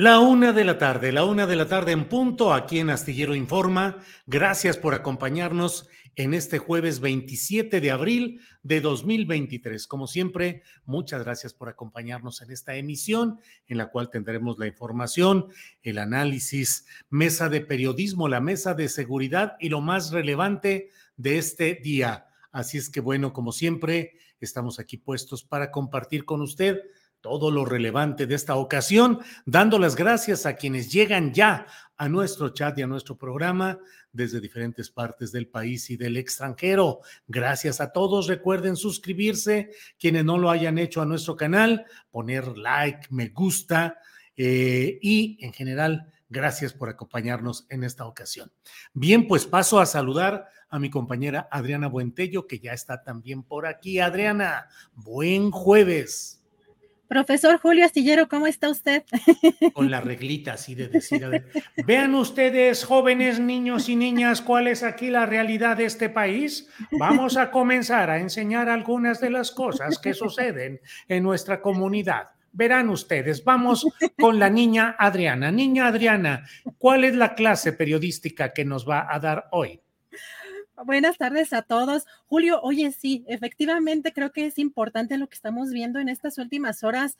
La una de la tarde, la una de la tarde en punto, aquí en Astillero Informa. Gracias por acompañarnos en este jueves 27 de abril de 2023. Como siempre, muchas gracias por acompañarnos en esta emisión en la cual tendremos la información, el análisis, mesa de periodismo, la mesa de seguridad y lo más relevante de este día. Así es que bueno, como siempre, estamos aquí puestos para compartir con usted todo lo relevante de esta ocasión, dando las gracias a quienes llegan ya a nuestro chat y a nuestro programa desde diferentes partes del país y del extranjero. Gracias a todos. Recuerden suscribirse, quienes no lo hayan hecho a nuestro canal, poner like, me gusta eh, y en general, gracias por acompañarnos en esta ocasión. Bien, pues paso a saludar a mi compañera Adriana Buentello, que ya está también por aquí. Adriana, buen jueves. Profesor Julio Astillero, ¿cómo está usted? Con la reglita así de decir, vean ustedes, jóvenes niños y niñas, cuál es aquí la realidad de este país. Vamos a comenzar a enseñar algunas de las cosas que suceden en nuestra comunidad. Verán ustedes, vamos con la niña Adriana. Niña Adriana, ¿cuál es la clase periodística que nos va a dar hoy? Buenas tardes a todos. Julio, oye, sí, efectivamente creo que es importante lo que estamos viendo en estas últimas horas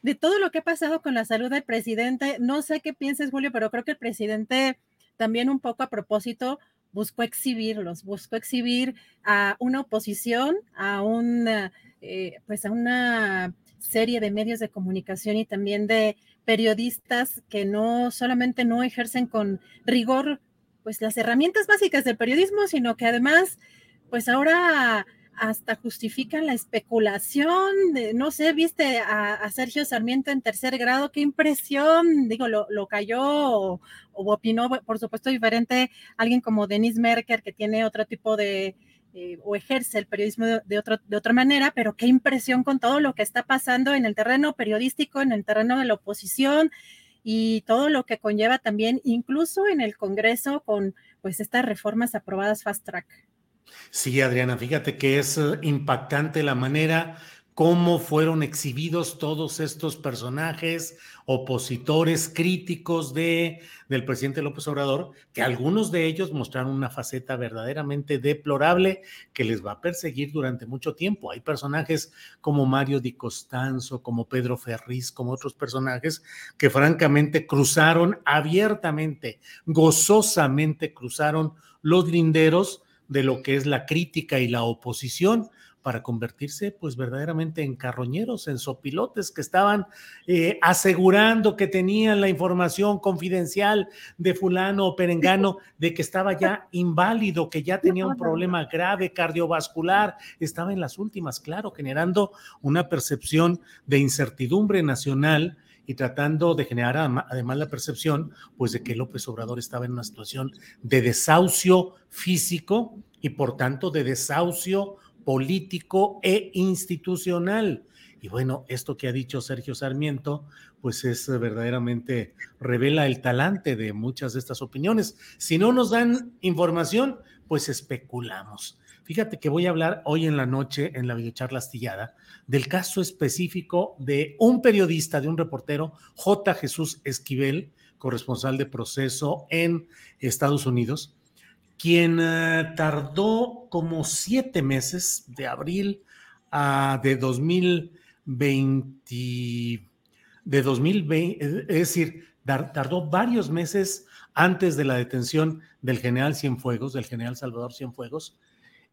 de todo lo que ha pasado con la salud del presidente. No sé qué pienses, Julio, pero creo que el presidente también un poco a propósito buscó exhibirlos, buscó exhibir a una oposición, a una, eh, pues a una serie de medios de comunicación y también de periodistas que no solamente no ejercen con rigor pues las herramientas básicas del periodismo, sino que además, pues ahora hasta justifican la especulación, no sé, viste a, Sergio Sarmiento en tercer grado, qué impresión, digo, lo, cayó o, opinó, por supuesto, diferente alguien como Denise Merker, que tiene otro tipo de, eh, o ejerce el periodismo de, de otra manera, pero qué impresión con todo lo que está pasando en el terreno periodístico, en el terreno de la oposición, y todo lo que conlleva también, incluso en el Congreso, con pues estas reformas aprobadas fast track. Sí, Adriana, fíjate que es eh, impactante la manera cómo fueron exhibidos todos estos personajes opositores críticos de, del presidente López Obrador, que algunos de ellos mostraron una faceta verdaderamente deplorable que les va a perseguir durante mucho tiempo. Hay personajes como Mario Di Costanzo, como Pedro Ferriz, como otros personajes que francamente cruzaron abiertamente, gozosamente cruzaron los linderos de lo que es la crítica y la oposición para convertirse pues verdaderamente en carroñeros, en sopilotes que estaban eh, asegurando que tenían la información confidencial de fulano o perengano de que estaba ya inválido, que ya tenía un problema grave cardiovascular, estaba en las últimas, claro, generando una percepción de incertidumbre nacional y tratando de generar además la percepción pues de que López Obrador estaba en una situación de desahucio físico y por tanto de desahucio político e institucional. Y bueno, esto que ha dicho Sergio Sarmiento, pues es verdaderamente, revela el talante de muchas de estas opiniones. Si no nos dan información, pues especulamos. Fíjate que voy a hablar hoy en la noche en la videocharla astillada del caso específico de un periodista, de un reportero, J. Jesús Esquivel, corresponsal de proceso en Estados Unidos, quien eh, tardó como siete meses, de abril a de 2020, de 2020, es decir, tardó varios meses antes de la detención del general Cienfuegos, del general Salvador Cienfuegos,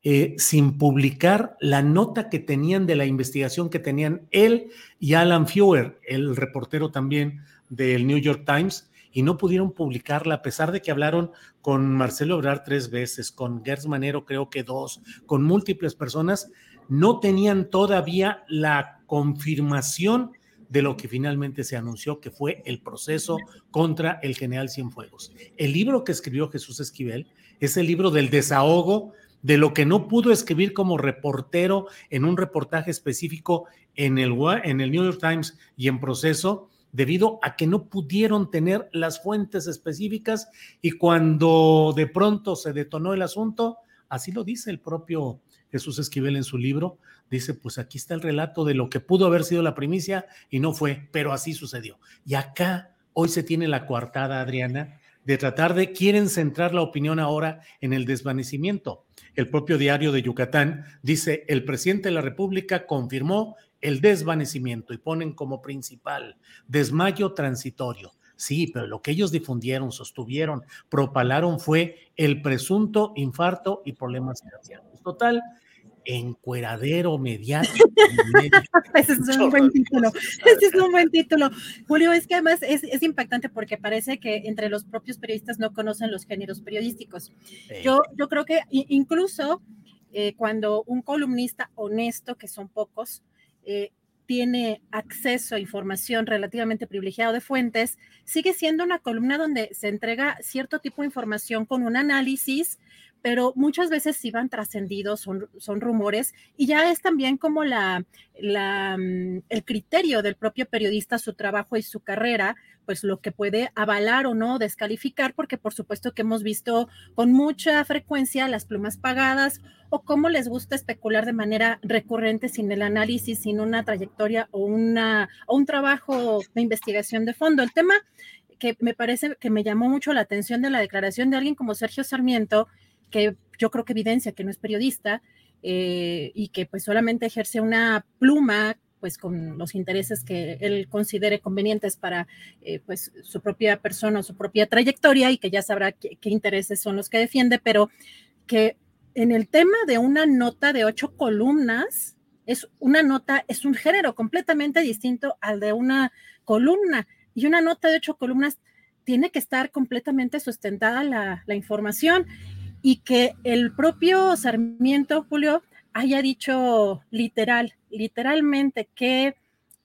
eh, sin publicar la nota que tenían de la investigación que tenían él y Alan Feuer, el reportero también del New York Times, y no pudieron publicarla, a pesar de que hablaron con Marcelo Obrar tres veces, con Gers Manero creo que dos, con múltiples personas, no tenían todavía la confirmación de lo que finalmente se anunció que fue el proceso contra el general Cienfuegos. El libro que escribió Jesús Esquivel es el libro del desahogo de lo que no pudo escribir como reportero en un reportaje específico en el New York Times y en proceso, debido a que no pudieron tener las fuentes específicas y cuando de pronto se detonó el asunto, así lo dice el propio Jesús Esquivel en su libro, dice, pues aquí está el relato de lo que pudo haber sido la primicia y no fue, pero así sucedió. Y acá hoy se tiene la coartada, Adriana, de tratar de, quieren centrar la opinión ahora en el desvanecimiento. El propio diario de Yucatán dice, el presidente de la República confirmó el desvanecimiento y ponen como principal desmayo transitorio. Sí, pero lo que ellos difundieron, sostuvieron, propalaron fue el presunto infarto y problemas cardíacos. Total, encueradero mediático. Ese es un buen título. Ese es un buen título. Julio, es que además es, impactante porque parece que entre los propios periodistas no conocen los géneros periodísticos. Yo, yo creo que incluso eh, cuando un columnista honesto, que son pocos, eh, tiene acceso a información relativamente privilegiado de fuentes, sigue siendo una columna donde se entrega cierto tipo de información con un análisis pero muchas veces sí van trascendidos, son, son rumores, y ya es también como la, la, mm, el criterio del propio periodista, su trabajo y su carrera, pues lo que puede avalar o no descalificar, porque por supuesto que hemos visto con mucha frecuencia las plumas pagadas o cómo les gusta especular de manera recurrente sin el análisis, sin una trayectoria o, una, o un trabajo de investigación de fondo. El tema que me parece que me llamó mucho la atención de la declaración de alguien como Sergio Sarmiento, que yo creo que evidencia que no es periodista eh, y que pues solamente ejerce una pluma pues con los intereses que él considere convenientes para eh, pues su propia persona o su propia trayectoria y que ya sabrá qué, intereses son los que defiende, pero que en el tema de una nota de ocho columnas, es una nota, es un género completamente distinto al de una columna. Y una nota de ocho columnas tiene que estar completamente sustentada la, la información y que el propio Sarmiento, Julio, haya dicho literal, literalmente que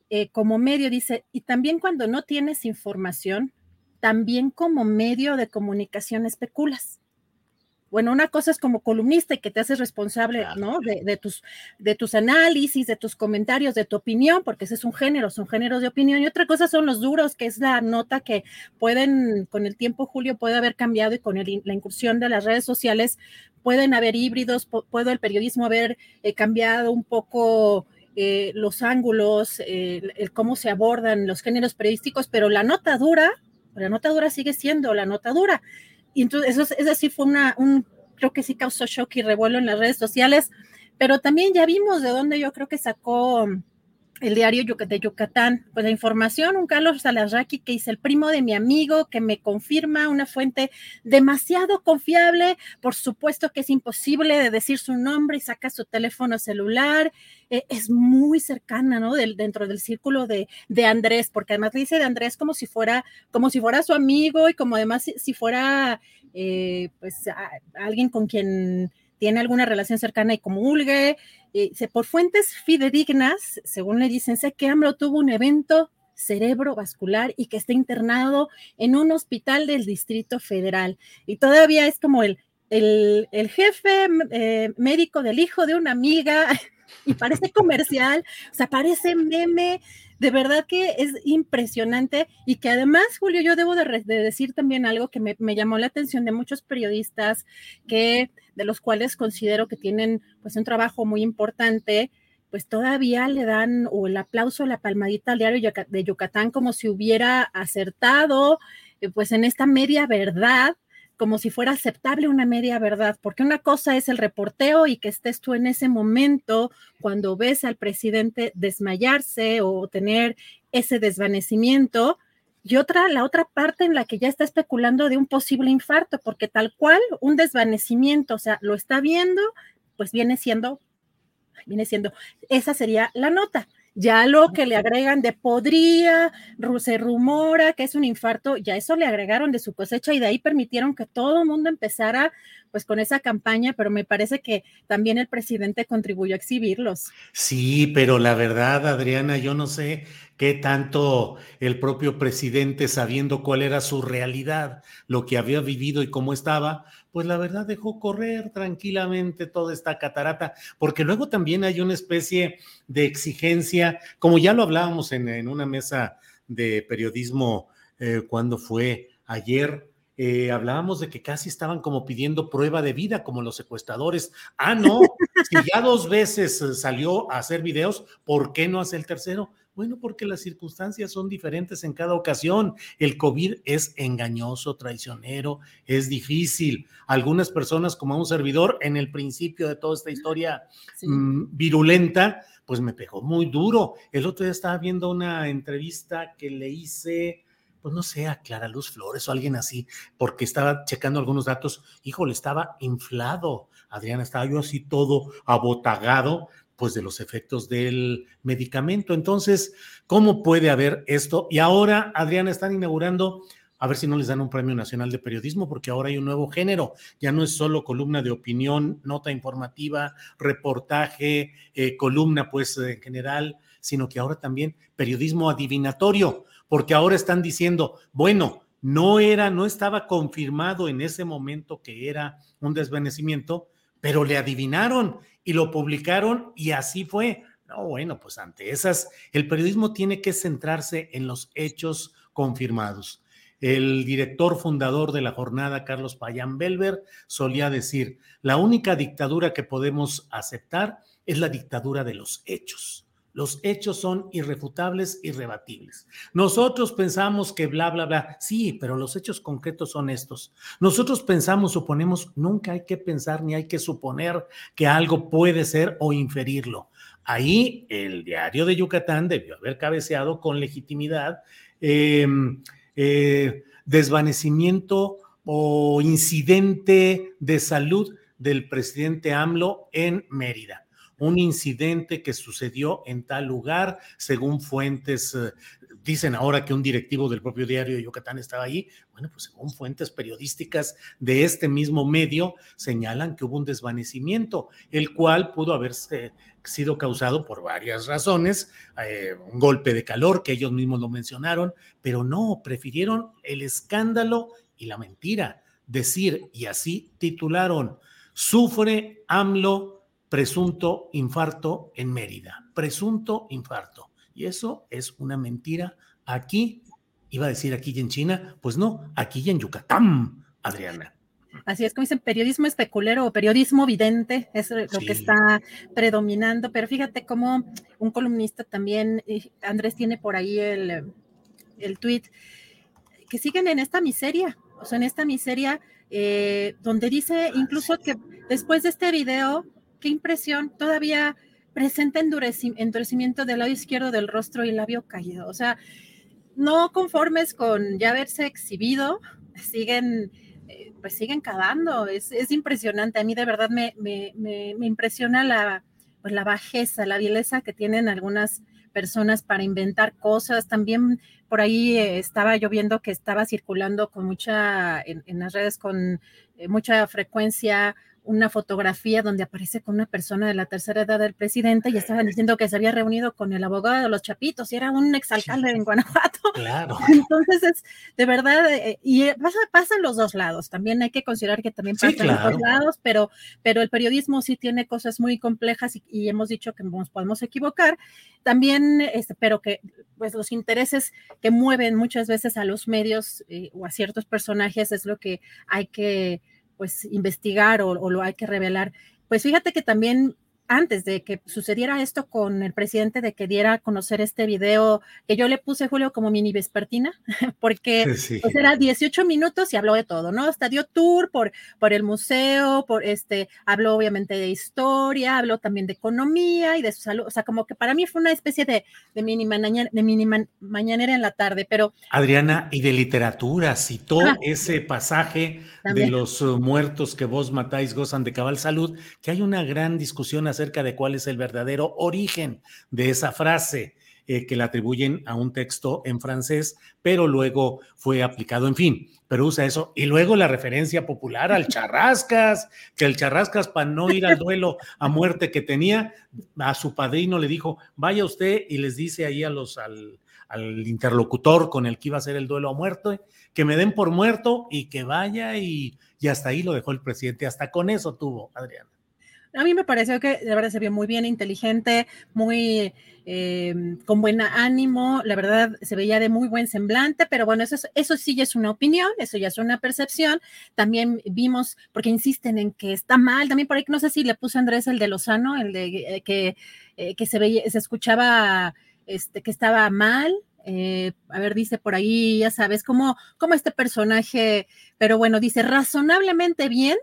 eh, como medio dice, y también cuando no tienes información, también como medio de comunicación especulas bueno, una cosa es como columnista y que te haces responsable, ¿no? De, tus, de tus análisis, de tus comentarios, de tu opinión, porque ese es un género, son géneros de opinión. Y otra cosa son los duros, que es la nota que pueden, con el tiempo, Julio, puede haber cambiado y con la incursión de las redes sociales pueden haber híbridos, puede el periodismo haber eh, cambiado un poco eh, los ángulos, el cómo se abordan los géneros periodísticos, pero la nota dura, la nota dura sigue siendo la nota dura. Y entonces, eso, eso sí fue una, un, creo que sí causó shock y revuelo en las redes sociales, pero también ya vimos de dónde yo creo que sacó el diario de Yucatán, pues la información, un Carlos Salarraqui que es el primo de mi amigo, que me confirma una fuente demasiado confiable, por supuesto que es imposible de decir su nombre y saca su teléfono celular, eh, es muy cercana, ¿no? Del, dentro del círculo de, de, Andrés, porque además dice de Andrés como si fuera, como si fuera su amigo y como además si, fuera, eh, pues, alguien con quien tiene alguna relación cercana y comulgue. Eh, por fuentes fidedignas, según le dicen, sé que AMLO tuvo un evento cerebrovascular y que está internado en un hospital del Distrito Federal. Y todavía es como el, el, jefe eh, médico del hijo de una amiga. y parece comercial, o sea, parece meme, de verdad que es impresionante y que además, Julio, yo debo de, decir también algo que me, llamó la atención de muchos periodistas que de los cuales considero que tienen pues un trabajo muy importante, pues todavía le dan o el aplauso, la palmadita al diario de Yucatán como si hubiera acertado eh, pues en esta media verdad como si fuera aceptable una media verdad, porque una cosa es el reporteo y que estés tú en ese momento cuando ves al presidente desmayarse o tener ese desvanecimiento, y otra, la otra parte en la que ya está especulando de un posible infarto, porque tal cual un desvanecimiento, o sea, lo está viendo, pues viene siendo, viene siendo, esa sería la nota. Ya lo que le agregan de podría, se rumora que es un infarto, ya eso le agregaron de su cosecha y de ahí permitieron que todo el mundo empezara pues con esa campaña, pero me parece que también el presidente contribuyó a exhibirlos. Sí, pero la verdad, Adriana, yo no sé qué tanto el propio presidente, sabiendo cuál era su realidad, lo que había vivido y cómo estaba, pues la verdad dejó correr tranquilamente toda esta catarata, porque luego también hay una especie de exigencia, como ya lo hablábamos en, una mesa de periodismo eh, cuando fue ayer, eh, hablábamos de que casi estaban como pidiendo prueba de vida, como los secuestradores. Ah, no, si ya dos veces salió a hacer videos, ¿por qué no hace el tercero? Bueno, porque las circunstancias son diferentes en cada ocasión. El COVID es engañoso, traicionero, es difícil. Algunas personas, como un servidor, en el principio de toda esta historia mm, virulenta, pues me pegó muy duro. El otro día estaba viendo una entrevista que le hice, pues no sé, a Clara Luz Flores o alguien así, porque estaba checando algunos datos. Híjole, estaba inflado. Adriana, estaba yo así todo abotagado pues de los efectos del medicamento. Entonces, ¿cómo puede haber esto? Y ahora, Adriana, están inaugurando, a ver si no les dan un premio nacional de periodismo, porque ahora hay un nuevo género. Ya no es solo columna de opinión, nota informativa, reportaje, eh, columna, pues en general, sino que ahora también periodismo adivinatorio, porque ahora están diciendo, bueno, no era, no estaba confirmado en ese momento que era un desvanecimiento, pero le adivinaron y lo publicaron y así fue. No, bueno, pues ante esas, el periodismo tiene que centrarse en los hechos confirmados. El director fundador de la jornada, Carlos Payán Belver, solía decir, la única dictadura que podemos aceptar es la dictadura de los hechos. Los hechos son irrefutables, irrebatibles. Nosotros pensamos que bla, bla, bla. Sí, pero los hechos concretos son estos. Nosotros pensamos, suponemos, nunca hay que pensar ni hay que suponer que algo puede ser o inferirlo. Ahí el diario de Yucatán debió haber cabeceado con legitimidad em, eh, desvanecimiento o incidente de salud del presidente AMLO en Mérida un incidente que sucedió en tal lugar, según fuentes, eh, dicen ahora que un directivo del propio diario de Yucatán estaba ahí. Bueno, pues según fuentes periodísticas de este mismo medio, señalan que hubo un desvanecimiento, el cual pudo haberse sido causado por varias razones, eh, un golpe de calor, que ellos mismos lo mencionaron, pero no, prefirieron el escándalo y la mentira, decir, y así titularon, sufre AMLO presunto infarto en Mérida, presunto infarto. Y eso es una mentira aquí, iba a decir aquí en China, pues no, aquí en Yucatán, Adriana. Así es como dicen, periodismo especulero o periodismo vidente, es lo que está predominando, pero fíjate cómo un columnista también, Andrés tiene por ahí el, el tweet, que siguen en esta miseria, o sea, en esta miseria eh, donde dice incluso que después de este video qué impresión, todavía presenta endurecimiento del lado izquierdo del rostro y labio caído. O sea, no conformes con ya haberse exhibido, siguen, eh, pues siguen cavando. Es, impresionante. A mí de verdad me, impresiona la, pues la bajeza, la vileza que tienen algunas personas para inventar cosas. También por ahí eh, estaba yo viendo que estaba circulando con mucha, en, las redes con eh, mucha frecuencia una fotografía donde aparece con una persona de la tercera edad del presidente y estaban diciendo que se había reunido con el abogado de los Chapitos y era un exalcalde en Guanajuato. Claro. Entonces, es de verdad, eh, y pasa, pasa, en los dos lados. También hay que considerar que también pasa en los dos lados, pero, pero el periodismo sí tiene cosas muy complejas y, hemos dicho que nos podemos equivocar. También, este, pero que pues los intereses que mueven muchas veces a los medios eh, o a ciertos personajes es lo que hay que pues investigar o, o, lo hay que revelar. Pues fíjate que también antes de que sucediera esto con el presidente, de que diera a conocer este video, que yo le puse, Julio, como mini vespertina, porque pues, era 18 minutos y habló de todo, ¿no? Hasta dio tour por, por el museo, por este, habló obviamente de historia, habló también de economía y de su salud, o sea, como que para mí fue una especie de, de mini, mañanera, de mini mañanera en la tarde, pero... Adriana, y de literatura, citó ese pasaje de los uh, muertos que vos matáis gozan de cabal salud, que hay una gran discusión acerca de cuál es el verdadero origen de esa frase. Eh, que la atribuyen a un texto en francés, pero luego fue aplicado, en fin, pero usa eso. Y luego la referencia popular al charrascas, que el charrascas para no ir al duelo a muerte que tenía, a su padrino le dijo, vaya usted y les dice ahí a los, al, al interlocutor con el que iba a ser el duelo a muerte, que me den por muerto y que vaya y, y hasta ahí lo dejó el presidente, hasta con eso tuvo, Adriana a mí me pareció que de verdad se vio muy bien, inteligente, muy eh, con buen ánimo, la verdad se veía de muy buen semblante, pero bueno, eso, eso sí ya es una opinión, eso ya es una percepción. También vimos, porque insisten en que está mal, también por ahí, no sé si le puso Andrés el de Lozano, el de eh, que, eh, que se veía, se escuchaba este, que estaba mal, a ver, dice por ahí, ya sabes, como, como este personaje, pero bueno, dice razonablemente bien,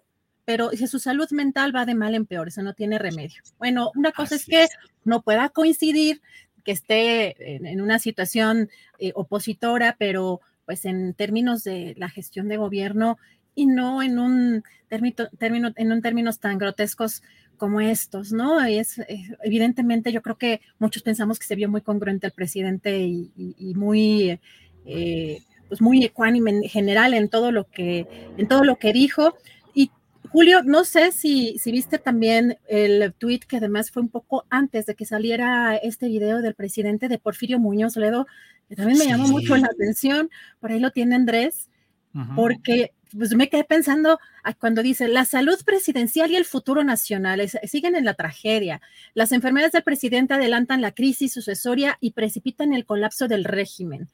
pero si su salud mental va de mal en peor, eso no tiene remedio. Bueno, una cosa es que no pueda coincidir, que esté en, una situación eh, opositora, pero pues en términos de la gestión de gobierno y no en un término, en un términos tan grotescos como estos, ¿no? Y es, evidentemente yo creo que muchos pensamos que se vio muy congruente el presidente y, muy eh, pues muy ecuánime en general en todo lo que en todo lo que dijo Julio, no sé si, si viste también el tweet que además fue un poco antes de que saliera este video del presidente de Porfirio Muñoz Ledo, que también me llamó mucho la atención, por ahí lo tiene Andrés, porque pues me quedé pensando cuando dice la salud presidencial y el futuro nacional siguen en la tragedia. Las enfermedades del presidente adelantan la crisis sucesoria y precipitan el colapso del régimen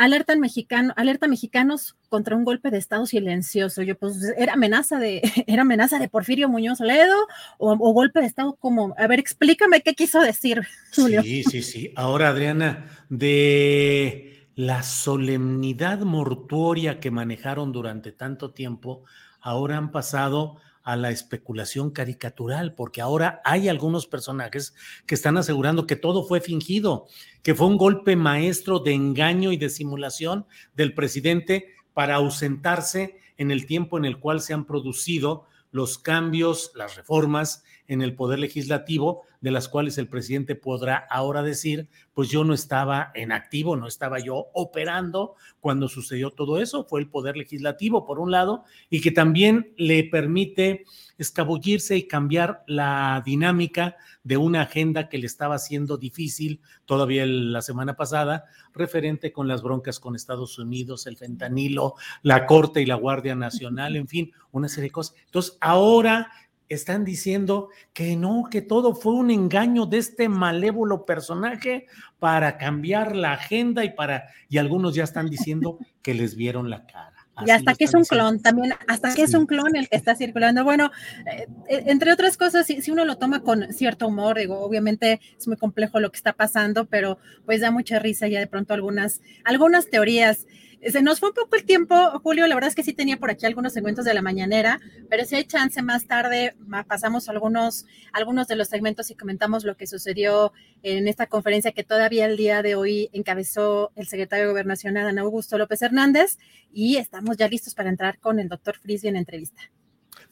alerta, mexicano, alerta mexicanos contra un golpe de Estado silencioso. Yo, pues, era amenaza de, era amenaza de Porfirio Muñoz Ledo o, golpe de Estado como, a ver, explícame qué quiso decir, Julio. Sí, sí, sí. Ahora, Adriana, de la solemnidad mortuoria que manejaron durante tanto tiempo, ahora han pasado a la especulación caricatural, porque ahora hay algunos personajes que están asegurando que todo fue fingido, que fue un golpe maestro de engaño y de simulación del presidente para ausentarse en el tiempo en el cual se han producido los cambios, las reformas en el poder legislativo, de las cuales el presidente podrá ahora decir, pues yo no estaba en activo, no estaba yo operando cuando sucedió todo eso, fue el poder legislativo por un lado, y que también le permite escabullirse y cambiar la dinámica de una agenda que le estaba haciendo difícil todavía la semana pasada, referente con las broncas con Estados Unidos, el fentanilo, la Corte y la Guardia Nacional, en fin, una serie de cosas. Entonces, ahora están diciendo que no, que todo fue un engaño de este malévolo personaje para cambiar la agenda y para, y algunos ya están diciendo que les vieron la cara. y hasta que es un clon, también, hasta que es un clon el que está circulando. Bueno, eh, eh, entre otras cosas, si, si, uno lo toma con cierto humor, digo, obviamente es muy complejo lo que está pasando, pero pues da mucha risa ya de pronto algunas, algunas teorías. Se nos fue un poco el tiempo, Julio. La verdad es que sí tenía por aquí algunos segmentos de la mañanera, pero si hay chance más tarde, pasamos algunos, algunos de los segmentos y comentamos lo que sucedió en esta conferencia que todavía el día de hoy encabezó el secretario de Gobernación, Adán Augusto López Hernández, y estamos ya listos para entrar con el doctor Frisby en entrevista.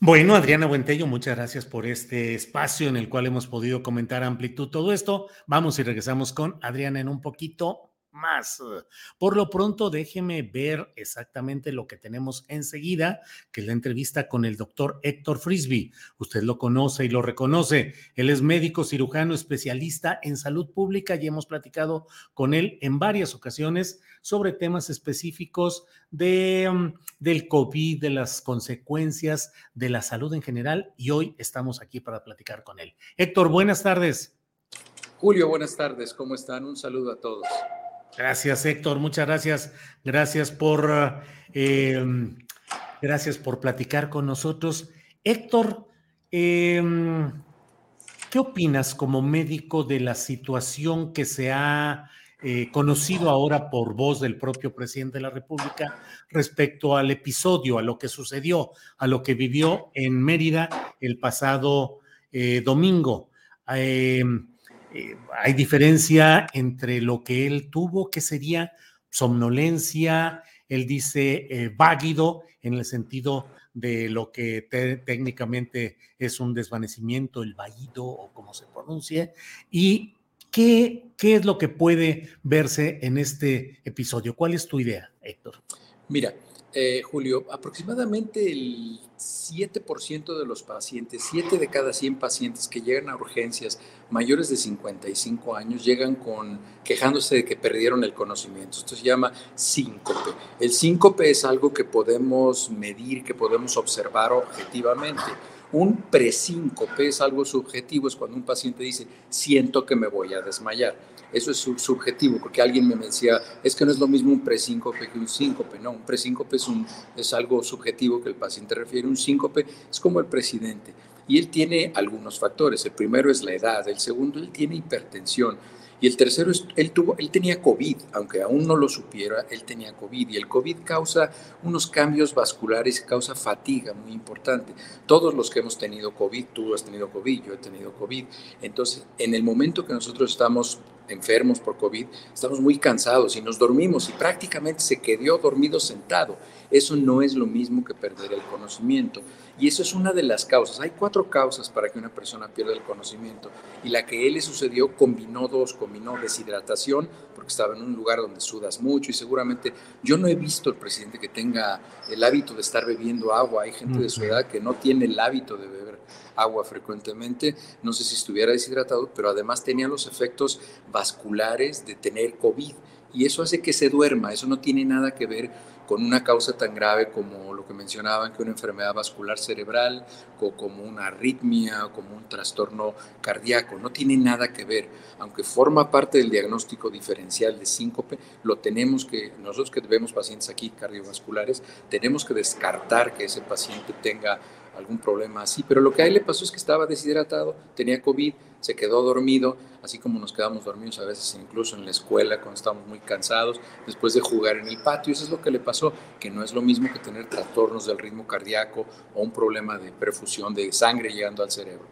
Bueno, Adriana Buentello, muchas gracias por este espacio en el cual hemos podido comentar amplitud todo esto. Vamos y regresamos con Adriana en un poquito más. Por lo pronto, déjeme ver exactamente lo que tenemos enseguida, que es la entrevista con el doctor Héctor Frisby. Usted lo conoce y lo reconoce. Él es médico cirujano especialista en salud pública y hemos platicado con él en varias ocasiones sobre temas específicos de, mm, del COVID, de las consecuencias de la salud en general y hoy estamos aquí para platicar con él. Héctor, buenas tardes. Julio, buenas tardes, ¿cómo están? Un saludo a todos. Gracias, Héctor, muchas gracias. Gracias por, eh, gracias por platicar con nosotros. Héctor, eh, ¿qué opinas como médico de la situación que se ha eh, conocido ahora por voz del propio presidente de la República respecto al episodio, a lo que sucedió, a lo que vivió en Mérida el pasado domingo? Eh, hay diferencia entre lo que él tuvo, que sería somnolencia, él dice eh, váguido en el sentido de lo que técnicamente es un desvanecimiento, el vaído o como se pronuncie, y qué, qué es lo que puede verse en este episodio. ¿Cuál es tu idea, Héctor? Mira, eh, Julio, aproximadamente el 7% de los pacientes, 7 de cada 100 pacientes que llegan a urgencias mayores de 55 años llegan con quejándose de que perdieron el conocimiento. Esto se llama síncope. El síncope es algo que podemos medir, que podemos observar objetivamente. Un presíncope es algo subjetivo, es cuando un paciente dice, siento que me voy a desmayar. Eso es subjetivo, porque alguien me decía, es que no es lo mismo un presíncope que un síncope. No, un presíncope es, un, es algo subjetivo que el paciente refiere. Un síncope es como el presidente. Y él tiene algunos factores. El primero es la edad, el segundo, él tiene hipertensión y el tercero, él, tuvo, él tenía COVID, aunque aún no lo supiera, él tenía COVID. Y el COVID causa unos cambios vasculares, causa fatiga muy importante. Todos los que hemos tenido COVID, tú has tenido COVID, yo he tenido COVID. Entonces, en el momento que nosotros estamos enfermos por COVID, estamos muy cansados y nos dormimos y prácticamente se quedó dormido sentado. Eso no es lo mismo que perder el conocimiento. Y eso es una de las causas. Hay cuatro causas para que una persona pierda el conocimiento. Y la que él le sucedió combinó dos, combinó deshidratación, porque estaba en un lugar donde sudas mucho y seguramente yo no he visto el presidente que tenga el hábito de estar bebiendo agua. Hay gente de su edad que no tiene el hábito de beber agua frecuentemente. No sé si estuviera deshidratado, pero además tenía los efectos vasculares de tener COVID. Y eso hace que se duerma. Eso no tiene nada que ver con una causa tan grave como lo que mencionaban, que una enfermedad vascular cerebral, o como una arritmia, o como un trastorno cardíaco. No tiene nada que ver. Aunque forma parte del diagnóstico diferencial de síncope, lo tenemos que, nosotros que vemos pacientes aquí cardiovasculares, tenemos que descartar que ese paciente tenga algún problema así. Pero lo que a él le pasó es que estaba deshidratado, tenía COVID, se quedó dormido, así como nos quedamos dormidos a veces incluso en la escuela cuando estamos muy cansados, después de jugar en el patio. Eso es lo que le pasó, que no es lo mismo que tener trastornos del ritmo cardíaco o un problema de perfusión de sangre llegando al cerebro.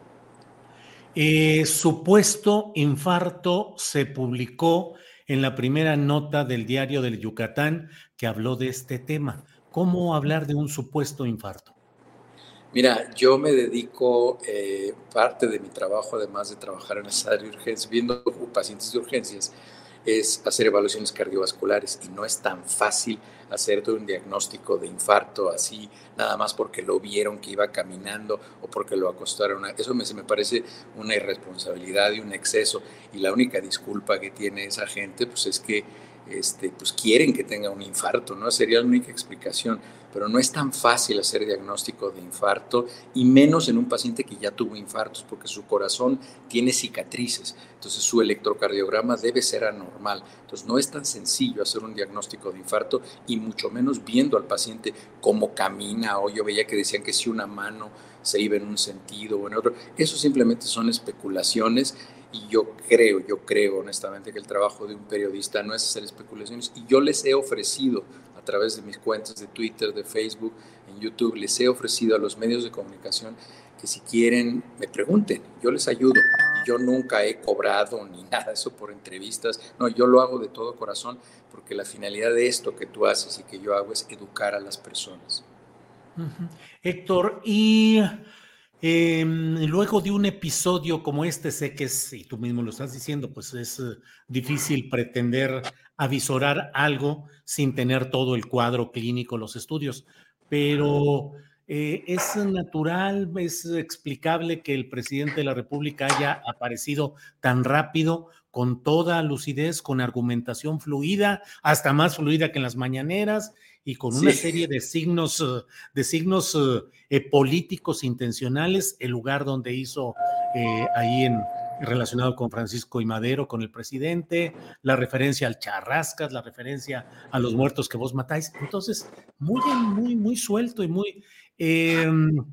Eh, supuesto infarto se publicó en la primera nota del diario del Yucatán que habló de este tema. ¿Cómo hablar de un supuesto infarto? Mira, yo me dedico, eh, parte de mi trabajo, además de trabajar en esa área de urgencias, viendo pacientes de urgencias, es hacer evaluaciones cardiovasculares y no es tan fácil hacer un diagnóstico de infarto así, nada más porque lo vieron que iba caminando o porque lo acostaron. Eso me, me parece una irresponsabilidad y un exceso. Y la única disculpa que tiene esa gente pues es que este, pues quieren que tenga un infarto, ¿no? Sería la única explicación pero no es tan fácil hacer diagnóstico de infarto y menos en un paciente que ya tuvo infartos porque su corazón tiene cicatrices, entonces su electrocardiograma debe ser anormal. Entonces no es tan sencillo hacer un diagnóstico de infarto y mucho menos viendo al paciente cómo camina o yo veía que decían que si una mano se iba en un sentido o en otro. Eso simplemente son especulaciones y yo creo, yo creo honestamente que el trabajo de un periodista no es hacer especulaciones y yo les he ofrecido través de mis cuentas de Twitter, de Facebook, en YouTube, les he ofrecido a los medios de comunicación que si quieren me pregunten, yo les ayudo. Yo nunca he cobrado ni nada eso por entrevistas, no, yo lo hago de todo corazón porque la finalidad de esto que tú haces y que yo hago es educar a las personas. Héctor, y em, luego de un episodio como este, sé que es, y tú mismo lo estás diciendo, pues es eh, difícil pretender avisorar algo sin tener todo el cuadro clínico, los estudios. Pero eh, es natural, es explicable que el presidente de la República haya aparecido tan rápido, con toda lucidez, con argumentación fluida, hasta más fluida que en las mañaneras y con una serie de signos, eh, de signos eh, políticos intencionales, el lugar donde hizo ahí en, relacionado con Francisco y Madero, con el presidente, la referencia al charrascas, la referencia a los muertos que vos matáis. Entonces, muy, muy, muy suelto y muy... Em,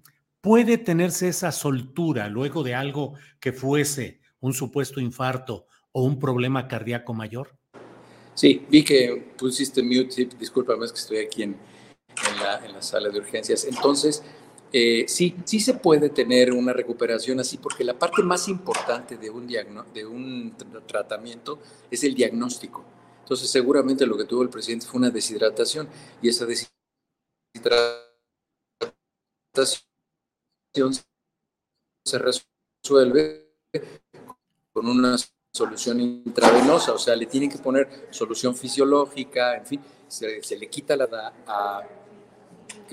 puede tenerse esa soltura luego de algo que fuese un supuesto infarto o un problema cardíaco mayor? Sí, vi que pusiste mute, discúlpame, es que estoy aquí en, la, en la sala de urgencias. Entonces, eh, sí, sí se puede tener una recuperación así, porque la parte más importante de un, de un tratamiento es el diagnóstico. Entonces, seguramente lo que tuvo el presidente fue una deshidratación y esa deshidratación se resuelve con una solución intravenosa, o sea, le tienen que poner solución fisiológica, en fin, se, le quita la, a,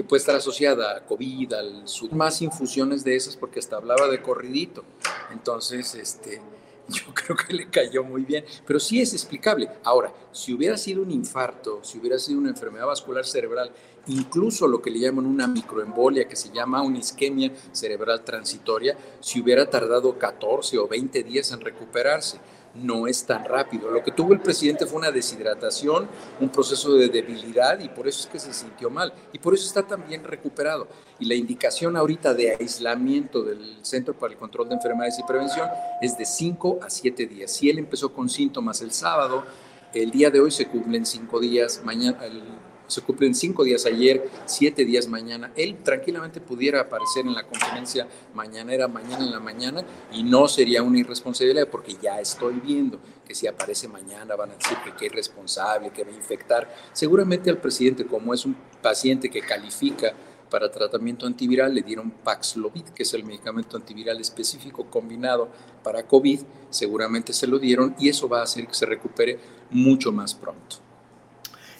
que puede estar asociada a COVID, al más infusiones de esas, porque hasta hablaba de corridito. Entonces, este, yo creo que le cayó muy bien, pero sí es explicable. Ahora, si hubiera sido un infarto, si hubiera sido una enfermedad vascular cerebral, incluso lo que le llaman una microembolia, que se llama una isquemia cerebral transitoria, si hubiera tardado 14 o 20 días en recuperarse no es tan rápido. Lo que tuvo el presidente fue una deshidratación, un proceso de debilidad y por eso es que se sintió mal y por eso está también recuperado. Y la indicación ahorita de aislamiento del Centro para el Control de Enfermedades y Prevención es de 5 a 7 días. Si él empezó con síntomas el sábado, el día de hoy se cumplen 5 días, mañana, el se cumplen cinco días ayer, siete días mañana. Él tranquilamente pudiera aparecer en la conferencia mañanera, mañana en la mañana, y no sería una irresponsabilidad porque ya estoy viendo que si aparece mañana van a decir que, es responsable, que va a infectar. Seguramente al presidente, como es un paciente que califica para tratamiento antiviral, le dieron Paxlovid, que es el medicamento antiviral específico combinado para COVID, seguramente se lo dieron y eso va a hacer que se recupere mucho más pronto.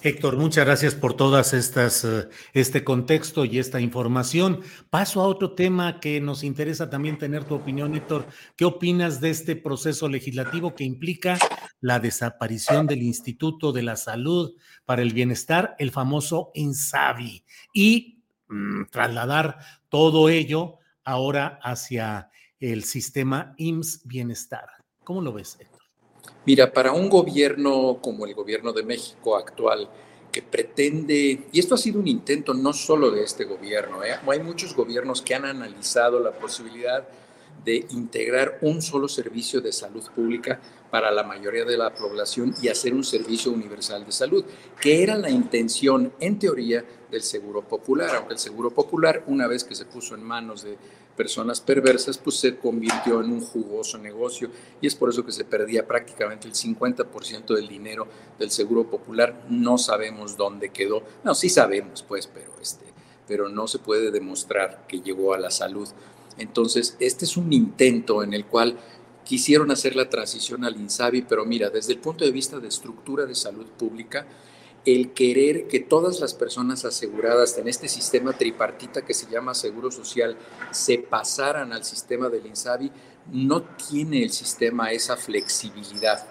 Héctor, muchas gracias por todas estas, eh, este contexto y esta información. Paso a otro tema que nos interesa también tener tu opinión, Héctor. ¿Qué opinas de este proceso legislativo que implica la desaparición del Instituto de la Salud para el Bienestar, el famoso INSABI, y mm, trasladar todo ello ahora hacia el sistema IMSS Bienestar? ¿Cómo lo ves, Héctor? Mira, para un gobierno como el gobierno de México actual, que pretende, y esto ha sido un intento no solo de este gobierno, ¿eh? hay muchos gobiernos que han analizado la posibilidad de integrar un solo servicio de salud pública para la mayoría de la población y hacer un servicio universal de salud, que era la intención, en teoría, del Seguro Popular, aunque el Seguro Popular, una vez que se puso en manos de personas perversas, pues se convirtió en un jugoso negocio y es por eso que se perdía prácticamente el 50% del dinero del Seguro Popular. No sabemos dónde quedó. No, sí sabemos, pues, pero, este, pero no se puede demostrar que llegó a la salud. Entonces, este es un intento en el cual quisieron hacer la transición al INSABI, pero mira, desde el punto de vista de estructura de salud pública, el querer que todas las personas aseguradas en este sistema tripartita que se llama Seguro Social se pasaran al sistema del INSABI, no tiene el sistema esa flexibilidad.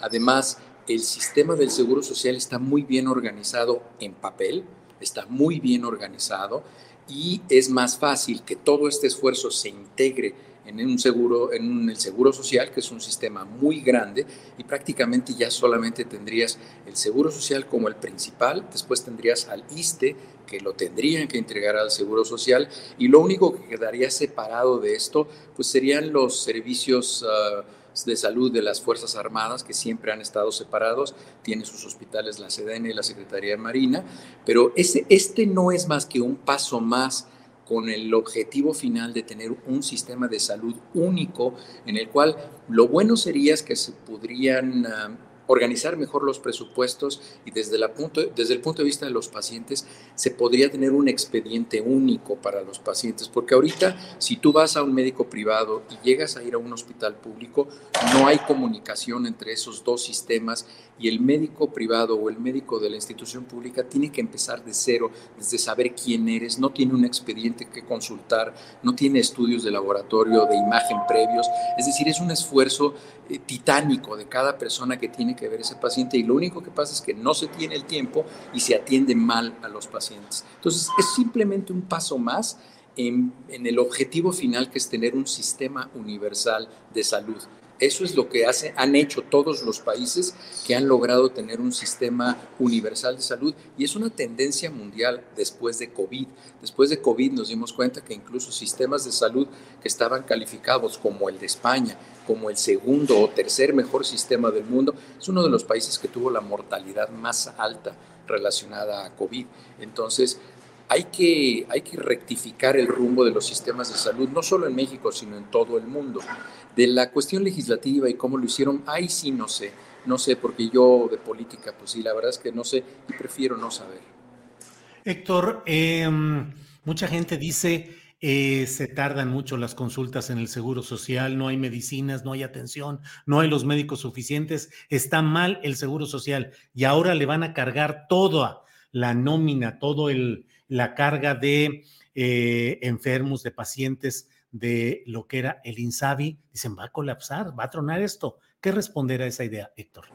Además, el sistema del Seguro Social está muy bien organizado en papel, está muy bien organizado y es más fácil que todo este esfuerzo se integre en un seguro, en el seguro social, que es un sistema muy grande, y prácticamente ya solamente tendrías el seguro social como el principal, después tendrías al ISTE, que lo tendrían que entregar al seguro social, y lo único que quedaría separado de esto, pues serían los servicios ah, de salud de las Fuerzas Armadas, que siempre han estado separados, tiene sus hospitales la SEDEN y la Secretaría de Marina, pero ese, este no es más que un paso más con el objetivo final de tener un sistema de salud único en el cual lo bueno sería es que se podrían ah, organizar mejor los presupuestos y desde, la punto, desde el punto de vista de los pacientes se podría tener un expediente único para los pacientes, porque ahorita si tú vas a un médico privado y llegas a ir a un hospital público, no hay comunicación entre esos dos sistemas y el médico privado o el médico de la institución pública tiene que empezar de cero, desde saber quién eres, no tiene un expediente que consultar, no tiene estudios de laboratorio, de imagen previos, es decir, es un esfuerzo eh, titánico de cada persona que tiene que ver ese paciente y lo único que pasa es que no se tiene el tiempo y se atiende mal a los pacientes. Entonces, es simplemente un paso más en, en el objetivo final que es tener un sistema universal de salud eso es lo que hace, han hecho todos los países que han logrado tener un sistema universal de salud y es una tendencia mundial después de COVID. Después de COVID nos dimos cuenta que incluso sistemas de salud que estaban calificados como el de España, como el segundo o tercer mejor sistema del mundo, es uno de los países que tuvo la mortalidad más alta relacionada a COVID. Entonces, hay que, hay que rectificar el rumbo de los sistemas de salud, no solo en México, sino en todo el mundo. De la cuestión legislativa y cómo lo hicieron, ahí sí no sé, no sé, porque yo de política, pues sí, la verdad es que no sé y prefiero no saber. Héctor, em, mucha gente dice, eh, se tardan mucho las consultas en el Seguro Social, no hay medicinas, no hay atención, no hay los médicos suficientes, está mal el Seguro Social y ahora le van a cargar toda la nómina, todo el la carga de eh, enfermos, de pacientes de lo que era el INSABI, dicen, va a colapsar, va a tronar esto. ¿Qué responder a esa idea, Héctor?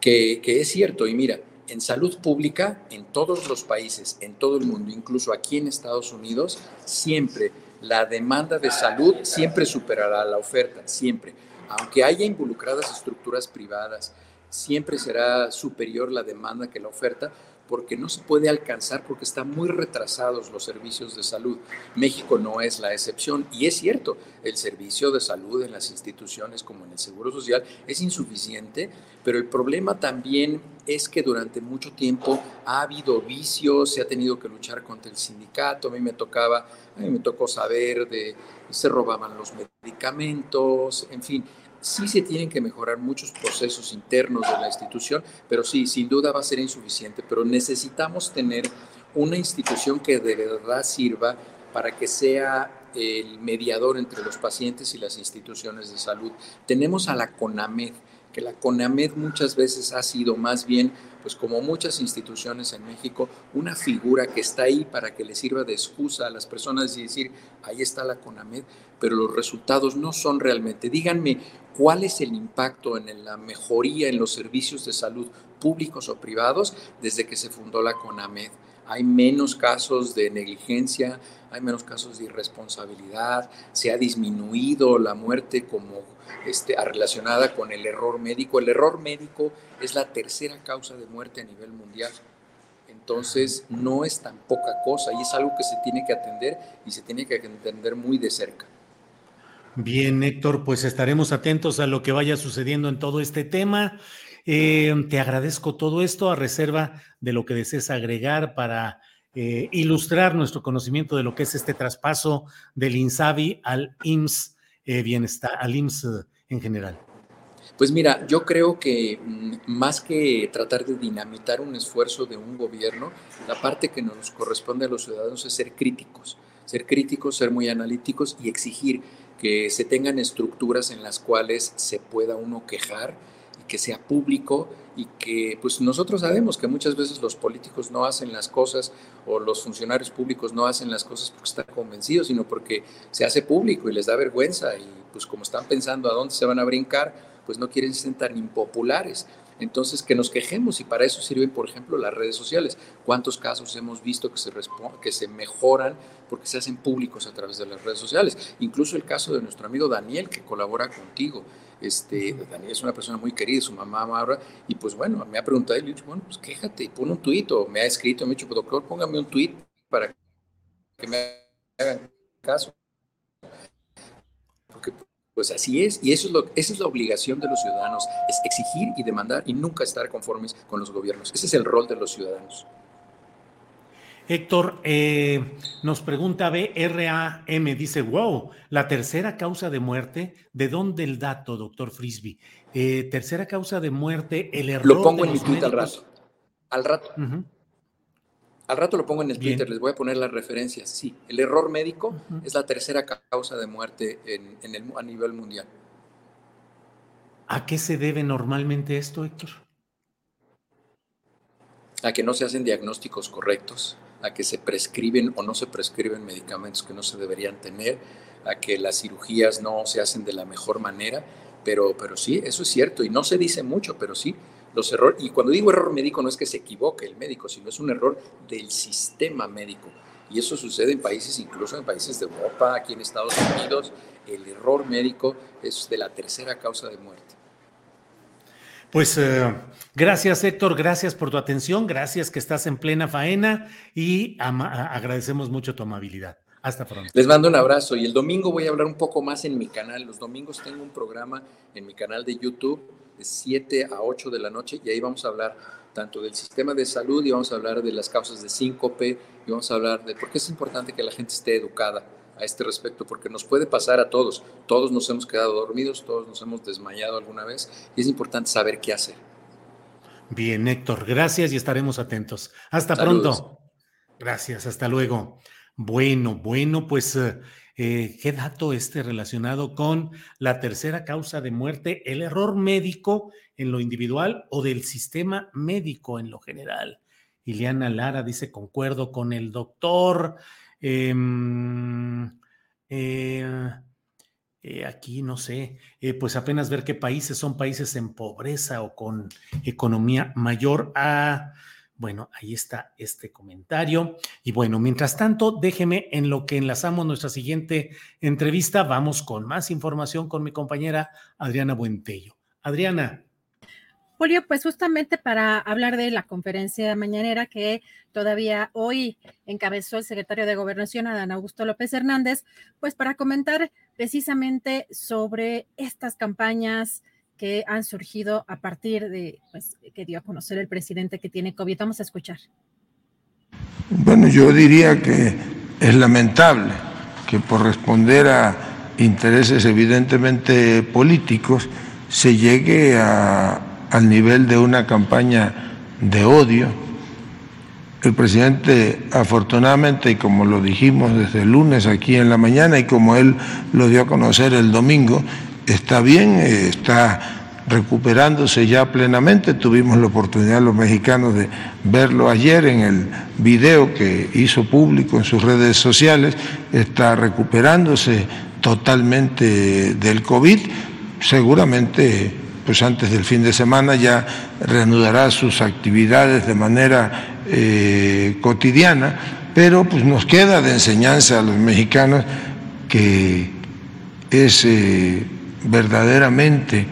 Que, que es cierto, y mira, en salud pública, en todos los países, en todo el mundo, incluso aquí en Estados Unidos, siempre la demanda de salud siempre superará la oferta, siempre. Aunque haya involucradas estructuras privadas, siempre será superior la demanda que la oferta, porque no se puede alcanzar porque están muy retrasados los servicios de salud. México no es la excepción y es cierto, el servicio de salud en las instituciones como en el Seguro Social es insuficiente, pero el problema también es que durante mucho tiempo ha habido vicios, se ha tenido que luchar contra el sindicato, a mí me tocaba, a mí me tocó saber de se robaban los medicamentos, en fin, Sí se tienen que mejorar muchos procesos internos de la institución, pero sí, sin duda va a ser insuficiente, pero necesitamos tener una institución que de verdad sirva para que sea el mediador entre los pacientes y las instituciones de salud. Tenemos a la CONAMED, que la CONAMED muchas veces ha sido más bien, pues como muchas instituciones en México, una figura que está ahí para que le sirva de excusa a las personas y decir, ahí está la CONAMED, pero los resultados no son realmente. Díganme, ¿cuál es el impacto en la mejoría en los servicios de salud públicos o privados desde que se fundó la CONAMED? Hay menos casos de negligencia, hay menos casos de irresponsabilidad, se ha disminuido la muerte como este, relacionada con el error médico. El error médico es la tercera causa de muerte a nivel mundial. Entonces, no es tan poca cosa y es algo que se tiene que atender y se tiene que atender muy de cerca. Bien, Héctor, pues estaremos atentos a lo que vaya sucediendo en todo este tema. Eh, te agradezco todo esto a reserva de lo que desees agregar para eh, ilustrar nuestro conocimiento de lo que es este traspaso del INSABI al IMSS eh, Bienestar, al IMSS en general. Pues mira, yo creo que mm, más que tratar de dinamitar un esfuerzo de un gobierno, la parte que nos corresponde a los ciudadanos es ser críticos, ser críticos, ser muy analíticos y exigir que se tengan estructuras en las cuales se pueda uno quejar y que sea público y que pues nosotros sabemos que muchas veces los políticos no hacen las cosas o los funcionarios públicos no hacen las cosas porque están convencidos, sino porque se hace público y les da vergüenza y pues como están pensando a dónde se van a brincar, pues no quieren ser tan impopulares. Entonces, que nos quejemos y para eso sirven, por ejemplo, las redes sociales. ¿Cuántos casos hemos visto que se, que se mejoran porque se hacen públicos a través de las redes sociales? Incluso el caso de nuestro amigo Daniel, que colabora contigo. Este, Daniel es una persona muy querida, su mamá Maura, y pues bueno, me ha preguntado, y le he dicho, bueno, pues quéjate pon un tuit, o me ha escrito, me ha dicho, doctor, póngame un tuit para que me hagan caso. Porque pues así es, y eso es lo, esa es la obligación de los ciudadanos, es exigir y demandar y nunca estar conformes con los gobiernos. Ese es el rol de los ciudadanos. Héctor, eh, nos pregunta BRAM, dice, wow, la tercera causa de muerte, ¿de dónde el dato, doctor Frisby? Eh, tercera causa de muerte, el error. Lo pongo en mi Twitter al rato. Al rato. Al rato lo pongo en el Twitter, les voy a poner las referencias. Sí, el error médico es la tercera causa de muerte en, el, a nivel mundial. ¿A qué se debe normalmente esto, Héctor? a que no se hacen diagnósticos correctos, a que se prescriben o no se prescriben medicamentos que no se deberían tener, a que las cirugías no se hacen de la mejor manera, pero, pero sí, eso es cierto y no se dice mucho, pero sí, los errores, y cuando digo error médico no es que se equivoque el médico, sino es un error del sistema médico. Y eso sucede en países, incluso en países de Europa, aquí en Estados Unidos, el error médico es de la tercera causa de muerte. Pues eh, gracias Héctor, gracias por tu atención, gracias que estás en plena faena y agradecemos mucho tu amabilidad. Hasta pronto. Les mando un abrazo y el domingo voy a hablar un poco más en mi canal. Los domingos tengo un programa en mi canal de YouTube de 7 a 8 de la noche y ahí vamos a hablar tanto del sistema de salud y vamos a hablar de las causas de síncope y vamos a hablar de por qué es importante que la gente esté educada a este respecto, porque nos puede pasar a todos. Todos nos hemos quedado dormidos, todos nos hemos desmayado alguna vez y es importante saber qué hacer. Bien, Héctor, gracias y estaremos atentos. Hasta pronto. Gracias, hasta luego. Bueno, bueno, pues eh, eh, ¿qué dato este relacionado con la tercera causa de muerte? El error médico en lo individual o del sistema médico en lo general. Ileana Lara dice, concuerdo con el doctor. Em, eh, aquí no sé, pues apenas ver qué países son países en pobreza o con economía mayor a bueno, ahí está este comentario. Y bueno, mientras tanto, déjeme en lo que enlazamos nuestra siguiente entrevista, vamos con más información con mi compañera Adriana Buentello. Adriana. Julio, pues justamente para hablar de la conferencia mañanera que todavía hoy encabezó el secretario de Gobernación, Adán Augusto López Hernández, pues para comentar precisamente sobre estas campañas que han surgido a partir de pues, que dio a conocer el presidente que tiene COVID. Vamos a escuchar. Bueno, yo diría que es lamentable que por responder a intereses evidentemente políticos se llegue a, al nivel de una campaña de odio. El presidente, afortunadamente, y como lo dijimos desde el lunes aquí en la mañana y como él lo dio a conocer el domingo, está bien, eh, está recuperándose ya plenamente. Tuvimos la oportunidad los mexicanos de verlo ayer en el video que hizo público en sus redes sociales. Está recuperándose totalmente del COVID. Seguramente, pues antes del fin de semana ya reanudará sus actividades de manera eh, cotidiana, pero pues nos queda de enseñanza a los mexicanos que es eh, verdaderamente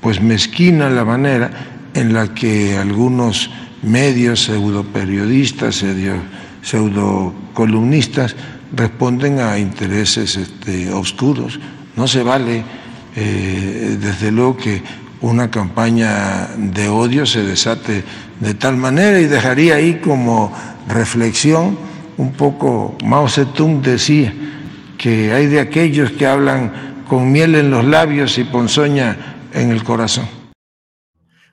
pues mezquina la manera en la que algunos medios, pseudoperiodistas, pseudocolumnistas responden a intereses este, oscuros. No se vale, eh, desde luego, que una campaña de odio se desate de tal manera y dejaría ahí como reflexión un poco, Mao Zedong decía que hay de aquellos que hablan con miel en los labios y ponzoña en el corazón.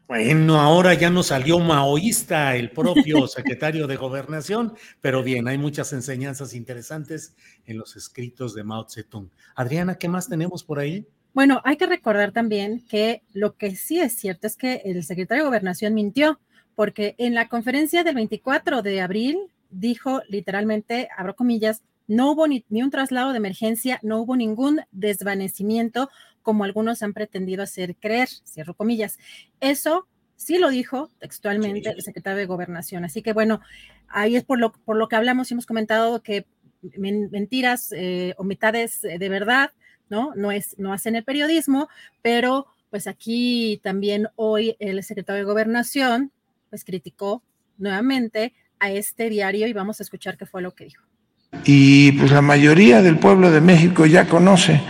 Bueno, ahora ya nos salió maoísta el propio secretario de Gobernación, pero bien, hay muchas enseñanzas interesantes en los escritos de Mao Zedong. Adriana, ¿qué más tenemos por ahí? Bueno, hay que recordar también que lo que sí es cierto es que el secretario de Gobernación mintió, porque en la conferencia del 24 de abril dijo literalmente, abro comillas, no hubo ni, ni, un traslado de emergencia, no hubo ningún desvanecimiento como algunos han pretendido hacer creer, cierro comillas. Eso sí lo dijo textualmente el secretario de Gobernación. Así que bueno, ahí es por lo, por lo que hablamos y hemos comentado que mentiras eh, o mitades de verdad, ¿no? No, es, no hacen el periodismo, pero pues aquí también hoy el secretario de Gobernación pues criticó nuevamente a este diario y vamos a escuchar qué fue lo que dijo. Y pues la mayoría del pueblo de México ya conoce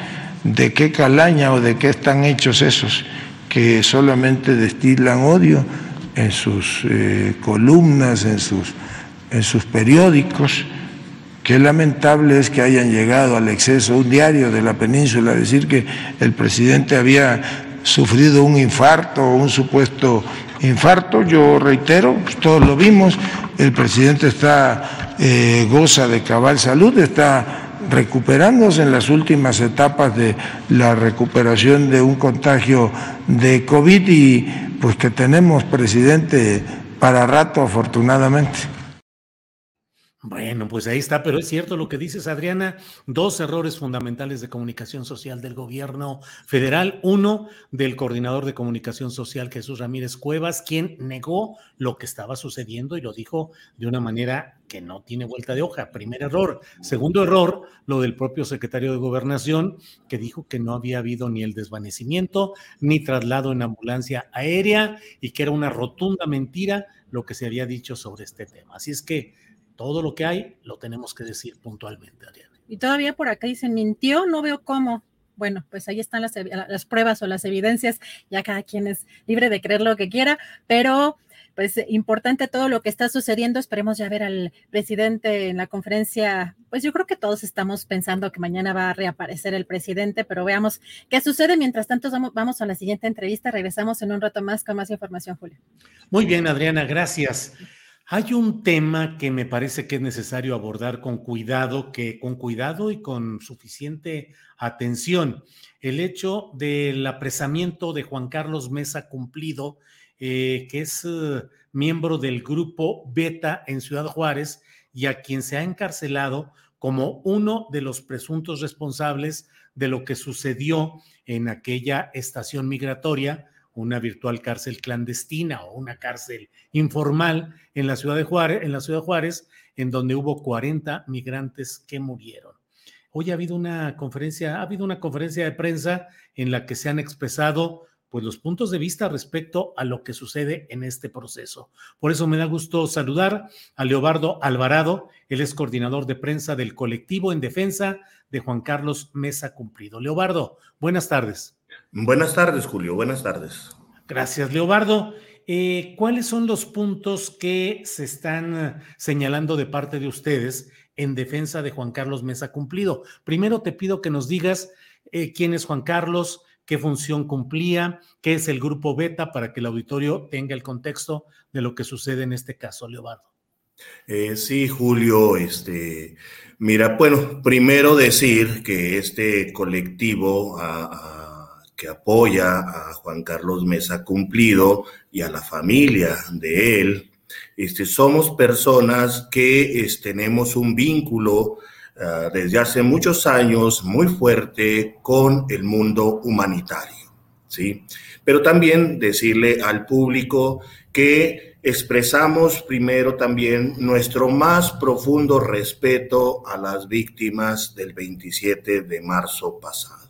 de qué calaña o de qué están hechos esos que solamente destilan odio en sus eh, columnas, en sus, en sus periódicos. Qué lamentable es que hayan llegado al exceso, un diario de la península, a decir que el presidente había sufrido un infarto o un supuesto infarto. Yo reitero, pues, todos lo vimos, el presidente está, eh, goza de cabal salud, está recuperándose en las últimas etapas de la recuperación de un contagio de COVID y pues que tenemos presidente para rato afortunadamente. Bueno, pues ahí está, pero es cierto lo que dices, Adriana, dos errores fundamentales de comunicación social del gobierno federal. Uno, del coordinador de comunicación social, Jesús Ramírez Cuevas, quien negó lo que estaba sucediendo y lo dijo de una manera que no tiene vuelta de hoja. Primer error. Segundo error, lo del propio secretario de gobernación, que dijo que no había habido ni el desvanecimiento, ni traslado en ambulancia aérea y que era una rotunda mentira lo que se había dicho sobre este tema. Así es que todo lo que hay lo tenemos que decir puntualmente, Adriana. Y todavía por acá dicen, mintió, no veo cómo. Bueno, pues ahí están las, las pruebas o las evidencias, ya cada quien es libre de creer lo que quiera, pero pues importante todo lo que está sucediendo. Esperemos ya ver al presidente en la conferencia. Pues yo creo que todos estamos pensando que mañana va a reaparecer el presidente, pero veamos qué sucede. Mientras tanto, vamos, vamos a la siguiente entrevista. Regresamos en un rato más con más información, Julio. Muy bien, Adriana, gracias. Hay un tema que me parece que es necesario abordar con cuidado, que con cuidado y con suficiente atención. El hecho del apresamiento de Juan Carlos Mesa Cumplido, eh, que es eh, miembro del grupo Beta en Ciudad Juárez y a quien se ha encarcelado como uno de los presuntos responsables de lo que sucedió en aquella estación migratoria una virtual cárcel clandestina o una cárcel informal en la ciudad de Juárez, en la ciudad de Juárez, en donde hubo 40 migrantes que murieron. Hoy ha habido una conferencia, ha habido una conferencia de prensa en la que se han expresado pues los puntos de vista respecto a lo que sucede en este proceso. Por eso me da gusto saludar a Leobardo Alvarado, él es coordinador de prensa del colectivo en defensa de Juan Carlos Mesa Cumplido. Leobardo, buenas tardes. Buenas tardes, Julio. Buenas tardes. Gracias, Leobardo. Eh, ¿Cuáles son los puntos que se están eh, señalando de parte de ustedes en defensa de Juan Carlos Mesa Cumplido? Primero te pido que nos digas eh, quién es Juan Carlos, qué función cumplía, qué es el grupo Beta, para que el auditorio tenga el contexto de lo que sucede en este caso, Leobardo. sí, Julio, este, mira, bueno, primero decir que este colectivo que apoya a Juan Carlos Mesa Cumplido y a la familia de él, este, somos personas que tenemos un vínculo ah, desde hace muchos años muy fuerte con el mundo humanitario, ¿sí? Pero también decirle al público que expresamos primero también nuestro más profundo respeto a las víctimas del 27 de marzo pasado.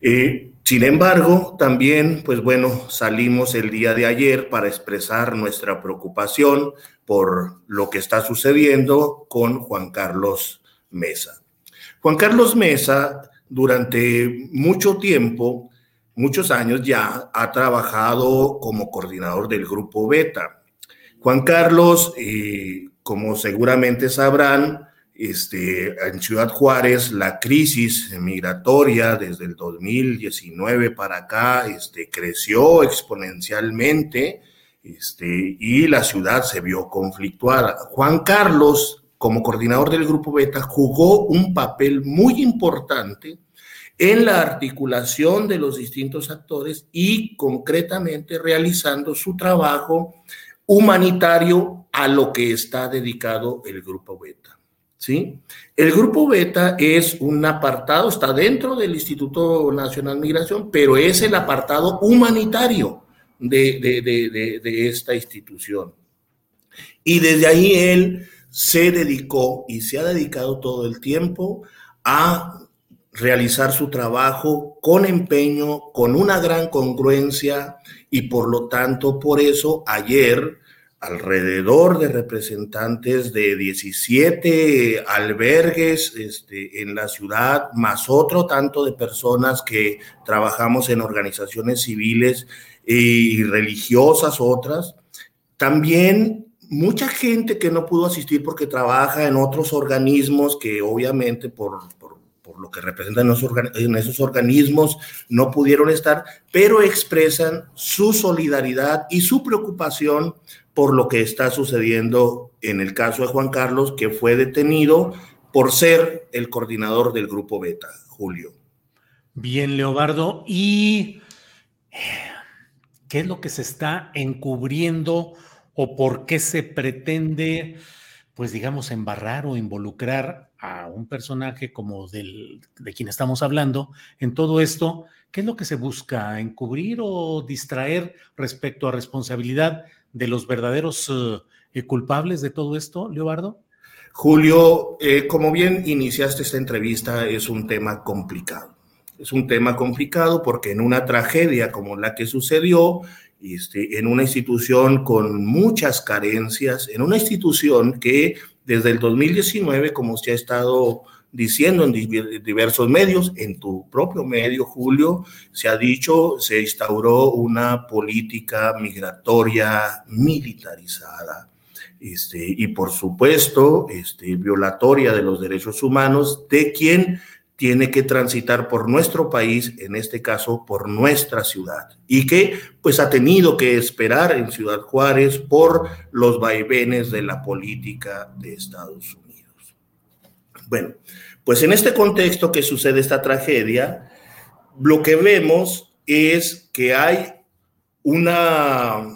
Eh, sin embargo, también, pues bueno, salimos el día de ayer para expresar nuestra preocupación por lo que está sucediendo con Juan Carlos Mesa. Juan Carlos Mesa, durante mucho tiempo, muchos años ya, ha trabajado como coordinador del grupo Beta. Juan Carlos, eh, como seguramente sabrán, este, en Ciudad Juárez, la crisis migratoria desde el 2019 para acá este, creció exponencialmente este, y la ciudad se vio conflictuada. Juan Carlos, como coordinador del Grupo Beta, jugó un papel muy importante en la articulación de los distintos actores y concretamente realizando su trabajo humanitario a lo que está dedicado el Grupo Beta. ¿Sí? El grupo beta es un apartado, está dentro del Instituto Nacional de Migración, pero es el apartado humanitario de, de esta institución. Y desde ahí él se dedicó y se ha dedicado todo el tiempo a realizar su trabajo con empeño, con una gran congruencia y por lo tanto, por eso ayer alrededor de representantes de 17 albergues este, en la ciudad, más otro tanto de personas que trabajamos en organizaciones civiles y religiosas otras. También mucha gente que no pudo asistir porque trabaja en otros organismos que obviamente por, lo que representan en esos organismos no pudieron estar, pero expresan su solidaridad y su preocupación por lo que está sucediendo en el caso de Juan Carlos, que fue detenido por ser el coordinador del grupo Beta, Julio. Bien, Leobardo. ¿Y qué es lo que se está encubriendo o por qué se pretende, pues digamos, embarrar o involucrar a un personaje como del, de quien estamos hablando en todo esto? ¿Qué es lo que se busca? ¿Encubrir o distraer respecto a responsabilidad de los verdaderos eh, culpables de todo esto, Leobardo? Julio, eh, como bien iniciaste esta entrevista, es un tema complicado. Es un tema complicado porque en una tragedia como la que sucedió, este, en una institución con muchas carencias, en una institución que desde el 2019, como se ha estado diciendo en diversos medios, en tu propio medio, Julio, se ha dicho, se instauró una política migratoria militarizada este, y por supuesto este, violatoria de los derechos humanos de quien tiene que transitar por nuestro país, en este caso por nuestra ciudad, y que pues ha tenido que esperar en Ciudad Juárez por los vaivenes de la política de Estados Unidos. Bueno, pues en este contexto que sucede esta tragedia, lo que vemos es que hay una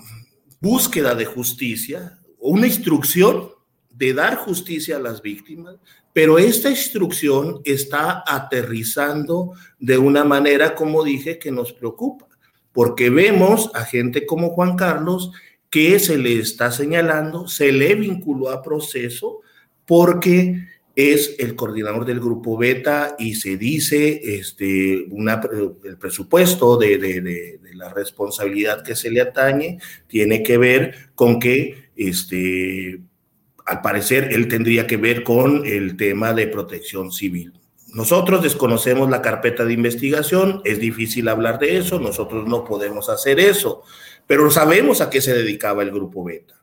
búsqueda de justicia, una instrucción de dar justicia a las víctimas, pero esta instrucción está aterrizando de una manera, como dije, que nos preocupa, porque vemos a gente como Juan Carlos que se le está señalando, se le vinculó a proceso porque es el coordinador del grupo Beta y se dice este, una, el presupuesto de, de, de, la responsabilidad que se le atañe tiene que ver con que este, al parecer él tendría que ver con el tema de protección civil. Nosotros desconocemos la carpeta de investigación, es difícil hablar de eso, nosotros no podemos hacer eso, pero sabemos a qué se dedicaba el grupo Beta.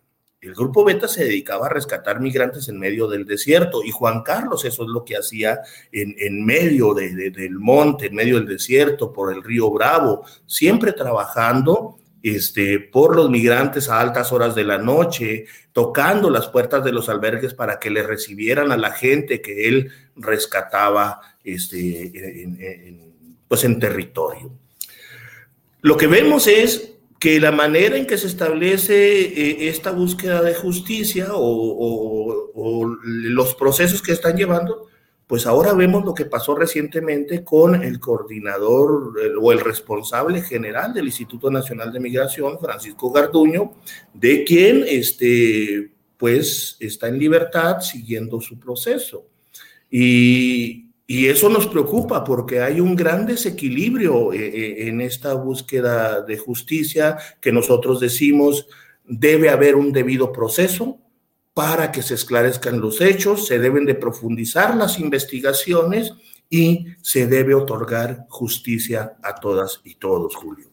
El grupo Beta se dedicaba a rescatar migrantes en medio del desierto y Juan Carlos eso es lo que hacía en, en medio de, de, del monte, en medio del desierto, por el río Bravo, siempre trabajando este, por los migrantes a altas horas de la noche, tocando las puertas de los albergues para que le recibieran a la gente que él rescataba este, pues en territorio. Lo que vemos es que la manera en que se establece eh, esta búsqueda de justicia o, o, o los procesos que están llevando, pues ahora vemos lo que pasó recientemente con el coordinador el, o el responsable general del Instituto Nacional de Migración, Francisco Garduño, de quien este, pues está en libertad siguiendo su proceso. Y, y eso nos preocupa porque hay un gran desequilibrio eh, eh, en esta búsqueda de justicia que nosotros decimos debe haber un debido proceso, para que se esclarezcan los hechos, se deben de profundizar las investigaciones y se debe otorgar justicia a todas y todos, Julio.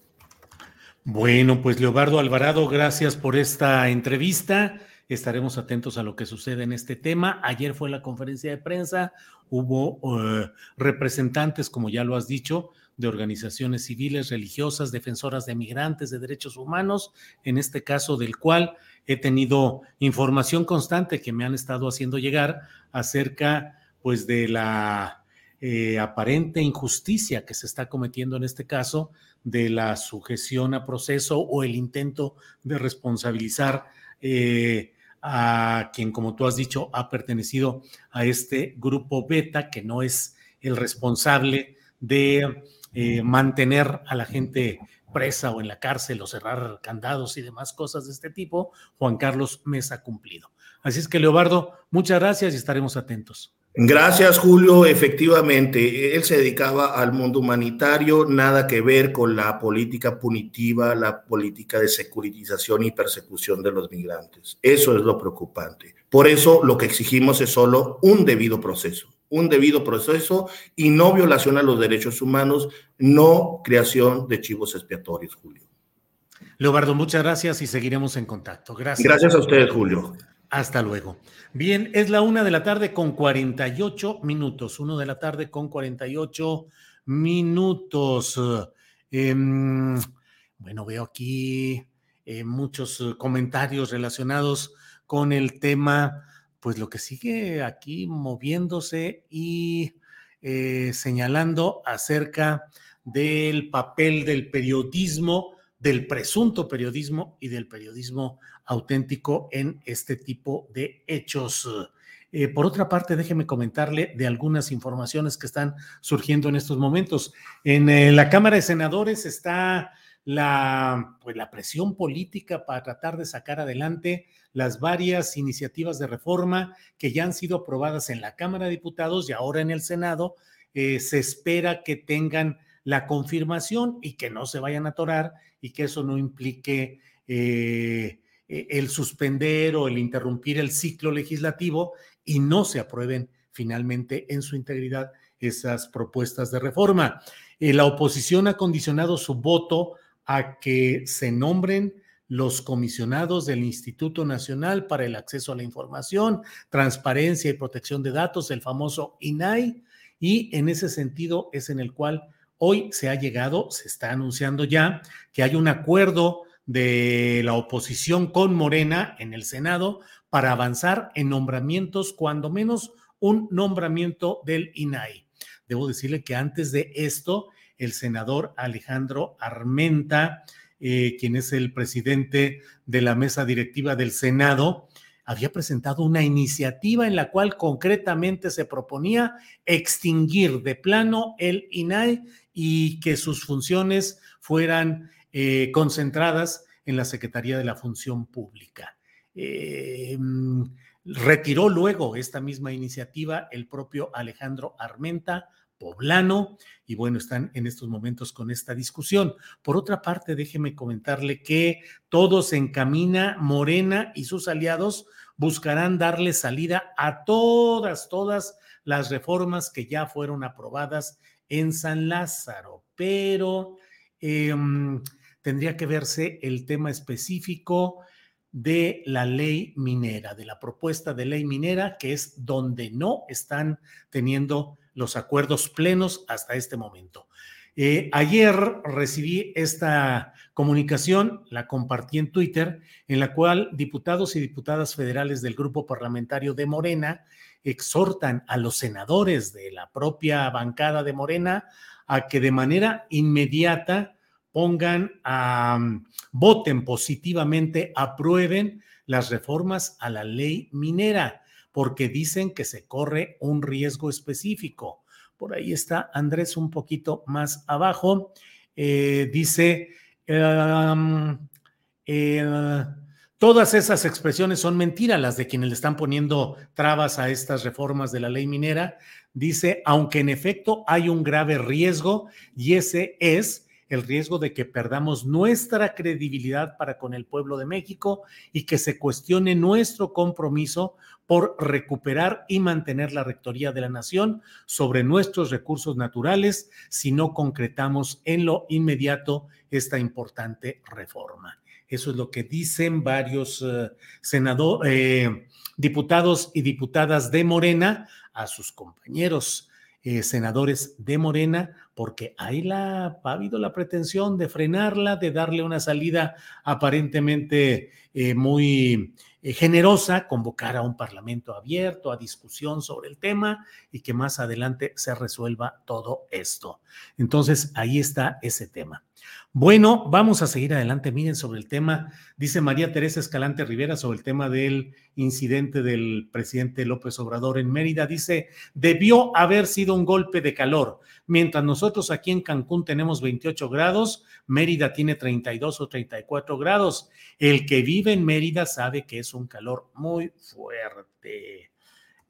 Bueno, pues Leobardo Alvarado, gracias por esta entrevista. Estaremos atentos a lo que sucede en este tema. Ayer fue la conferencia de prensa, hubo uh, representantes, como ya lo has dicho, de organizaciones civiles, religiosas, defensoras de migrantes, de derechos humanos, en este caso del cual he tenido información constante que me han estado haciendo llegar acerca pues de la eh, aparente injusticia que se está cometiendo en este caso de la sujeción a proceso o el intento de responsabilizar eh, a quien, como tú has dicho, ha pertenecido a este grupo beta, que no es el responsable de eh, mantener a la gente presa o en la cárcel o cerrar candados y demás cosas de este tipo, Juan Carlos Mesa cumplido. Así es que, Leobardo, muchas gracias y estaremos atentos. Gracias, Julio. Efectivamente, él se dedicaba al mundo humanitario, nada que ver con la política punitiva, la política de securitización y persecución de los migrantes. Eso es lo preocupante. Por eso lo que exigimos es solo un debido proceso un debido proceso y no violación a los derechos humanos, no creación de chivos expiatorios, Julio. Leobardo, muchas gracias y seguiremos en contacto. Gracias. Gracias a ustedes, Julio. Hasta luego. Bien, es la una de la tarde con 48 minutos. Uno de la tarde con 48 minutos. Eh, bueno, veo aquí eh, muchos comentarios relacionados con el tema pues lo que sigue aquí moviéndose y eh, señalando acerca del papel del periodismo del presunto periodismo y del periodismo auténtico en este tipo de hechos. Eh, por otra parte, déjeme comentarle de algunas informaciones que están surgiendo en estos momentos. En eh, la Cámara de Senadores está la, pues, la presión política para tratar de sacar adelante las varias iniciativas de reforma que ya han sido aprobadas en la Cámara de Diputados y ahora en el Senado. Eh, se espera que tengan la confirmación y que no se vayan a atorar y que eso no implique el suspender o el interrumpir el ciclo legislativo y no se aprueben finalmente en su integridad esas propuestas de reforma. Eh, la oposición ha condicionado su voto a que se nombren los comisionados del Instituto Nacional para el Acceso a la Información, Transparencia y Protección de Datos, el famoso INAI, y en ese sentido es en el cual hoy se ha llegado, se está anunciando ya que hay un acuerdo de la oposición con Morena en el Senado para avanzar en nombramientos, cuando menos un nombramiento del INAI. Debo decirle que antes de esto, el senador Alejandro Armenta, eh, quien es el presidente de la mesa directiva del Senado, había presentado una iniciativa en la cual concretamente se proponía extinguir de plano el INAI y que sus funciones fueran eh, concentradas en la Secretaría de la Función Pública. Eh, mm, retiró luego esta misma iniciativa el propio Alejandro Armenta, poblano, y bueno, están en estos momentos con esta discusión. Por otra parte, déjeme comentarle que todo se encamina, Morena y sus aliados buscarán darle salida a todas, todas las reformas que ya fueron aprobadas en San Lázaro, pero em, tendría que verse el tema específico de la ley minera, de la propuesta de ley minera, que es donde no están teniendo los acuerdos plenos hasta este momento. Eh, ayer recibí esta comunicación, la compartí en Twitter, en la cual diputados y diputadas federales del grupo parlamentario de Morena exhortan a los senadores de la propia bancada de Morena a que de manera inmediata pongan a, voten positivamente, aprueben las reformas a la ley minera, porque dicen que se corre un riesgo específico. Por ahí está Andrés un poquito más abajo. Eh, dice, eh, todas esas expresiones son mentiras, las de quienes le están poniendo trabas a estas reformas de la ley minera. Dice, aunque en efecto hay un grave riesgo y ese es el riesgo de que perdamos nuestra credibilidad para con el pueblo de México y que se cuestione nuestro compromiso por recuperar y mantener la rectoría de la nación sobre nuestros recursos naturales si no concretamos en lo inmediato esta importante reforma. Eso es lo que dicen varios eh, senadores, eh, diputados y diputadas de Morena a sus compañeros eh, senadores de Morena, porque ahí la, ha habido la pretensión de frenarla, de darle una salida aparentemente eh, muy eh, generosa, convocar a un parlamento abierto, a discusión sobre el tema y que más adelante se resuelva todo esto. Entonces, ahí está ese tema. Bueno, vamos a seguir adelante. Miren sobre el tema, dice María Teresa Escalante Rivera sobre el tema del incidente del presidente López Obrador en Mérida. Dice, debió haber sido un golpe de calor. Mientras nosotros aquí en Cancún tenemos 28 grados, Mérida tiene 32 o 34 grados. El que vive en Mérida sabe que es un calor muy fuerte.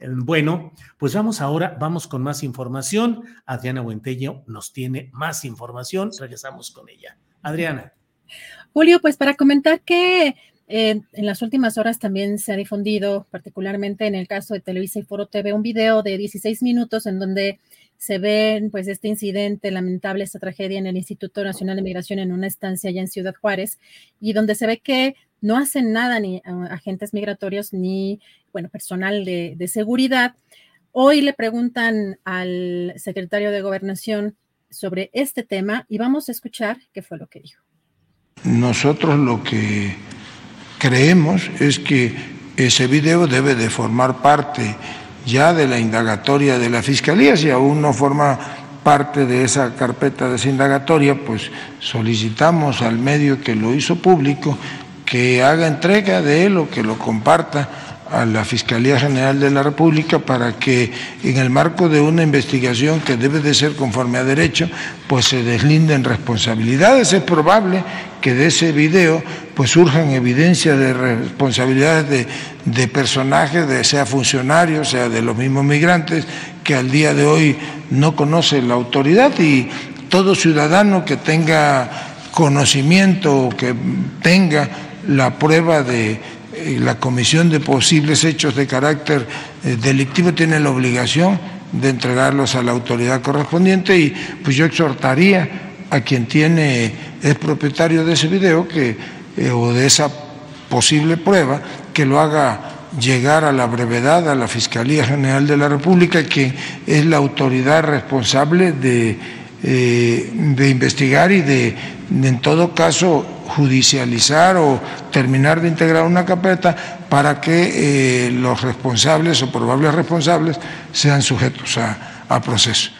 Bueno, pues vamos ahora, vamos con más información. Adriana Buentello nos tiene más información. Regresamos con ella. Adriana. Julio, pues para comentar que eh, en las últimas horas también se ha difundido, particularmente en el caso de Televisa y Foro TV, un video de 16 minutos en donde se ve pues este incidente lamentable, esta tragedia en el Instituto Nacional de Migración en una estancia allá en Ciudad Juárez y donde se ve que no hacen nada ni ah, agentes migratorios ni, bueno, personal de, de seguridad. Hoy le preguntan al secretario de Gobernación sobre este tema y vamos a escuchar qué fue lo que dijo. Nosotros lo que creemos es que ese video debe de formar parte ya de la indagatoria de la Fiscalía, si aún no forma parte de esa carpeta desindagatoria, pues solicitamos al medio que lo hizo público que haga entrega de él o que lo comparta a la Fiscalía General de la República para que en el marco de una investigación que debe de ser conforme a derecho, pues se deslinden responsabilidades. Es probable que de ese video pues surjan evidencias de responsabilidades de, de personajes, de, sea funcionarios, sea de los mismos migrantes, que al día de hoy no conoce la autoridad y todo ciudadano que tenga conocimiento o que tenga la prueba de eh, la comisión de posibles hechos de carácter eh, delictivo tiene la obligación de entregarlos a la autoridad correspondiente y pues yo exhortaría a quien tiene es propietario de ese video que eh, o de esa posible prueba que lo haga llegar a la brevedad a la Fiscalía General de la República que es la autoridad responsable de, de investigar y de en todo caso judicializar o terminar de integrar una carpeta para que eh, los responsables o probables responsables sean sujetos a, a proceso.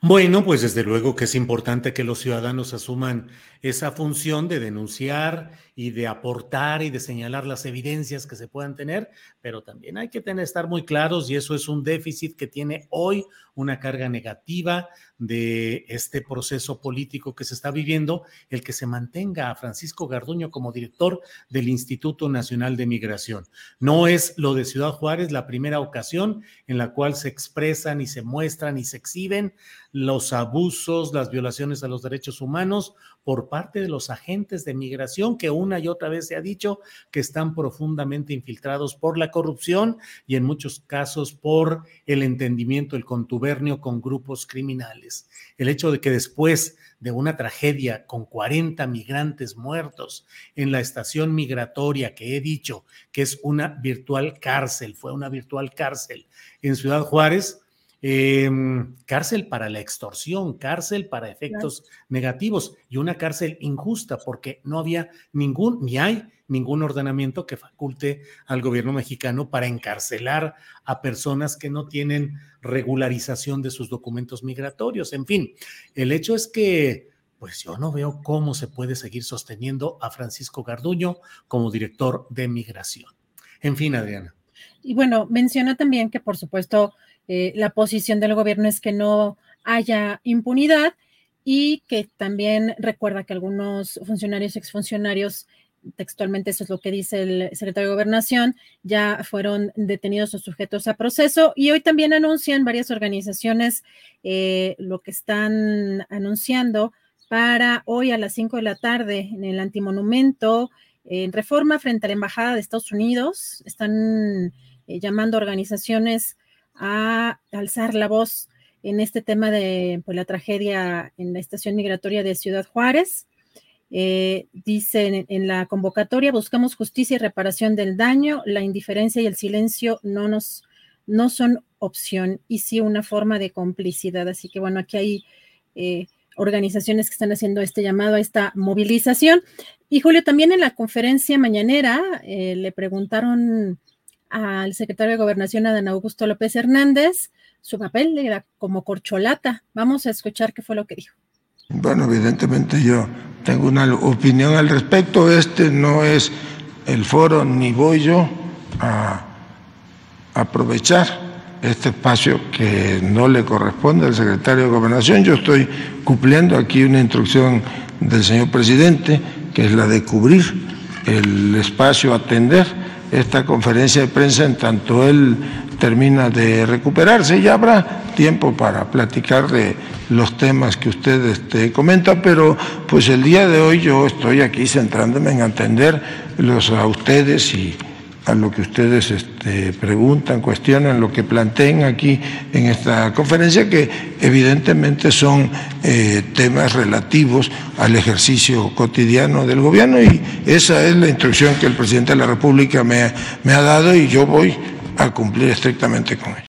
Bueno, pues desde luego que es importante que los ciudadanos asuman esa función de denunciar y de aportar y de señalar las evidencias que se puedan tener, pero también hay que tener, estar muy claros y eso es un déficit que tiene hoy una carga negativa de este proceso político que se está viviendo, el que se mantenga a Francisco Garduño como director del Instituto Nacional de Migración. No es lo de Ciudad Juárez la primera ocasión en la cual se expresan y se muestran y se exhiben los abusos, las violaciones a los derechos humanos por parte de los agentes de migración que una y otra vez se ha dicho que están profundamente infiltrados por la corrupción y en muchos casos por el entendimiento, el contubernio con grupos criminales. El hecho de que después de una tragedia con 40 migrantes muertos en la estación migratoria que he dicho que es una virtual cárcel, fue una virtual cárcel en Ciudad Juárez, Em, cárcel para la extorsión, cárcel para efectos negativos y una cárcel injusta porque no había ningún, ni hay ningún ordenamiento que faculte al gobierno mexicano para encarcelar a personas que no tienen regularización de sus documentos migratorios. En fin, el hecho es que pues yo no veo cómo se puede seguir sosteniendo a Francisco Garduño como director de migración. En fin, Adriana. Y bueno, menciona también que por supuesto eh, la posición del gobierno es que no haya impunidad y que también recuerda que algunos funcionarios exfuncionarios, textualmente eso es lo que dice el secretario de Gobernación, ya fueron detenidos o sujetos a proceso y hoy también anuncian varias organizaciones eh, lo que están anunciando para hoy a las 5 de la tarde en el antimonumento en reforma frente a la Embajada de Estados Unidos. Están eh, llamando organizaciones a alzar la voz en este tema de pues, la tragedia en la estación migratoria de Ciudad Juárez. Eh, dice en, la convocatoria, buscamos justicia y reparación del daño, la indiferencia y el silencio no nos no son opción y sí una forma de complicidad. Así que bueno, aquí hay eh, organizaciones que están haciendo este llamado a esta movilización. Y Julio, también en la conferencia mañanera eh, le preguntaron al secretario de Gobernación, Adán Augusto López Hernández, su papel era como corcholata. Vamos a escuchar qué fue lo que dijo. Bueno, evidentemente yo tengo una opinión al respecto. Este no es el foro ni voy yo a aprovechar este espacio que no le corresponde al secretario de Gobernación. Yo estoy cumpliendo aquí una instrucción del señor presidente, que es la de cubrir el espacio, atender esta conferencia de prensa en tanto él termina de recuperarse. Ya habrá tiempo para platicar de los temas que usted este, comenta, pero pues el día de hoy yo estoy aquí centrándome en atender los, a ustedes y a lo que ustedes este, preguntan, cuestionan, lo que planteen aquí en esta conferencia, que evidentemente son eh, temas relativos al ejercicio cotidiano del gobierno y esa es la instrucción que el presidente de la República me, ha dado y yo voy a cumplir estrictamente con ella.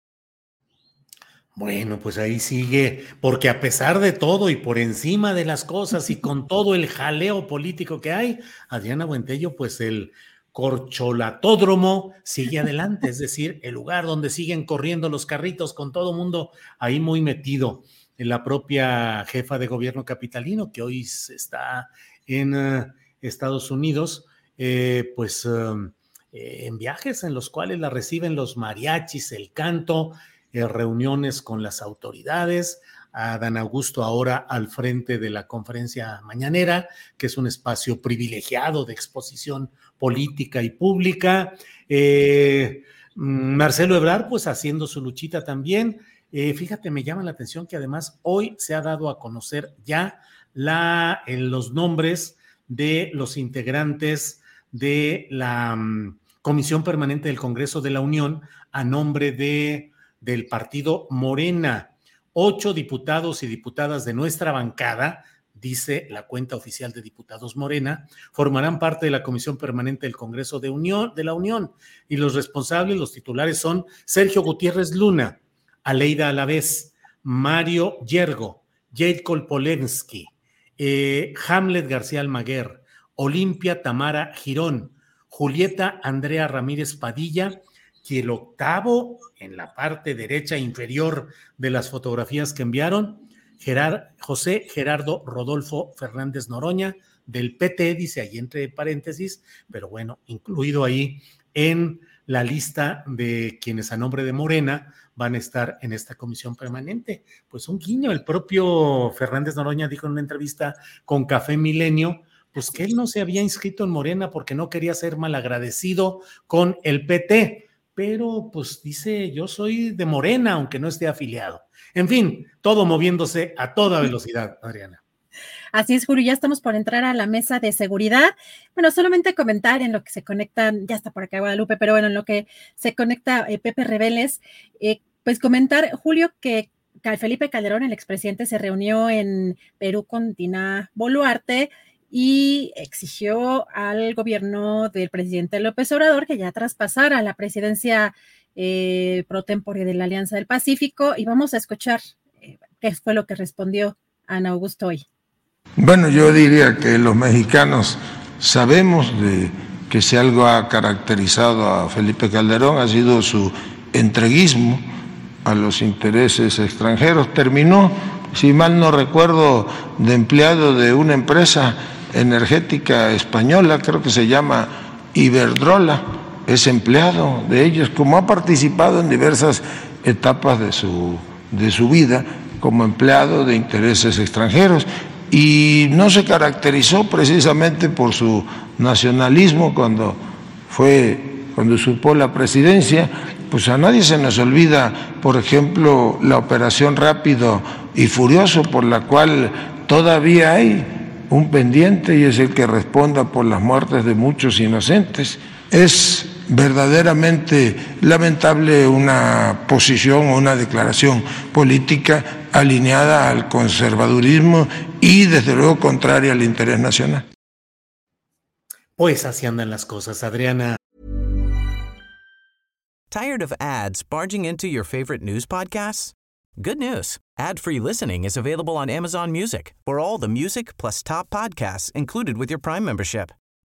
Bueno, pues ahí sigue, porque a pesar de todo y por encima de las cosas y con todo el jaleo político que hay, Adriana Buentello, pues el corcholatódromo sigue adelante, es decir, el lugar donde siguen corriendo los carritos con todo mundo ahí muy metido. La propia jefa de gobierno capitalino, que hoy está en eh, Estados Unidos, eh, pues um, eh, en viajes en los cuales la reciben los mariachis, el canto, reuniones con las autoridades, a Dan Augusto ahora al frente de la conferencia mañanera, que es un espacio privilegiado de exposición política y pública. Eh, mm, Marcelo Ebrard, pues haciendo su luchita también. Eh, fíjate, me llama la atención que además hoy se ha dado a conocer ya la, en los nombres de los integrantes de la mm, Comisión Permanente del Congreso de la Unión a nombre de, del partido Morena. Ocho diputados y diputadas de nuestra bancada dice la cuenta oficial de diputados Morena, formarán parte de la Comisión Permanente del Congreso de, Unión, de la Unión. Y los responsables, los titulares son Sergio Gutiérrez Luna, Aleida Alavés, Mario Yergo, Jade Kolpolensky, eh, Hamlet García Almaguer, Olimpia Tamara Girón, Julieta Andrea Ramírez Padilla, y el octavo en la parte derecha inferior de las fotografías que enviaron, José Gerardo Rodolfo Fernández Noroña, del PT, dice ahí entre paréntesis, pero bueno, incluido ahí en la lista de quienes a nombre de Morena van a estar en esta comisión permanente. Pues un guiño, el propio Fernández Noroña dijo en una entrevista con Café Milenio, pues que él no se había inscrito en Morena porque no quería ser malagradecido con el PT, pero pues dice, yo soy de Morena, aunque no esté afiliado. En fin, todo moviéndose a toda velocidad, Adriana. Así es, Julio, ya estamos por entrar a la mesa de seguridad. Bueno, solamente comentar en lo que se conectan, ya está por acá Guadalupe, pero bueno, en lo que se conecta eh, Pepe Reveles, eh, pues comentar, Julio, que Felipe Calderón, el expresidente, se reunió en Perú con Dina Boluarte y exigió al gobierno del presidente López Obrador que ya traspasara la presidencia eh, de la Alianza del Pacífico y vamos a escuchar eh, qué fue lo que respondió Ana Augusto hoy. Bueno, yo diría que los mexicanos sabemos de que si algo ha caracterizado a Felipe Calderón ha sido su entreguismo a los intereses extranjeros. Terminó, si mal no recuerdo, de empleado de una empresa energética española, creo que se llama Iberdrola es empleado de ellos, como ha participado en diversas etapas de su, de su vida como empleado de intereses extranjeros y no se caracterizó precisamente por su nacionalismo cuando fue cuando supo la presidencia, pues a nadie se nos olvida, por ejemplo, la operación rápido y furioso por la cual todavía hay un pendiente y es el que responda por las muertes de muchos inocentes. Es verdaderamente lamentable una posición o una declaración política alineada al conservadurismo y desde luego contraria al interés nacional. Pues así andan las cosas, Adriana. Tired of ads barging into your favorite news podcasts? Good news. Ad-free listening is available on Amazon Music. For all the music plus top podcasts included with your Prime membership.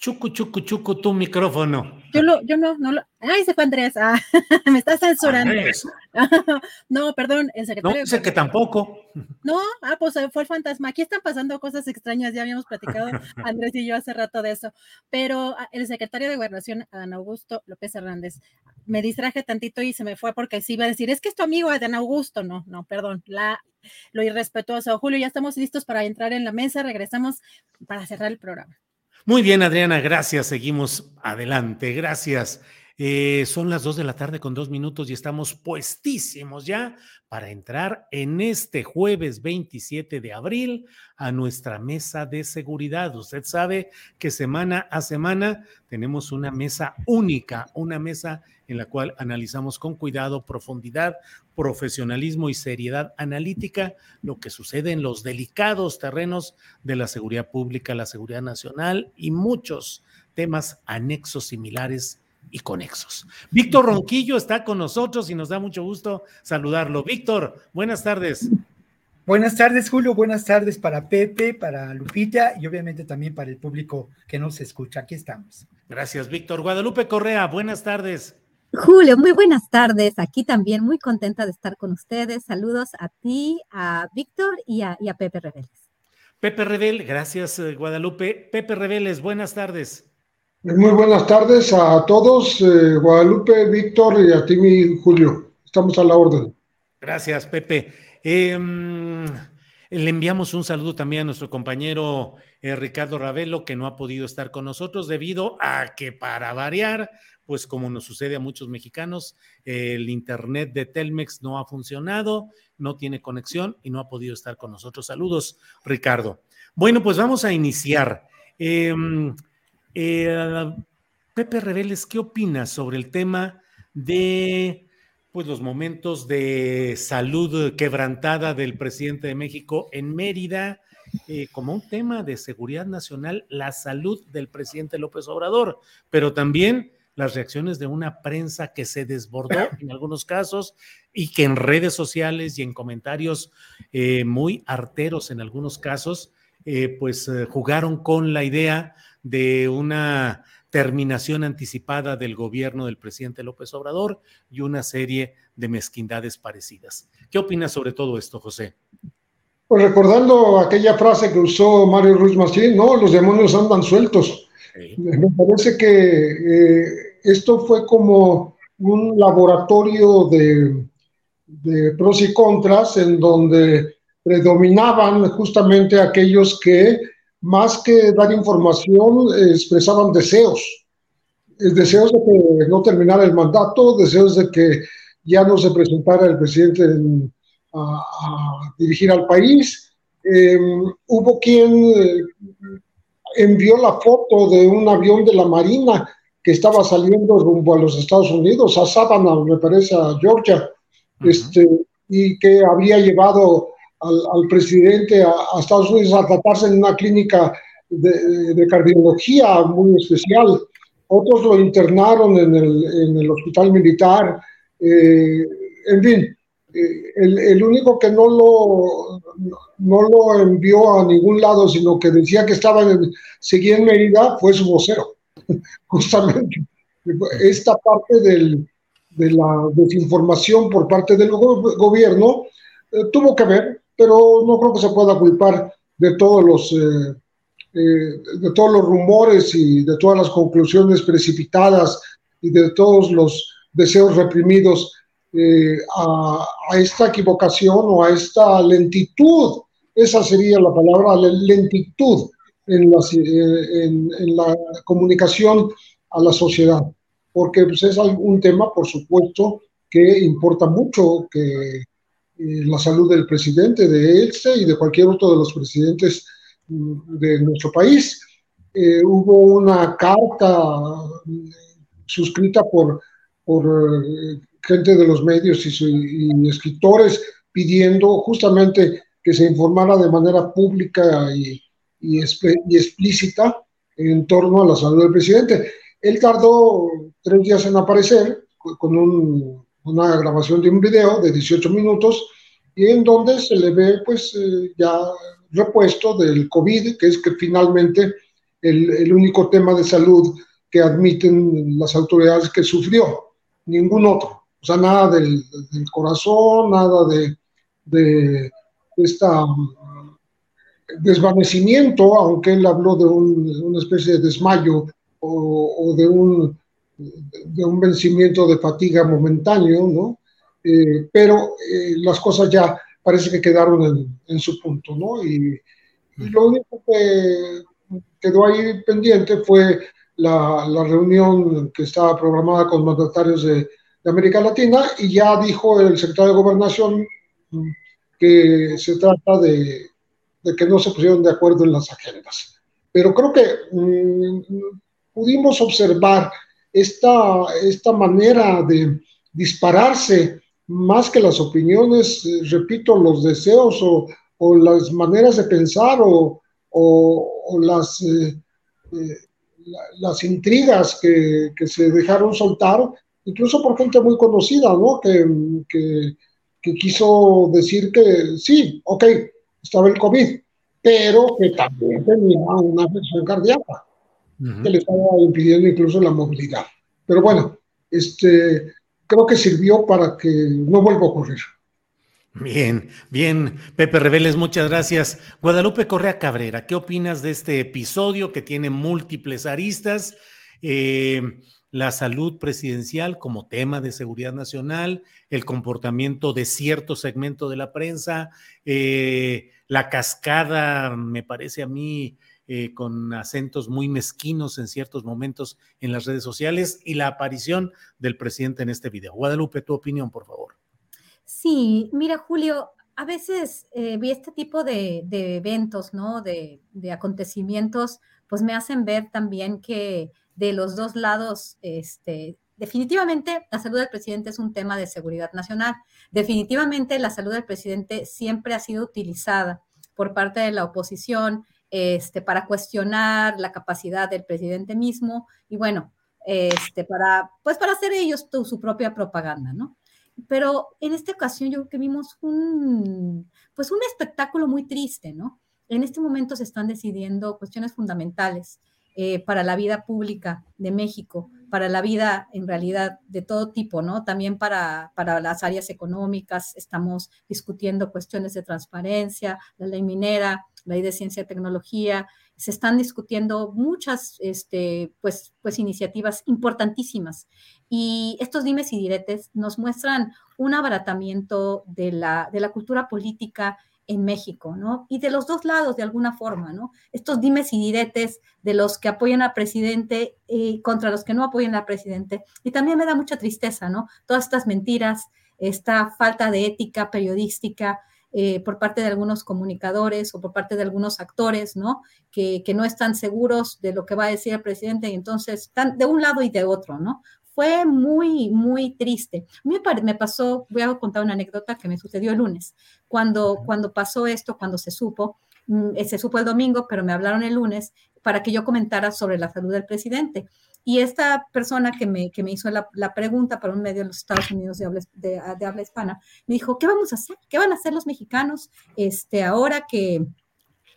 Chucu, chucu, chucu, tu micrófono. Yo, lo, yo no, no lo. Ay, se fue Andrés. Ah, me está censurando. no, perdón, el secretario. No, sé que tampoco. No, ah, pues eh, fue el fantasma. Aquí están pasando cosas extrañas. Ya habíamos platicado Andrés y yo hace rato de eso. Pero ah, el secretario de Gobernación, Adán Augusto López Hernández, me distraje tantito y se me fue porque sí iba a decir, es que es tu amigo Adán Augusto. No, no, perdón, la, lo irrespetuoso. Julio, ya estamos listos para entrar en la mesa. Regresamos para cerrar el programa. Muy bien, Adriana, gracias. Seguimos adelante. Gracias. Eh, son las dos de la tarde con dos minutos y estamos puestísimos ya para entrar en este jueves 27 de abril a nuestra mesa de seguridad. Usted sabe que semana a semana tenemos una mesa única, una mesa en la cual analizamos con cuidado, profundidad, profesionalismo y seriedad analítica lo que sucede en los delicados terrenos de la seguridad pública, la seguridad nacional y muchos temas anexos similares y conexos. Víctor Ronquillo está con nosotros y nos da mucho gusto saludarlo. Víctor, buenas tardes. Buenas tardes, Julio. Buenas tardes para Pepe, para Lupita y obviamente también para el público que nos escucha. Aquí estamos. Gracias, Víctor. Guadalupe Correa, buenas tardes. Julio, muy buenas tardes. Aquí también muy contenta de estar con ustedes. Saludos a ti, a Víctor y a, y a Pepe Reveles. Pepe Rebel, gracias, eh, Guadalupe. Pepe Reveles, buenas tardes. Muy buenas tardes a todos, eh, Guadalupe, Víctor y a ti, mi Julio. Estamos a la orden. Gracias, Pepe. Em, le enviamos un saludo también a nuestro compañero eh, Ricardo Ravelo, que no ha podido estar con nosotros debido a que, para variar, pues como nos sucede a muchos mexicanos, el internet de Telmex no ha funcionado, no tiene conexión y no ha podido estar con nosotros. Saludos, Ricardo. Bueno, pues vamos a iniciar. Eh, Pepe Reveles, ¿qué opinas sobre el tema de pues, los momentos de salud quebrantada del presidente de México en Mérida? Eh, como un tema de seguridad nacional, la salud del presidente López Obrador, pero también las reacciones de una prensa que se desbordó en algunos casos y que en redes sociales y en comentarios eh, muy arteros en algunos casos, pues jugaron con la idea de una terminación anticipada del gobierno del presidente López Obrador y una serie de mezquindades parecidas. ¿Qué opinas sobre todo esto, José? Pues recordando aquella frase que usó Mario Ruiz Massieu, no, los demonios andan sueltos. Me parece que eh, esto fue como un laboratorio de, de pros y contras en donde predominaban justamente aquellos que más que dar información, expresaban deseos. Deseos de que no terminara el mandato, deseos de que ya no se presentara el presidente a, dirigir al país. Em, hubo quien eh, envió la foto de un avión de la Marina que estaba saliendo rumbo a los Estados Unidos, a Savannah, me parece, a Georgia, este, y que había llevado al, presidente a, Estados Unidos a tratarse en una clínica de, cardiología muy especial. Otros lo internaron en el, en el hospital militar. Eh, en fin, eh, el, el, único que no lo, no lo envió a ningún lado, sino que decía que estaba en, seguía en Mérida, fue su vocero, justamente. Esta parte del, de la desinformación por parte del gobierno eh, tuvo que ver pero no creo que se pueda culpar de todos los, eh, eh, de todos los rumores y de todas las conclusiones precipitadas y de todos los deseos reprimidos eh, a, esta equivocación o a esta lentitud. Esa sería la palabra, lentitud en, en, la comunicación a la sociedad, porque pues, es un tema, por supuesto, que importa mucho, que eh, la salud del presidente, de este y de cualquier otro de los presidentes mm, de nuestro país. Eh, hubo una carta mm, suscrita por, por eh, gente de los medios y, escritores pidiendo justamente que se informara de manera pública y, y, explícita en torno a la salud del presidente. Él tardó tres días en aparecer con un una grabación de un video de 18 minutos y en donde se le ve pues eh, ya repuesto del COVID, que es que finalmente el, el, único tema de salud que admiten las autoridades que sufrió, ningún otro. O sea, nada del, del corazón, nada de, de esta mm, desvanecimiento, aunque él habló de un, una especie de desmayo o, o de un de un vencimiento de fatiga momentáneo, ¿no? Eh, pero eh, las cosas ya parece que quedaron en, su punto, ¿no? Y, lo único que quedó ahí pendiente fue la, la reunión que estaba programada con mandatarios de, de, América Latina y ya dijo el secretario de Gobernación mm, que se trata de, de que no se pusieron de acuerdo en las agendas. Pero creo que mm, pudimos observar esta, esta manera de dispararse más que las opiniones, eh, repito, los deseos o, las maneras de pensar o, las, eh, eh, las intrigas que, que, se dejaron soltar, incluso por gente muy conocida, ¿no? Que, que, que quiso decir que sí, ok, estaba el COVID, pero que también tenía una afección cardíaca, que le estaba impidiendo incluso la movilidad. Pero bueno, este, creo que sirvió para que no vuelva a ocurrir. Bien, bien, Pepe Reveles, muchas gracias. Guadalupe Correa Cabrera, ¿qué opinas de este episodio que tiene múltiples aristas? Eh, la salud presidencial como tema de seguridad nacional, el comportamiento de cierto segmento de la prensa, eh, la cascada, me parece a mí, eh, con acentos muy mezquinos en ciertos momentos en las redes sociales y la aparición del presidente en este video. Guadalupe, tu opinión, por favor. Sí, mira, Julio, a veces eh, vi este tipo de, eventos, ¿no? De, de, acontecimientos, pues me hacen ver también que de los dos lados, este, definitivamente la salud del presidente es un tema de seguridad nacional. Definitivamente la salud del presidente siempre ha sido utilizada por parte de la oposición este, para cuestionar la capacidad del presidente mismo y bueno, este, para, pues para hacer ellos su propia propaganda, ¿no? Pero en esta ocasión yo creo que vimos un, pues un espectáculo muy triste, ¿no? En este momento se están decidiendo cuestiones fundamentales eh, para la vida pública de México, para la vida en realidad de todo tipo, ¿no? También para, para las áreas económicas, estamos discutiendo cuestiones de transparencia, la ley minera, la ley de ciencia y tecnología, se están discutiendo muchas este, pues, pues iniciativas importantísimas. Y estos dimes y diretes nos muestran un abaratamiento de la, de la cultura política en México, ¿no? Y de los dos lados, de alguna forma, ¿no? Estos dimes y diretes de los que apoyan al presidente y contra los que no apoyan al presidente. Y también me da mucha tristeza, ¿no? Todas estas mentiras, esta falta de ética periodística, eh, por parte de algunos comunicadores o por parte de algunos actores, ¿no? Que, que, no están seguros de lo que va a decir el presidente y entonces están de un lado y de otro, ¿no? Fue muy, muy triste. A mí me pasó, voy a contar una anécdota que me sucedió el lunes, cuando, cuando pasó esto, cuando se supo, mm, se supo el domingo, pero me hablaron el lunes para que yo comentara sobre la salud del presidente. Y esta persona que me, que me hizo la, la, pregunta para un medio de los Estados Unidos de habla, de, de habla, hispana, me dijo, ¿qué vamos a hacer? ¿Qué van a hacer los mexicanos este, ahora que,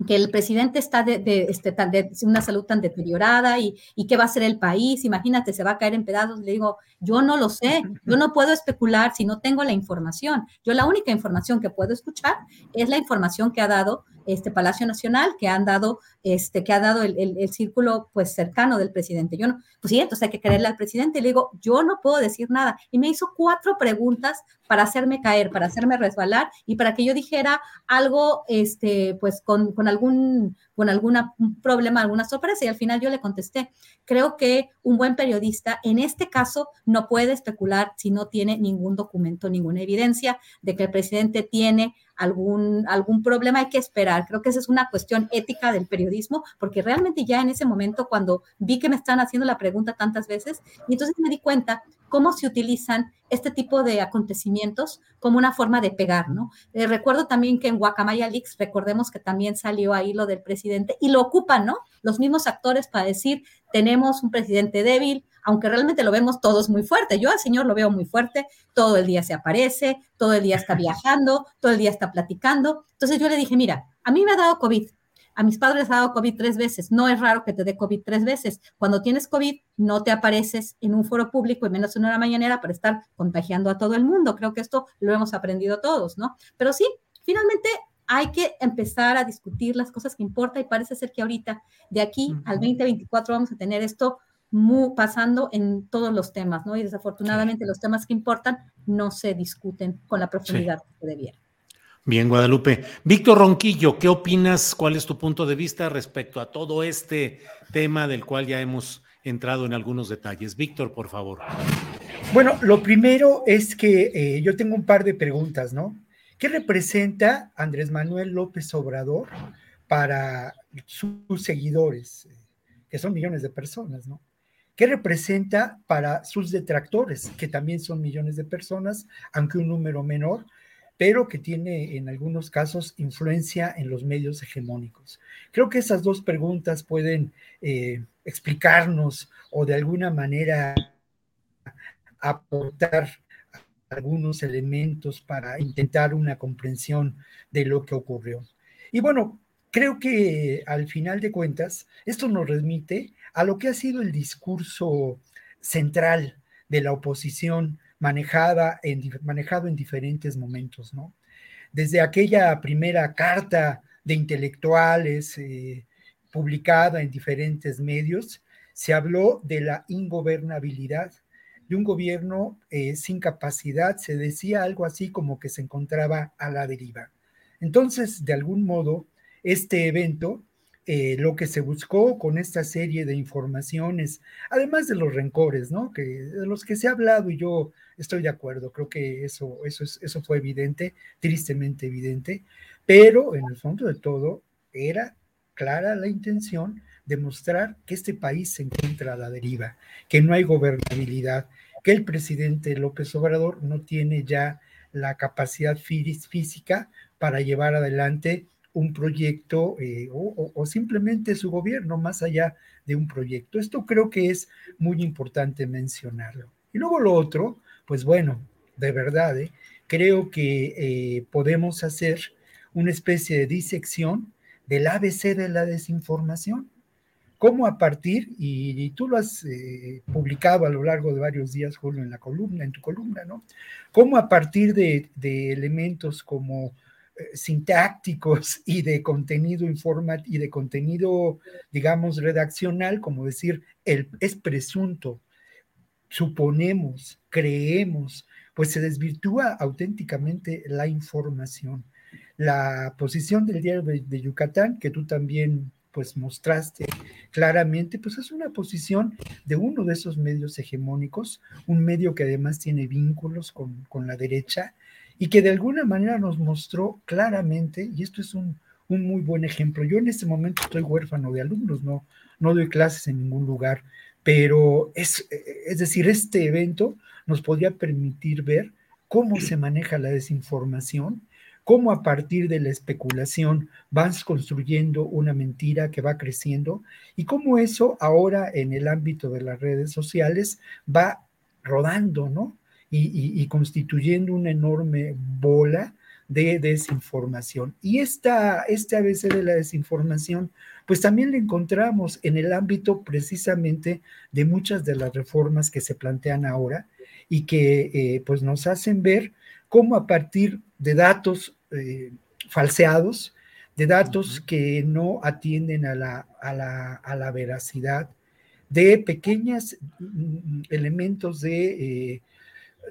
que el presidente está de, de, este, tan de, una salud tan deteriorada y, y, qué va a hacer el país, imagínate, se va a caer en pedazos. Le digo, yo no lo sé, yo no puedo especular si no tengo la información. Yo la única información que puedo escuchar es la información que ha dado este Palacio Nacional, que han dado, este, que ha dado el, el, círculo pues cercano del presidente. Yo no, pues sí, entonces hay que creerle al presidente. Le digo, yo no puedo decir nada. Y me hizo cuatro preguntas para hacerme caer, para hacerme resbalar y para que yo dijera algo, este, pues con, con algún, con algún problema, alguna sorpresa. Y al final yo le contesté, creo que un buen periodista en este caso no puede especular si no tiene ningún documento, ninguna evidencia de que el presidente tiene algún, algún problema, hay que esperar. Creo que esa es una cuestión ética del periodismo, porque realmente ya en ese momento, cuando vi que me están haciendo la pregunta tantas veces, y entonces me di cuenta cómo se utilizan este tipo de acontecimientos como una forma de pegar, ¿no? Eh, recuerdo también que en Guacamaya Leaks, recordemos que también salió ahí lo del presidente, y lo ocupan, ¿no? Los mismos actores para decir, tenemos un presidente débil, aunque realmente lo vemos todos muy fuerte. Yo al señor lo veo muy fuerte, todo el día se aparece, todo el día está viajando, todo el día está platicando. Entonces yo le dije, mira, a mí me ha dado COVID, a mis padres ha dado COVID tres veces. No es raro que te dé COVID tres veces. Cuando tienes COVID, no te apareces en un foro público y menos en una mañanera para estar contagiando a todo el mundo. Creo que esto lo hemos aprendido todos, ¿no? Pero sí, finalmente hay que empezar a discutir las cosas que importan y parece ser que ahorita, de aquí al 2024, vamos a tener esto pasando en todos los temas, ¿no? Y desafortunadamente los temas que importan no se discuten con la profundidad que se debiera. Bien, Guadalupe. Víctor Ronquillo, ¿qué opinas? ¿Cuál es tu punto de vista respecto a todo este tema del cual ya hemos entrado en algunos detalles? Víctor, por favor. Bueno, lo primero es que eh, yo tengo un par de preguntas, ¿no? ¿Qué representa Andrés Manuel López Obrador para sus seguidores, que son millones de personas, ¿no? ¿Qué representa para sus detractores, que también son millones de personas, aunque un número menor, pero que tiene en algunos casos influencia en los medios hegemónicos. Creo que esas dos preguntas pueden eh, explicarnos o de alguna manera aportar algunos elementos para intentar una comprensión de lo que ocurrió. Y bueno, creo que al final de cuentas, esto nos remite a lo que ha sido el discurso central de la oposición manejada en, manejado en diferentes momentos, ¿no? Desde aquella primera carta de intelectuales eh, publicada en diferentes medios, se habló de la ingobernabilidad de un gobierno eh, sin capacidad, se decía algo así como que se encontraba a la deriva. Entonces, de algún modo, este evento eh, lo que se buscó con esta serie de informaciones, además de los rencores, ¿no? Que, de los que se ha hablado y yo estoy de acuerdo, creo que eso, eso, es, eso fue evidente, tristemente evidente, pero en el fondo de todo era clara la intención de mostrar que este país se encuentra a la deriva, que no hay gobernabilidad, que el presidente López Obrador no tiene ya la capacidad física para llevar adelante un proyecto eh, o, simplemente su gobierno más allá de un proyecto. Esto creo que es muy importante mencionarlo. Y luego lo otro, pues bueno, de verdad, eh, creo que eh, podemos hacer una especie de disección del ABC de la desinformación. Cómo a partir, y, tú lo has publicado a lo largo de varios días, Julio, en la columna, en tu columna, ¿no? Cómo a partir de, elementos como sintácticos y de contenido y de contenido, digamos, redaccional, como decir, el, es presunto, suponemos, creemos, pues se desvirtúa auténticamente la información. La posición del diario de, Yucatán, que tú también pues mostraste claramente, pues es una posición de uno de esos medios hegemónicos, un medio que además tiene vínculos con, con la derecha, y que de alguna manera nos mostró claramente, y esto es un, muy buen ejemplo, yo en este momento estoy huérfano de alumnos, no, no doy clases en ningún lugar, pero es, es decir, este evento nos podría permitir ver cómo se maneja la desinformación, cómo a partir de la especulación vas construyendo una mentira que va creciendo y cómo eso ahora en el ámbito de las redes sociales va rodando, ¿no? Y, constituyendo una enorme bola de desinformación. Y esta, este ABC de la desinformación, pues también la encontramos en el ámbito precisamente de muchas de las reformas que se plantean ahora y que eh, pues nos hacen ver cómo a partir de datos eh, falseados, de datos que no atienden a la, a la, a la veracidad, de pequeños mm, mm, elementos de... Eh,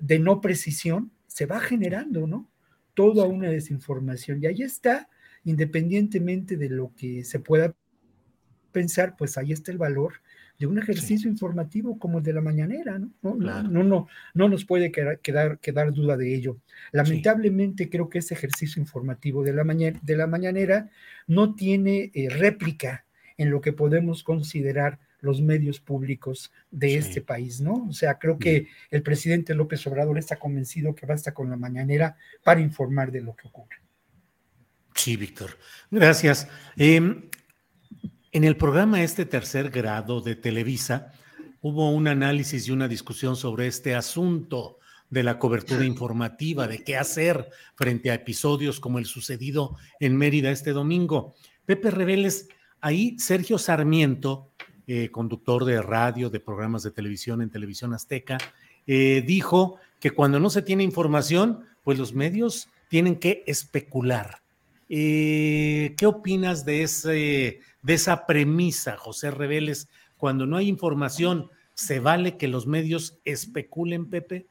de no precisión, se va generando, ¿no? Toda una desinformación. Y ahí está, independientemente de lo que se pueda pensar, pues ahí está el valor de un ejercicio informativo como el de la mañanera, ¿no? No, no, no, nos puede quedar, quedar, duda de ello. Lamentablemente creo que ese ejercicio informativo de la, de la mañanera no tiene eh, réplica en lo que podemos considerar los medios públicos de este país, ¿no? O sea, creo que el presidente López Obrador está convencido que basta con la mañanera para informar de lo que ocurre. Sí, Víctor. Gracias. Em, en el programa Este Tercer Grado de Televisa hubo un análisis y una discusión sobre este asunto de la cobertura informativa, de qué hacer frente a episodios como el sucedido en Mérida este domingo. Pepe Reveles, ahí Sergio Sarmiento eh, conductor de radio, de programas de televisión en Televisión Azteca, eh, dijo que cuando no se tiene información, pues los medios tienen que especular. Eh, ¿Qué opinas de, ese, de esa premisa, José Reveles, cuando no hay información, ¿se vale que los medios especulen, Pepe?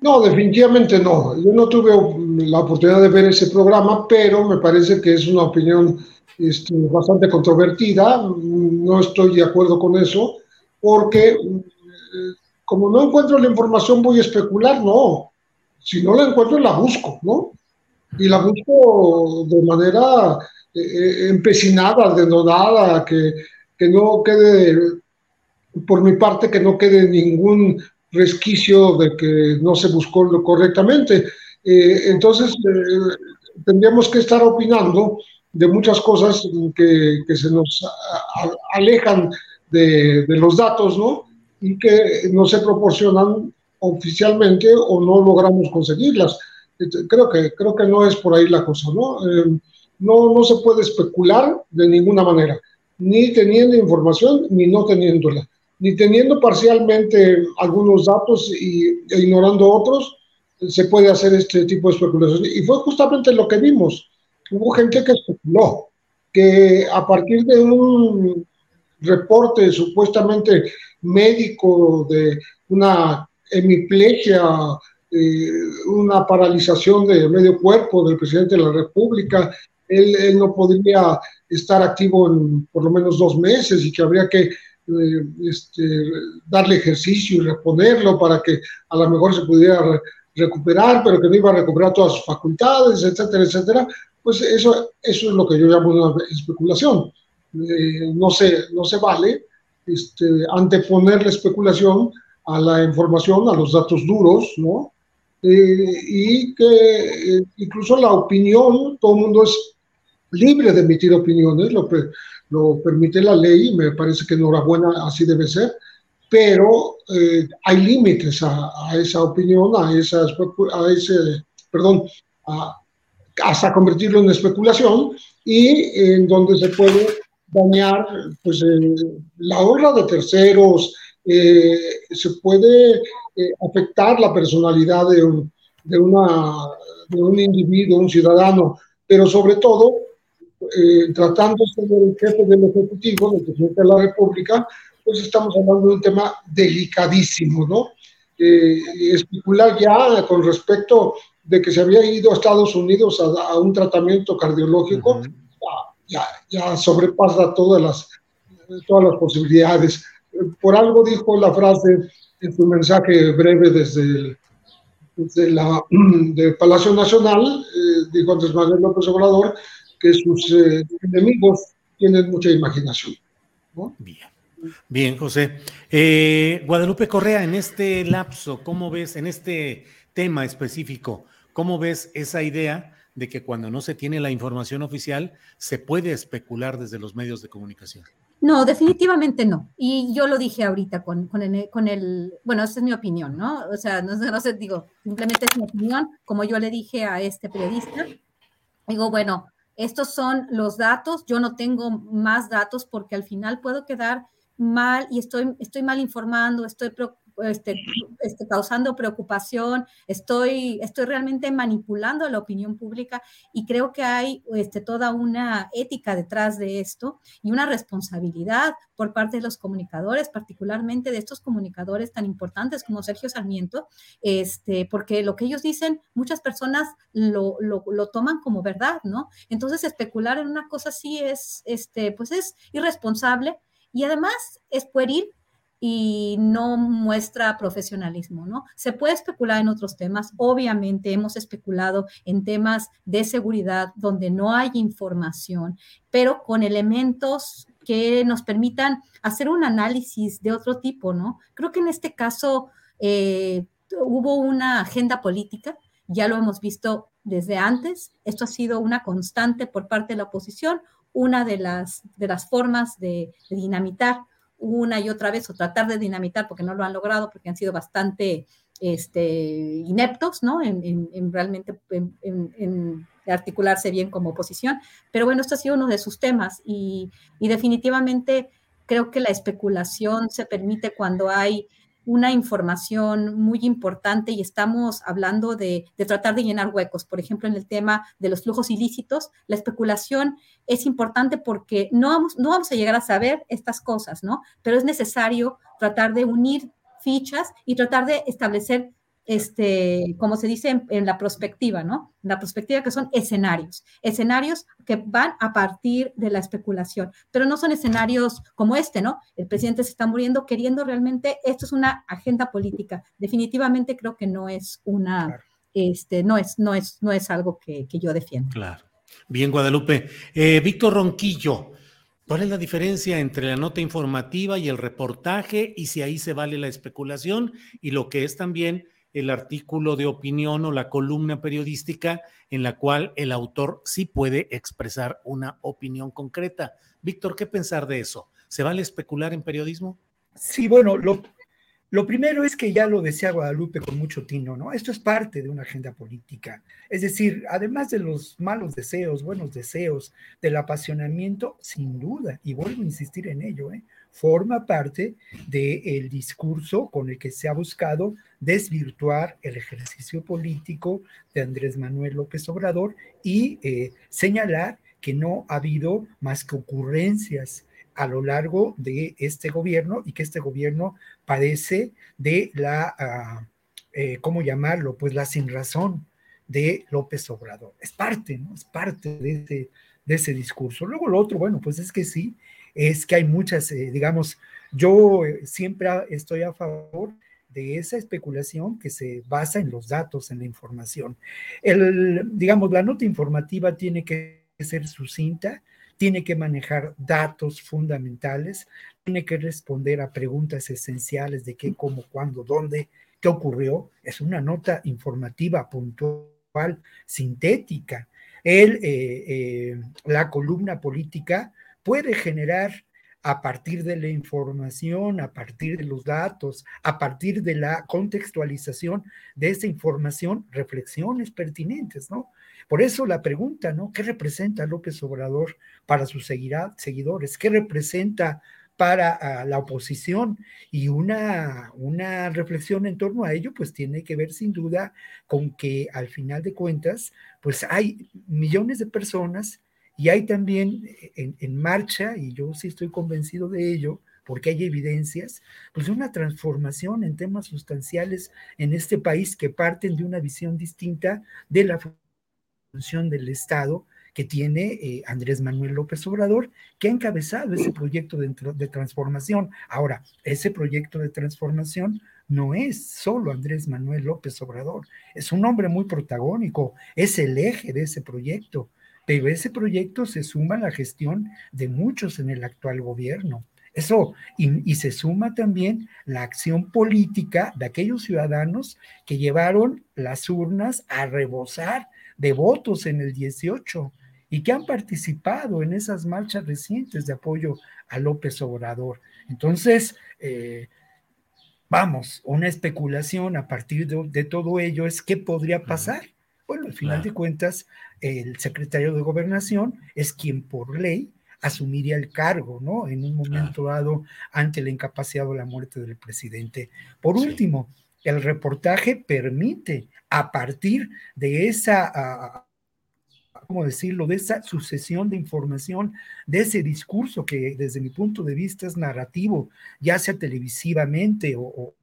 No, definitivamente no. Yo no tuve la oportunidad de ver ese programa, pero me parece que es una opinión este, bastante controvertida. No estoy de acuerdo con eso, porque eh, como no encuentro la información voy a especular, no. Si no la encuentro, la busco, ¿no? Y la busco de manera eh, eh, empecinada, denodada, que, que no quede, por mi parte, que no quede ningún resquicio de que no se buscó correctamente. Eh, entonces, tendríamos que estar opinando de muchas cosas que, que se nos alejan de, de, los datos, ¿no? Y que no se proporcionan oficialmente o no logramos conseguirlas. Creo que, creo que no es por ahí la cosa, ¿no? no, no se puede especular de ninguna manera, ni teniendo información ni no teniéndola, ni teniendo parcialmente algunos datos y, e ignorando otros, se puede hacer este tipo de especulación. Y fue justamente lo que vimos. Hubo gente que especuló, que a partir de un reporte supuestamente médico de una hemiplegia, eh, una paralización de medio cuerpo del presidente de la República él, no podría estar activo en por lo menos dos meses y que habría que eh, este, darle ejercicio y reponerlo para que a lo mejor se pudiera recuperar, pero que no iba a recuperar todas sus facultades, etcétera, etcétera, pues eso, eso es lo que yo llamo una especulación. Eh, no, se, no se vale este, anteponer la especulación a la información, a los datos duros, ¿no? Eh, y que incluso la opinión, todo el mundo es libre de emitir opiniones, lo, lo permite la ley me parece que enhorabuena así debe ser, pero eh, hay límites a, esa opinión, a, esa, a ese, perdón, hasta convertirlo en especulación y en donde se puede dañar pues, eh, la honra de terceros, eh, se puede afectar la personalidad de un, de, una, de un individuo, un ciudadano, pero sobre todo eh, tratándose del jefe del Ejecutivo, del presidente de la República, pues estamos hablando de un tema delicadísimo, ¿no? Eh, especular ya con respecto de que se había ido a Estados Unidos a, un tratamiento cardiológico, ya, ya, sobrepasa todas las, todas las posibilidades. Por algo dijo la frase en su mensaje breve desde el, desde la, del Palacio Nacional, eh, dijo Andrés Manuel López Obrador, que sus eh, enemigos tienen mucha imaginación. Bien. Bien, José. Eh, Guadalupe Correa, en este lapso, ¿cómo ves, en este tema específico, cómo ves esa idea de que cuando no se tiene la información oficial se puede especular desde los medios de comunicación? No, definitivamente no. Y yo lo dije ahorita con, con, el, bueno, esa es mi opinión, ¿no? O sea, no, sé, digo, simplemente es mi opinión, como yo le dije a este periodista, digo, bueno, estos son los datos, yo no tengo más datos porque al final puedo quedar mal y estoy, estoy mal informando, estoy este, este, causando preocupación, estoy, estoy realmente manipulando la opinión pública y creo que hay este, toda una ética detrás de esto y una responsabilidad por parte de los comunicadores, particularmente de estos comunicadores tan importantes como Sergio Sarmiento, este, porque lo que ellos dicen, muchas personas lo, toman como verdad, ¿no? Entonces, especular en una cosa así es, este, pues es irresponsable y además es pueril y no muestra profesionalismo, ¿no? Se puede especular en otros temas, obviamente hemos especulado en temas de seguridad donde no hay información, pero con elementos que nos permitan hacer un análisis de otro tipo, ¿no? Creo que en este caso eh, hubo una agenda política, ya lo hemos visto desde antes, esto ha sido una constante por parte de la oposición, una de las, de las formas de dinamitar una y otra vez o tratar de dinamitar porque no lo han logrado, porque han sido bastante este, ineptos, ¿no? En, realmente en, articularse bien como oposición. Pero bueno, esto ha sido uno de sus temas y, definitivamente creo que la especulación se permite cuando hay una información muy importante y estamos hablando de, tratar de llenar huecos. Por ejemplo, en el tema de los flujos ilícitos, la especulación es importante porque no vamos, no vamos a llegar a saber estas cosas, ¿no? Pero es necesario tratar de unir fichas y tratar de establecer este, como se dice en, la perspectiva, ¿no? La perspectiva que son escenarios, escenarios que van a partir de la especulación, pero no son escenarios como este, ¿no? El presidente se está muriendo queriendo realmente, esto es una agenda política. Definitivamente creo que no es una, este, no es, no es, no es algo que, yo defiendo. Claro. Bien, Guadalupe. Eh, Víctor Ronquillo, ¿cuál es la diferencia entre la nota informativa y el reportaje y si ahí se vale la especulación y lo que es también el artículo de opinión o la columna periodística en la cual el autor sí puede expresar una opinión concreta. Víctor, ¿qué pensar de eso? ¿Se vale especular en periodismo? Sí, bueno, lo, lo primero es que ya lo decía Guadalupe con mucho tino, ¿no? Esto es parte de una agenda política. Es decir, además de los malos deseos, buenos deseos, del apasionamiento, sin duda, y vuelvo a insistir en ello, ¿eh? forma parte del discurso con el que se ha buscado desvirtuar el ejercicio político de Andrés Manuel López Obrador y eh, señalar que no ha habido más que ocurrencias a lo largo de este gobierno y que este gobierno padece de la, eh, ¿cómo llamarlo? Pues la sin razón de López Obrador. Es parte, ¿no? Es parte de ese, de ese discurso. Luego lo otro, bueno, pues es que sí, es que hay muchas, eh, digamos, yo siempre estoy a favor de esa especulación que se basa en los datos, en la información. El, digamos, la nota informativa tiene que ser sucinta, tiene que manejar datos fundamentales, tiene que responder a preguntas esenciales de qué, cómo, cuándo, dónde, qué ocurrió. Es una nota informativa puntual, sintética. El, eh, eh, la columna política puede generar a partir de la información, a partir de los datos, a partir de la contextualización de esa información, reflexiones pertinentes, ¿no? Por eso la pregunta, ¿no? ¿Qué representa López Obrador para sus seguidores? ¿Qué representa para ah, la oposición? Y una, una reflexión en torno a ello, pues tiene que ver sin duda con que al final de cuentas, pues hay millones de personas y hay también eh, en, marcha, y yo sí estoy convencido de ello, porque hay evidencias, pues de una transformación en temas sustanciales en este país que parten de una visión distinta de la función del Estado que tiene eh, Andrés Manuel López Obrador, que ha encabezado ese proyecto de, transformación. Ahora, ese proyecto de transformación no es solo Andrés Manuel López Obrador, es un hombre muy protagónico, es el eje de ese proyecto pero ese proyecto se suma a la gestión de muchos en el actual gobierno. Eso, y, se suma también la acción política de aquellos ciudadanos que llevaron las urnas a rebosar de votos en el 18 y que han participado en esas marchas recientes de apoyo a López Obrador. Entonces, eh, vamos, una especulación a partir de, todo ello es qué podría pasar. Bueno, al final de cuentas, el secretario de gobernación es quien por ley asumiría el cargo, ¿no? En un momento dado ante la incapacidad o la muerte del presidente. Por último, el reportaje permite, a partir de esa, ¿cómo decirlo?, de esa sucesión de información, de ese discurso que desde mi punto de vista es narrativo, ya sea televisivamente o,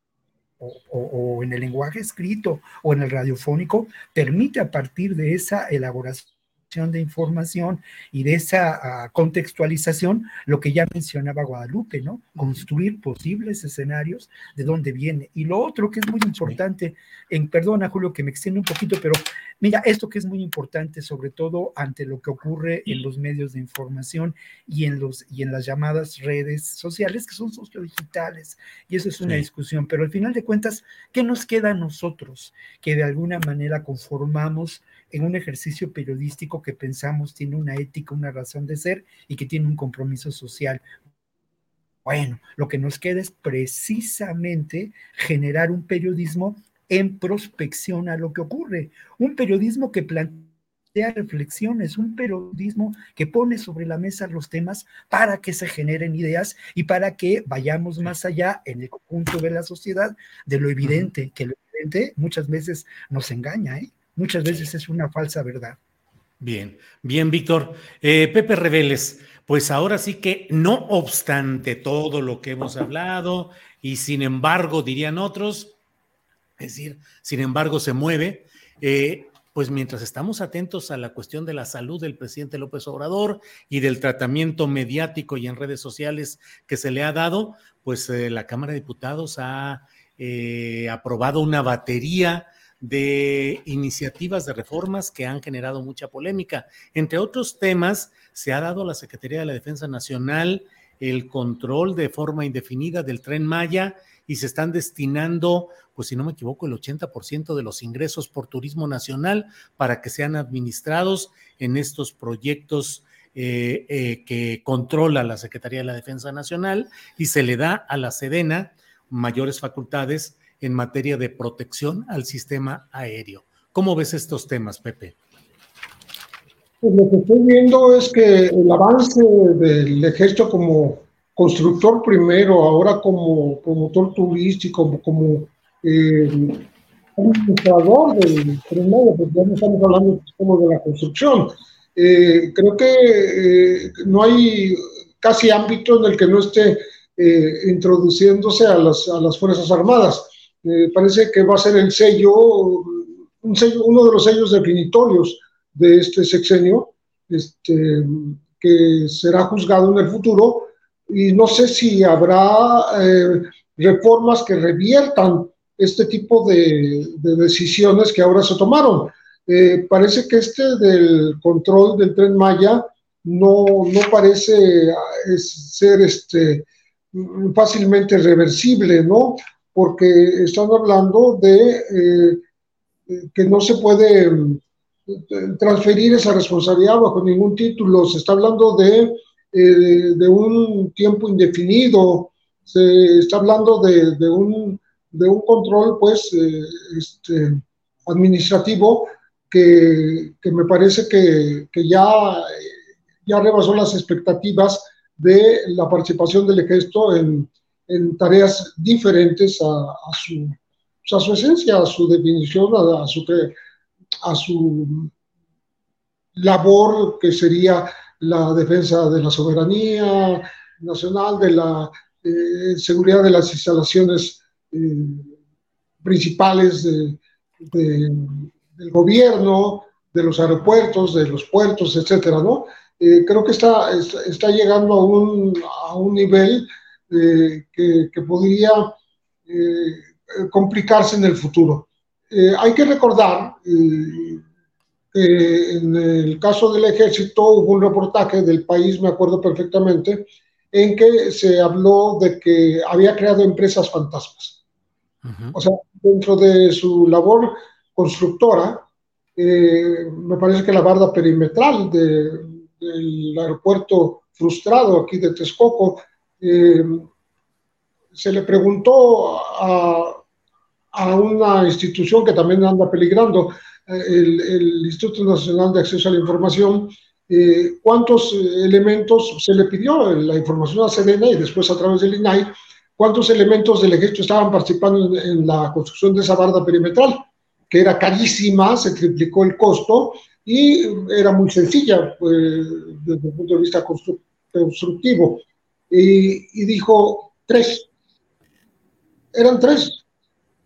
o, en el lenguaje escrito o en el radiofónico, permite a partir de esa elaboración de información y de esa ah, contextualización, lo que ya mencionaba Guadalupe, ¿no? Construir posibles escenarios de dónde viene. Y lo otro que es muy importante, en perdona Julio que me extiende un poquito, pero mira, esto que es muy importante, sobre todo ante lo que ocurre en los medios de información y en, los, y en las llamadas redes sociales, que son sociodigitales, y eso es una discusión, pero al final de cuentas, ¿qué nos queda a nosotros que de alguna manera conformamos en un ejercicio periodístico que pensamos tiene una ética, una razón de ser y que tiene un compromiso social. Bueno, lo que nos queda es precisamente generar un periodismo en prospección a lo que ocurre, un periodismo que plantea reflexiones, un periodismo que pone sobre la mesa los temas para que se generen ideas y para que vayamos más allá en el conjunto de la sociedad de lo evidente, que lo evidente muchas veces nos engaña, ¿eh? Muchas veces es una falsa verdad. Bien, bien, Víctor. Eh, Pepe Reveles, pues ahora sí que no obstante todo lo que hemos hablado y sin embargo, dirían otros, es decir, sin embargo se mueve, eh, pues mientras estamos atentos a la cuestión de la salud del presidente López Obrador y del tratamiento mediático y en redes sociales que se le ha dado, pues eh, la Cámara de Diputados ha eh, aprobado una batería de iniciativas de reformas que han generado mucha polémica. Entre otros temas, se ha dado a la Secretaría de la Defensa Nacional el control de forma indefinida del tren Maya y se están destinando, pues si no me equivoco, el 80% de los ingresos por turismo nacional para que sean administrados en estos proyectos eh, eh, que controla la Secretaría de la Defensa Nacional y se le da a la Sedena mayores facultades en materia de protección al sistema aéreo. ¿Cómo ves estos temas, Pepe? Pues lo que estoy viendo es que el avance del ejército como constructor primero, ahora como promotor turístico, como, eh, administrador del primero, porque ya no estamos hablando como de la construcción. Eh, creo que eh, no hay casi ámbito en el que no esté introduciéndose a las, a las Fuerzas Armadas. Parece que va a ser el sello, un sello, uno de los sellos definitorios de este sexenio, este, que será juzgado en el futuro y no sé si habrá eh, reformas que reviertan este tipo de, decisiones que ahora se tomaron. Eh, parece que este del control del tren Maya no, no parece eh, ser este, fácilmente reversible, ¿no? Porque están hablando de que no se puede transferir esa responsabilidad bajo ningún título. Se está hablando de eh, de un tiempo indefinido, se está hablando de, un, de un, control pues eh, este, administrativo que, que, me parece que, que, ya, ya rebasó las expectativas de la participación del ejército en, en tareas diferentes a, su, pues, a, su, esencia, a su definición, a, a, su, a su labor que sería la defensa de la soberanía nacional, de la eh, seguridad de las instalaciones eh, principales del gobierno, de los aeropuertos, de los puertos, etcétera, ¿no? Eh, creo que está, está, llegando a un, a un nivel que, que, podría complicarse en el futuro. hay que recordar, en el caso del ejército hubo un reportaje del país, me acuerdo perfectamente, en que se habló de que había creado empresas fantasmas. O sea, dentro de su labor constructora, eh, me parece que la barda perimetral del aeropuerto frustrado aquí de Texcoco, eh, se le preguntó a, una institución que también anda peligrando, el, Instituto Nacional de Acceso a la Información, eh, cuántos elementos se le pidió la información a Sedena y después a través del INAI, cuántos elementos del ejército estaban participando en, la construcción de esa barda perimetral, que era carísima, se triplicó el costo y era muy sencilla pues, desde el punto de vista constructivo. Y, y dijo tres. Eran tres.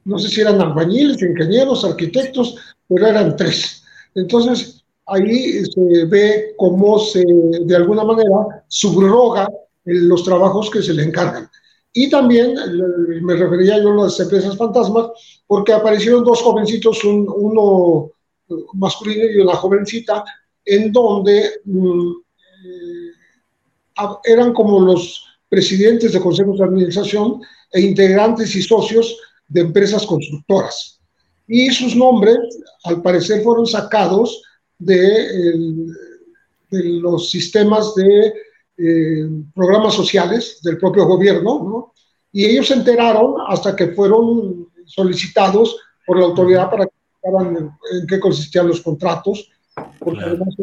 No sé si eran albañiles, ingenieros, arquitectos, pero eran tres. Entonces, ahí se ve cómo se, de alguna manera, subroga los trabajos que se le encargan. Y también me refería yo a las empresas fantasmas, porque aparecieron dos jovencitos, uno masculino y una jovencita, en donde mm, eh, eran como los presidentes de consejos de administración e integrantes y socios de empresas constructoras. Y sus nombres, al parecer, fueron sacados de, de los sistemas de eh, programas sociales del propio gobierno, ¿no? Y ellos se enteraron hasta que fueron solicitados por la autoridad para que sepan en, qué consistían los contratos porque además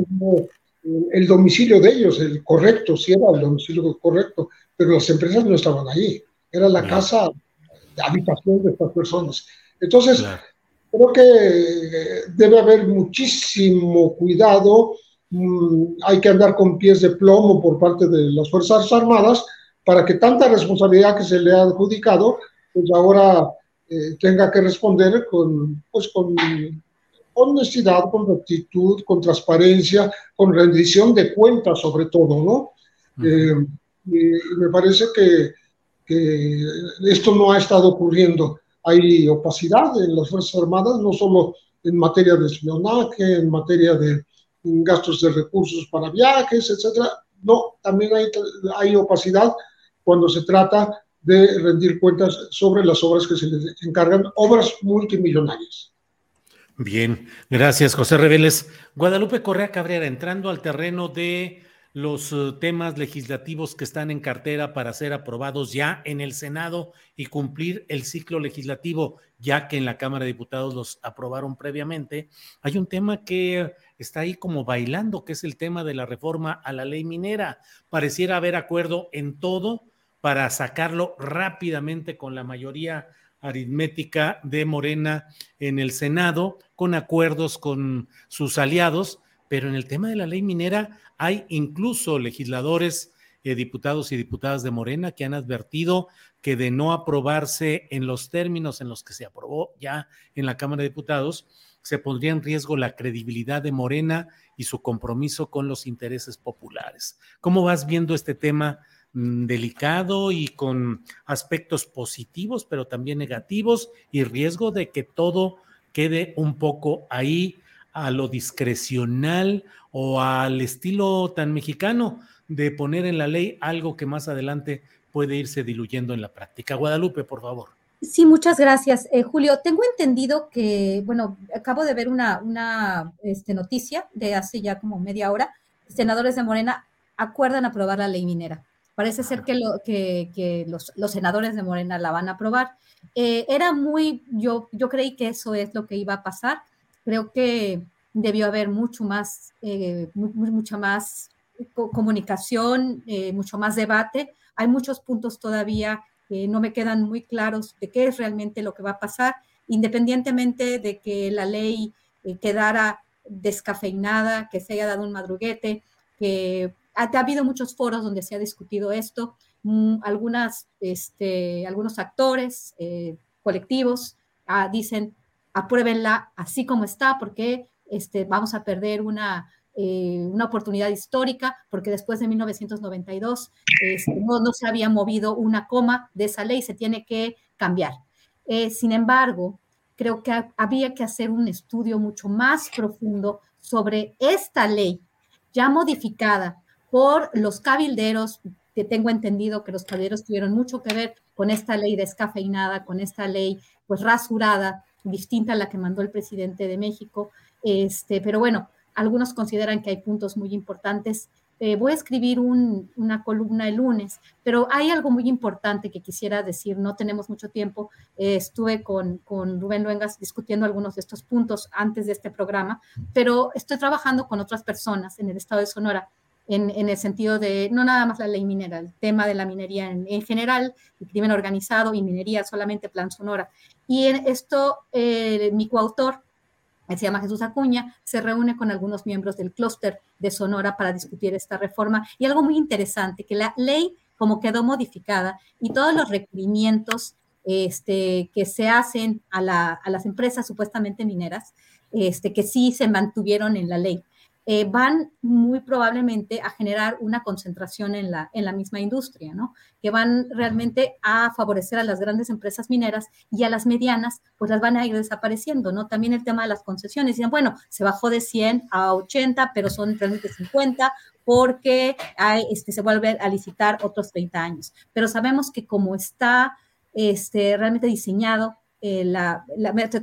el domicilio de ellos, el correcto, sí era el domicilio correcto, pero las empresas no estaban ahí, era la casa de habitación de estas personas. Entonces, creo que debe haber muchísimo cuidado, mm, hay que andar con pies de plomo por parte de las Fuerzas Armadas para que tanta responsabilidad que se le ha adjudicado, pues ahora eh, tenga que responder con, pues con honestidad, con rectitud, con transparencia, con rendición de cuentas sobre todo, ¿no? Eh, y me parece que, que, esto no ha estado ocurriendo. Hay opacidad en las Fuerzas Armadas, no solo en materia de espionaje, en materia de gastos de recursos para viajes, etcétera. No, también hay, hay opacidad cuando se trata de rendir cuentas sobre las obras que se les encargan, obras multimillonarias. Bien, gracias José Reveles. Guadalupe Correa Cabrera, entrando al terreno de los eh, temas legislativos que están en cartera para ser aprobados ya en el Senado y cumplir el ciclo legislativo, ya que en la Cámara de Diputados los aprobaron previamente. Hay un tema que está ahí como bailando, que es el tema de la reforma a la ley minera. Pareciera haber acuerdo en todo para sacarlo rápidamente con la mayoría aritmética de Morena en el Senado, con acuerdos con sus aliados, pero en el tema de la ley minera hay incluso legisladores, eh, diputados y diputadas de Morena que han advertido que de no aprobarse en los términos en los que se aprobó ya en la Cámara de Diputados, se pondría en riesgo la credibilidad de Morena y su compromiso con los intereses populares. ¿Cómo vas viendo este tema Mm, delicado y con aspectos positivos, pero también negativos y riesgo de que todo quede un poco ahí a lo discrecional o al estilo tan mexicano de poner en la ley algo que más adelante puede irse diluyendo en la práctica. Guadalupe, por favor. Sí, muchas gracias. Eh, Julio, tengo entendido que, bueno, acabo de ver una, una este, noticia de hace ya como media hora. Senadores de Morena acuerdan aprobar la ley minera. Parece ser que, lo, que, los, senadores de Morena la van a aprobar. Eh, era muy, yo, yo creí que eso es lo que iba a pasar. Creo que debió haber mucho más, eh, mucha más comunicación, eh, mucho más debate. Hay muchos puntos todavía que no me quedan muy claros de qué es realmente lo que va a pasar, independientemente de que la ley quedara descafeinada, que se haya dado un madruguete, que ha, habido muchos foros donde se ha discutido esto, mm, algunas, este, algunos actores eh, colectivos ah, dicen, apruébenla así como está, porque este, vamos a perder una, eh, una oportunidad histórica, porque después de 1992 este, no, no, se había movido una coma de esa ley, se tiene que cambiar. Eh, sin embargo, creo que había que hacer un estudio mucho más profundo sobre esta ley ya modificada por los cabilderos, que tengo entendido que los cabilderos tuvieron mucho que ver con esta ley descafeinada, con esta ley pues rasurada, distinta a la que mandó el presidente de México. Este, pero bueno, algunos consideran que hay puntos muy importantes. Eh, voy a escribir una columna el lunes, pero hay algo muy importante que quisiera decir, no tenemos mucho tiempo. Eh, estuve con, con Rubén Luengas discutiendo algunos de estos puntos antes de este programa, pero estoy trabajando con otras personas en el estado de Sonora en, el sentido de no nada más la ley minera, el tema de la minería en, general, el crimen organizado y minería solamente plan Sonora. Y en esto, eh, mi coautor, se llama Jesús Acuña, se reúne con algunos miembros del clúster de Sonora para discutir esta reforma. Y algo muy interesante, que la ley, como quedó modificada, y todos los requerimientos este, que se hacen a, a, las empresas supuestamente mineras, este, que sí se mantuvieron en la ley. Eh, van muy probablemente a generar una concentración en la, en la misma industria, ¿no? Que van realmente a favorecer a las grandes empresas mineras y a las medianas, pues las van a ir desapareciendo, ¿no? También el tema de las concesiones, dicen, bueno, se bajó de 100 a 80, pero son realmente 50 porque hay, este, se vuelve a licitar otros 30 años. Pero sabemos que como está este, realmente diseñado eh, la,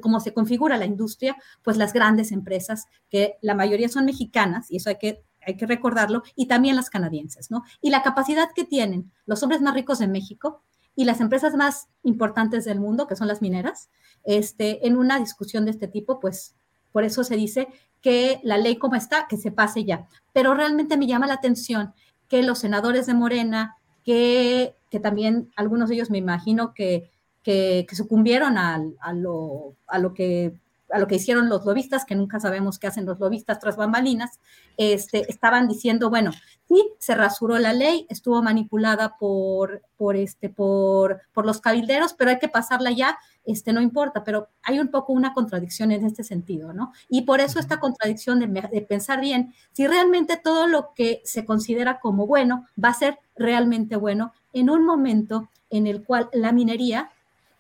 cómo se configura la industria, pues las grandes empresas, que la mayoría son mexicanas, y eso hay que, hay que recordarlo, y también las canadienses, ¿no? Y la capacidad que tienen los hombres más ricos de México y las empresas más importantes del mundo, que son las mineras, este, en una discusión de este tipo, pues por eso se dice que la ley como está, que se pase ya. Pero realmente me llama la atención que los senadores de Morena, que, que también algunos de ellos me imagino que, que, sucumbieron a, lo, a lo que a lo que hicieron los lobistas, que nunca sabemos qué hacen los lobistas tras bambalinas, este, estaban diciendo, bueno, sí, se rasuró la ley, estuvo manipulada por, por, este, por, por los cabilderos, pero hay que pasarla ya, este, no importa, pero hay un poco una contradicción en este sentido, ¿no? Y por eso esta contradicción de, de pensar bien si realmente todo lo que se considera como bueno va a ser realmente bueno en un momento en el cual la minería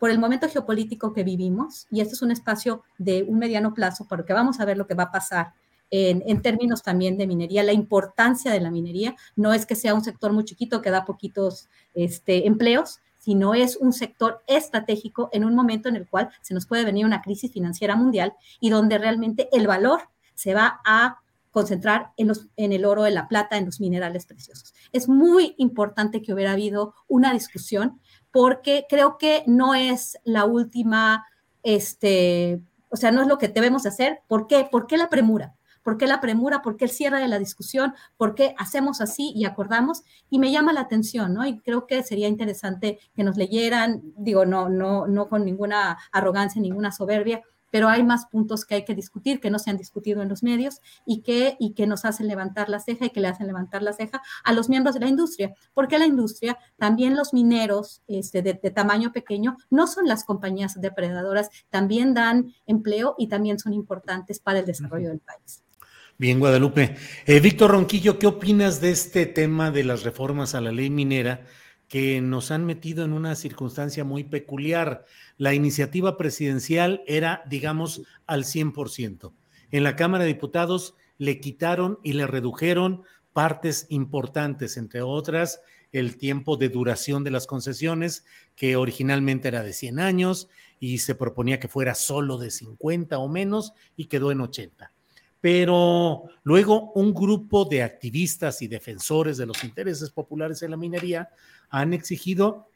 por el momento geopolítico que vivimos, y este es un espacio de un mediano plazo, porque vamos a ver lo que va a pasar en, términos también de minería, la importancia de la minería, no es que sea un sector muy chiquito que da poquitos este, empleos, sino es un sector estratégico en un momento en el cual se nos puede venir una crisis financiera mundial y donde realmente el valor se va a concentrar en, los, en el oro, en la plata, en los minerales preciosos. Es muy importante que hubiera habido una discusión porque creo que no es la última, este, o sea, no es lo que debemos hacer. ¿Por qué? ¿Por qué la premura? ¿Por qué la premura? ¿Por qué el cierre de la discusión? ¿Por qué hacemos así y acordamos? Y me llama la atención, ¿no? Y creo que sería interesante que nos leyeran, digo, no, no, no con ninguna arrogancia, ninguna soberbia, pero hay más puntos que hay que discutir, que no se han discutido en los medios y que, y que nos hacen levantar la ceja y que le hacen levantar la ceja a los miembros de la industria, porque la industria, también los mineros este, de, tamaño pequeño, no son las compañías depredadoras, también dan empleo y también son importantes para el desarrollo del país. Bien, Guadalupe. Eh, Víctor Ronquillo, ¿qué opinas de este tema de las reformas a la ley minera que nos han metido en una circunstancia muy peculiar? la iniciativa presidencial era, digamos, al 100%. En la Cámara de Diputados le quitaron y le redujeron partes importantes, entre otras el tiempo de duración de las concesiones, que originalmente era de 100 años y se proponía que fuera solo de 50 o menos y quedó en 80. Pero luego un grupo de activistas y defensores de los intereses populares en la minería han exigido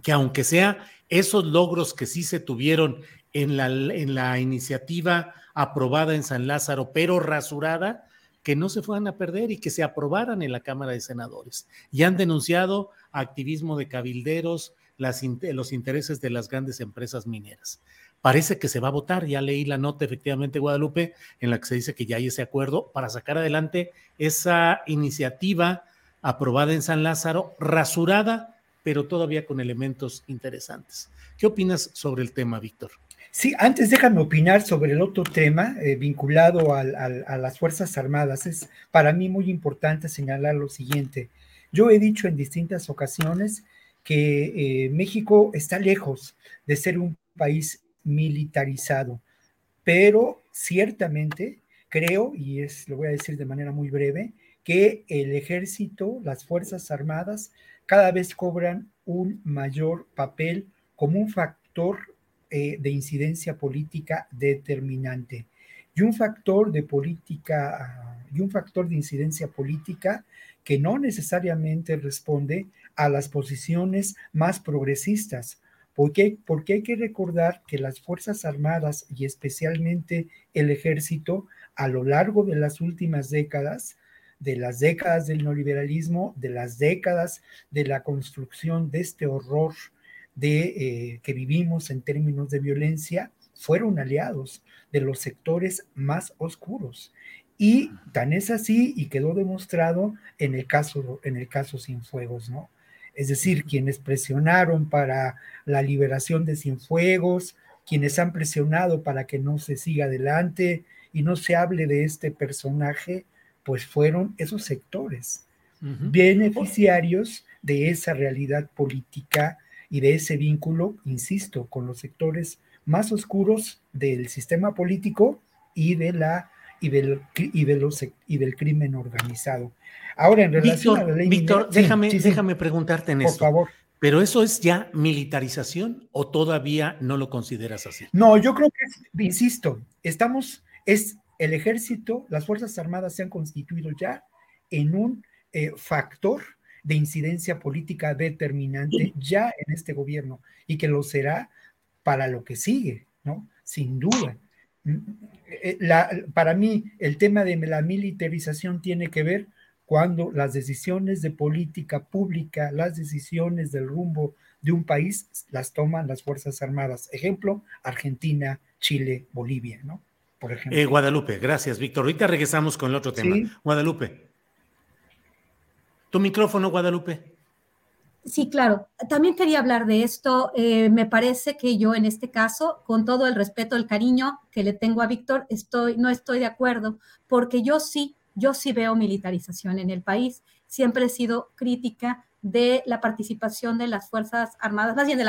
que aunque sea esos logros que sí se tuvieron en la, iniciativa aprobada en San Lázaro, pero rasurada, que no se fueran a perder y que se aprobaran en la Cámara de Senadores. Y han denunciado activismo de cabilderos, los intereses de las grandes empresas mineras. Parece que se va a votar, ya leí la nota efectivamente, Guadalupe, en la que se dice que ya hay ese acuerdo para sacar adelante esa iniciativa aprobada en San Lázaro, rasurada, pero todavía con elementos interesantes. ¿Qué opinas sobre el tema, Víctor? Sí, antes déjame opinar sobre el otro tema eh, vinculado a las Fuerzas Armadas. Es para mí muy importante señalar lo siguiente. Yo he dicho en distintas ocasiones que eh, México está lejos de ser un país militarizado, pero ciertamente creo, y es, lo voy a decir de manera muy breve, que el ejército, las Fuerzas Armadas, cada vez cobran un mayor papel como un factor eh, de incidencia política determinante y un factor de política y un factor de incidencia política que no necesariamente responde a las posiciones más progresistas. ¿Por qué? Porque hay que recordar que las Fuerzas Armadas y especialmente el ejército a lo largo de las últimas décadas de las décadas del neoliberalismo, de las décadas de la construcción de este horror de, eh, que vivimos en términos de violencia, fueron aliados de los sectores más oscuros. Y tan es así y quedó demostrado en el caso, en el caso Cienfuegos, ¿no? Es decir, quienes presionaron para la liberación de Cienfuegos, quienes han presionado para que no se siga adelante y no se hable de este personaje, pues fueron esos sectores beneficiarios de esa realidad política y de ese vínculo, insisto, con los sectores más oscuros del sistema político y de la y del, y de los, y del crimen organizado. Ahora, en relación a la ley Víctor, déjame, déjame preguntarte en Por favor. ¿Pero eso es ya militarización o todavía no lo consideras así? No, yo creo que, insisto, estamos, es el ejército, las Fuerzas Armadas se han constituido ya en un eh, factor de incidencia política determinante ya en este gobierno y que lo será para lo que sigue, ¿no? Sin duda. Eh, para mí el tema de la militarización tiene que ver cuando las decisiones de política pública, las decisiones del rumbo de un país las toman las Fuerzas Armadas. Ejemplo, Argentina, Chile, Bolivia, ¿no? Por ejemplo. Eh, Guadalupe, gracias, Víctor. Ahorita regresamos con el otro tema. Guadalupe. Tu micrófono, Guadalupe. Sí, claro. También quería hablar de esto. Eh, me parece que yo en este caso, con todo el respeto, el cariño que le tengo a Víctor, estoy, no estoy de acuerdo, porque yo sí, yo sí veo militarización en el país. Siempre he sido crítica de la participación de las Fuerzas Armadas, más bien de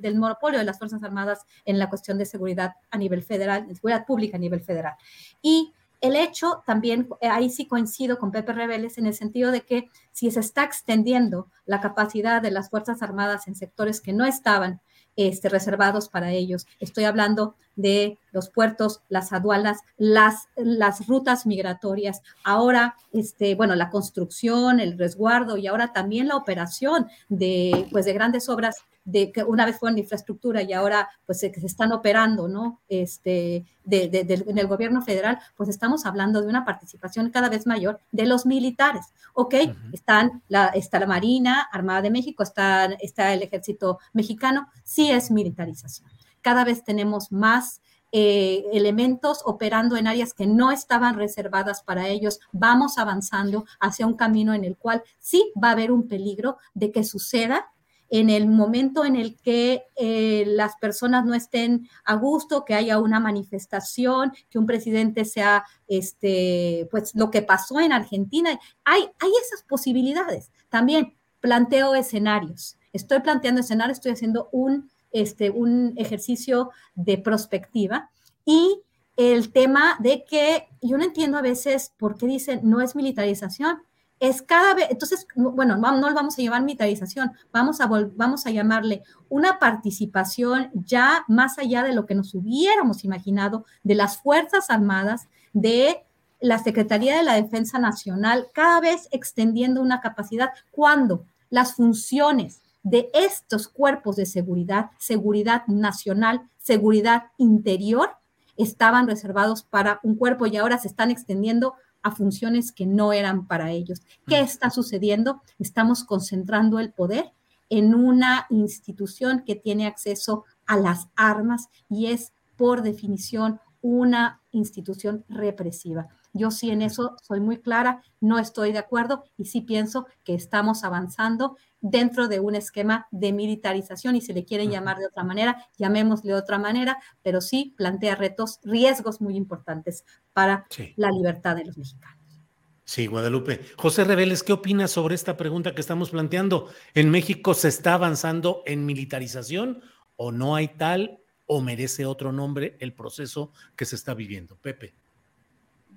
del monopolio de las Fuerzas Armadas en la cuestión de seguridad a nivel federal, de seguridad pública a nivel federal. Y el hecho también, eh, ahí sí coincido con Pepe Rebeles en el sentido de que si se está extendiendo la capacidad de las Fuerzas Armadas en sectores que no estaban este, reservados para ellos. Estoy hablando de los puertos, las aduanas, las, las rutas migratorias, ahora, este, bueno, la construcción, el resguardo y ahora también la operación de, pues, de grandes obras de que una vez fueron infraestructura y ahora pues se, se están operando, ¿no? Este, de, en el gobierno federal, pues estamos hablando de una participación cada vez mayor de los militares, ¿ok? Están la, está la Marina Armada de México, está, está el ejército mexicano, sí es militarización. Cada vez tenemos más eh, elementos operando en áreas que no estaban reservadas para ellos. Vamos avanzando hacia un camino en el cual sí va a haber un peligro de que suceda en el momento en el que eh, las personas no estén a gusto, que haya una manifestación, que un presidente sea, este, pues lo que pasó en Argentina, hay, hay esas posibilidades. También planteo escenarios. Estoy planteando escenarios, estoy haciendo un, este, un ejercicio de prospectiva y el tema de que yo no entiendo a veces por qué dicen no es militarización es cada vez, entonces, bueno, no, lo vamos a llamar militarización, vamos a, vamos a llamarle una participación ya más allá de lo que nos hubiéramos imaginado de las Fuerzas Armadas, de la Secretaría de la Defensa Nacional, cada vez extendiendo una capacidad. Cuando las funciones de estos cuerpos de seguridad, seguridad nacional, seguridad interior, estaban reservados para un cuerpo y ahora se están extendiendo a funciones que no eran para ellos. ¿Qué está sucediendo? Estamos concentrando el poder en una institución que tiene acceso a las armas y es por definición una institución represiva. Yo sí en eso soy muy clara, no estoy de acuerdo y sí pienso que estamos avanzando dentro de un esquema de militarización y si le quieren llamar de otra manera, llamémosle de otra manera, pero sí plantea retos, riesgos muy importantes para la libertad de los mexicanos. Sí, Guadalupe. José Reveles, ¿qué opinas sobre esta pregunta que estamos planteando? ¿En México se está avanzando en militarización o no hay tal o merece otro nombre el proceso que se está viviendo? Pepe.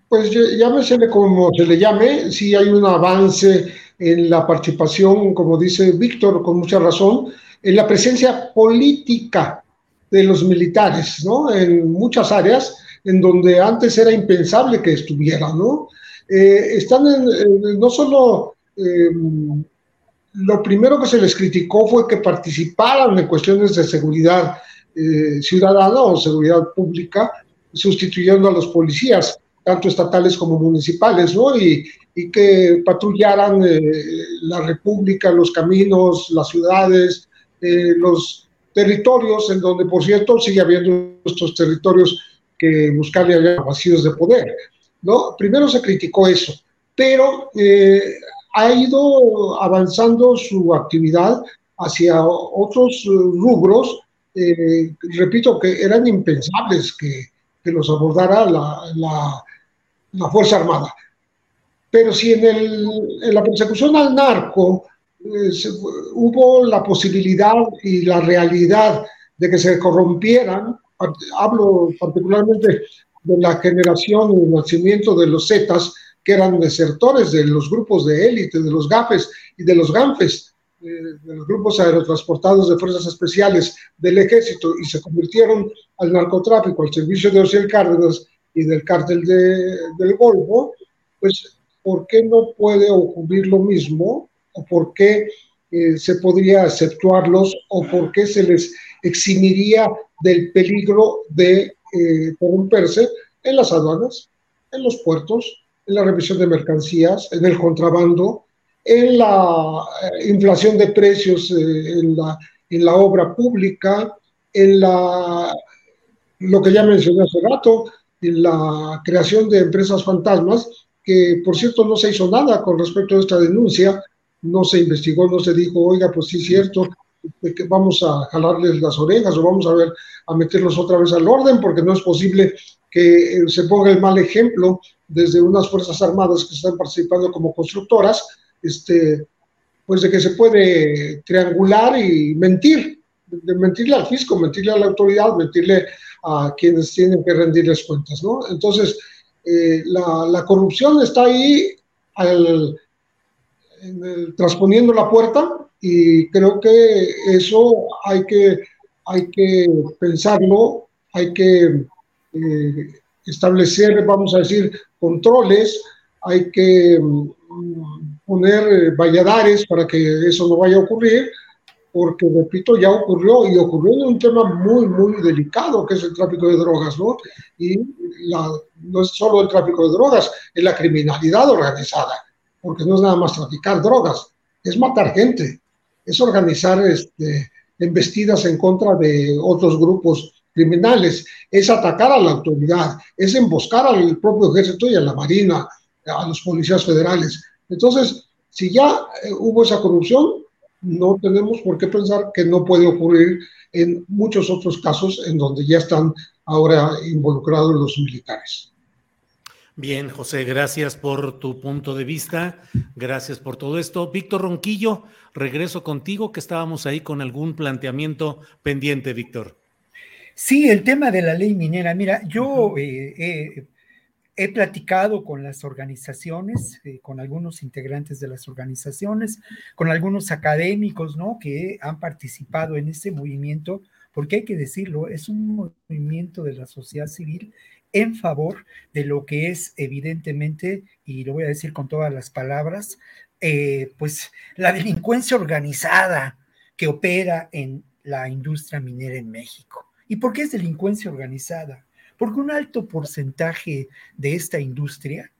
Pues llámesele como se le llame, sí hay un avance en la participación, como dice Víctor, con mucha razón, en la presencia política de los militares, ¿no? En muchas áreas en donde antes era impensable que estuvieran, ¿no? Eh, están en, no solo eh, lo primero que se les criticó fue que participaran en cuestiones de seguridad eh, ciudadana o seguridad pública, sustituyendo a los policías, tanto estatales como municipales, ¿no? Y, que patrullaran eh, la república, los caminos, las ciudades, eh, los territorios, en donde, por cierto, sigue habiendo estos territorios que buscarle vacíos de poder, ¿no? Primero se criticó eso, pero eh, ha ido avanzando su actividad hacia otros rubros, repito, que eran impensables que, que los abordara la la Fuerza Armada. Pero si en, el, en la persecución al narco eh, hubo la posibilidad y la realidad de que se corrompieran, hablo particularmente de la generación y nacimiento de los Zetas, que eran desertores de los grupos de élite, de los GAFES y de los GANFES, eh, de los grupos aerotransportados de fuerzas especiales del ejército, y se convirtieron al narcotráfico, al servicio de Ociel Cárdenas y del cártel de, del Golfo, pues ¿por qué no puede ocurrir lo mismo? ¿O por qué eh, se podría aceptarlos? ¿O por qué se les eximiría del peligro de eh, corromperse en las aduanas, en los puertos, en la revisión de mercancías, en el contrabando, en la eh, inflación de precios en, la, en la obra pública, en la, lo que ya mencioné hace rato, la creación de empresas fantasmas, que por cierto no se hizo nada con respecto a esta denuncia, no se investigó, no se dijo, oiga, pues sí es cierto, que vamos a jalarles las orejas o vamos a ver, a meterlos otra vez al orden, porque no es posible que se ponga el mal ejemplo desde unas Fuerzas Armadas que están participando como constructoras, este, pues de que se puede triangular y mentir, de mentirle al fisco, mentirle a la autoridad, mentirle a quienes tienen que rendirles cuentas, ¿no? Entonces, eh, la, corrupción está ahí transponiendo la puerta y creo que eso hay que, hay que pensarlo, hay que eh, establecer, vamos a decir, controles, hay que mm, poner valladares para que eso no vaya a ocurrir porque, repito, ya ocurrió y ocurrió en un tema muy, muy delicado, que es el tráfico de drogas, ¿no? Y no es solo el tráfico de drogas, es la criminalidad organizada, porque no es nada más traficar drogas, es matar gente, es organizar este, embestidas en contra de otros grupos criminales, es atacar a la autoridad, es emboscar al propio ejército y a la marina, a los policías federales. Entonces, si ya eh, hubo esa corrupción, no tenemos por qué pensar que no puede ocurrir en muchos otros casos en donde ya están ahora involucrados los militares. Bien, José, gracias por tu punto de vista, gracias por todo esto. Víctor Ronquillo, regreso contigo, que estábamos ahí con algún planteamiento pendiente, Víctor. Sí, el tema de la ley minera. Mira, yo He platicado con las organizaciones, eh, con algunos integrantes de las organizaciones, con algunos académicos, ¿no? Que han participado en este movimiento, porque hay que decirlo, es un movimiento de la sociedad civil en favor de lo que es evidentemente, y lo voy a decir con todas las palabras, eh, pues la delincuencia organizada que opera en la industria minera en México. ¿Y por qué es delincuencia organizada? Porque un alto porcentaje de esta industria,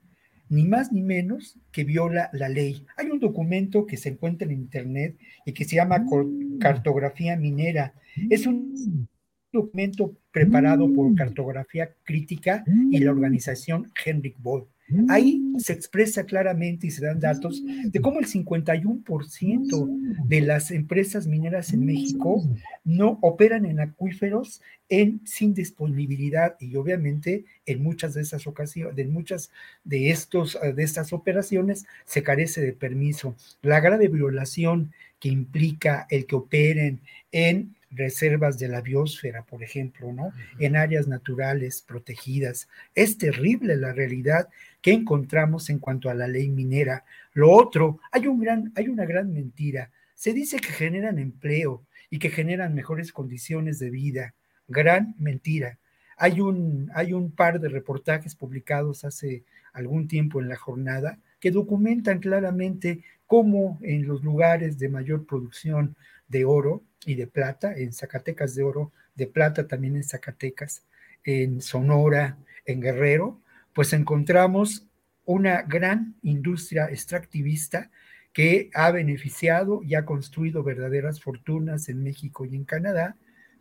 ni más ni menos que viola la ley. Hay un documento que se encuentra en Internet y que se llama mm. Cartografía Minera. Es un documento preparado por Cartografía Crítica y la organización Henrik Boll. Ahí se expresa claramente y se dan datos de cómo el 51% de las empresas mineras en México no operan en acuíferos en, sin disponibilidad y obviamente en muchas de esas ocasiones, en muchas de, estos, de estas operaciones se carece de permiso. La grave violación que implica el que operen en reservas de la biosfera, por ejemplo, ¿no? En áreas naturales protegidas. Es terrible la realidad que encontramos en cuanto a la ley minera. Lo otro, hay, un gran, hay una gran mentira. Se dice que generan empleo y que generan mejores condiciones de vida. Gran mentira. Hay un, hay un par de reportajes publicados hace algún tiempo en la jornada que documentan claramente cómo en los lugares de mayor producción de oro y de plata, en Zacatecas de oro, de plata también en Zacatecas, en Sonora, en Guerrero, pues encontramos una gran industria extractivista que ha beneficiado y ha construido verdaderas fortunas en México y en Canadá,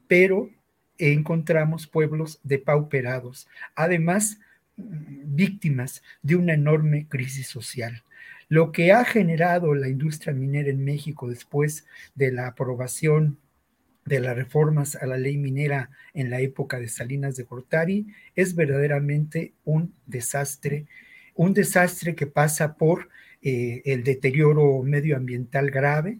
pero encontramos pueblos depauperados, además víctimas de una enorme crisis social. Lo que ha generado la industria minera en México después de la aprobación de las reformas a la ley minera en la época de Salinas de Gortari es verdaderamente un desastre, un desastre que pasa por eh, el deterioro medioambiental grave,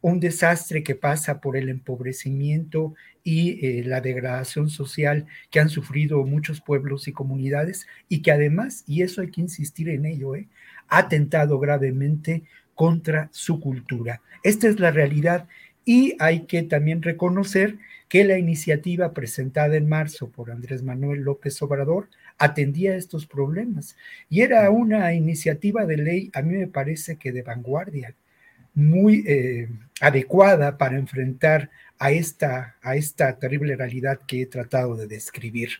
un desastre que pasa por el empobrecimiento y eh, la degradación social que han sufrido muchos pueblos y comunidades y que además, y eso hay que insistir en ello, eh, ha atentado gravemente contra su cultura. Esta es la realidad y hay que también reconocer que la iniciativa presentada en marzo por Andrés Manuel López Obrador atendía estos problemas y era una iniciativa de ley, a mí me parece que de vanguardia. muy eh, adecuada para enfrentar a esta, a esta terrible realidad que he tratado de describir.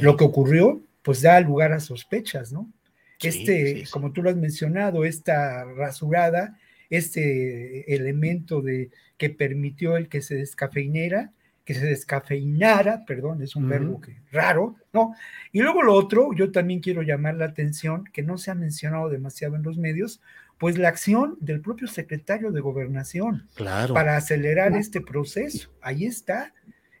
Lo que ocurrió, pues da lugar a sospechas, ¿no? este, como tú lo has mencionado, esta rasurada, este elemento de que permitió el que se descafeinara, que se descafeinara, perdón, es un verbo que, raro, ¿no? Y luego lo otro, yo también quiero llamar la atención, que no se ha mencionado demasiado en los medios, pues la acción del propio secretario de gobernación claro. para acelerar este proceso. Ahí está.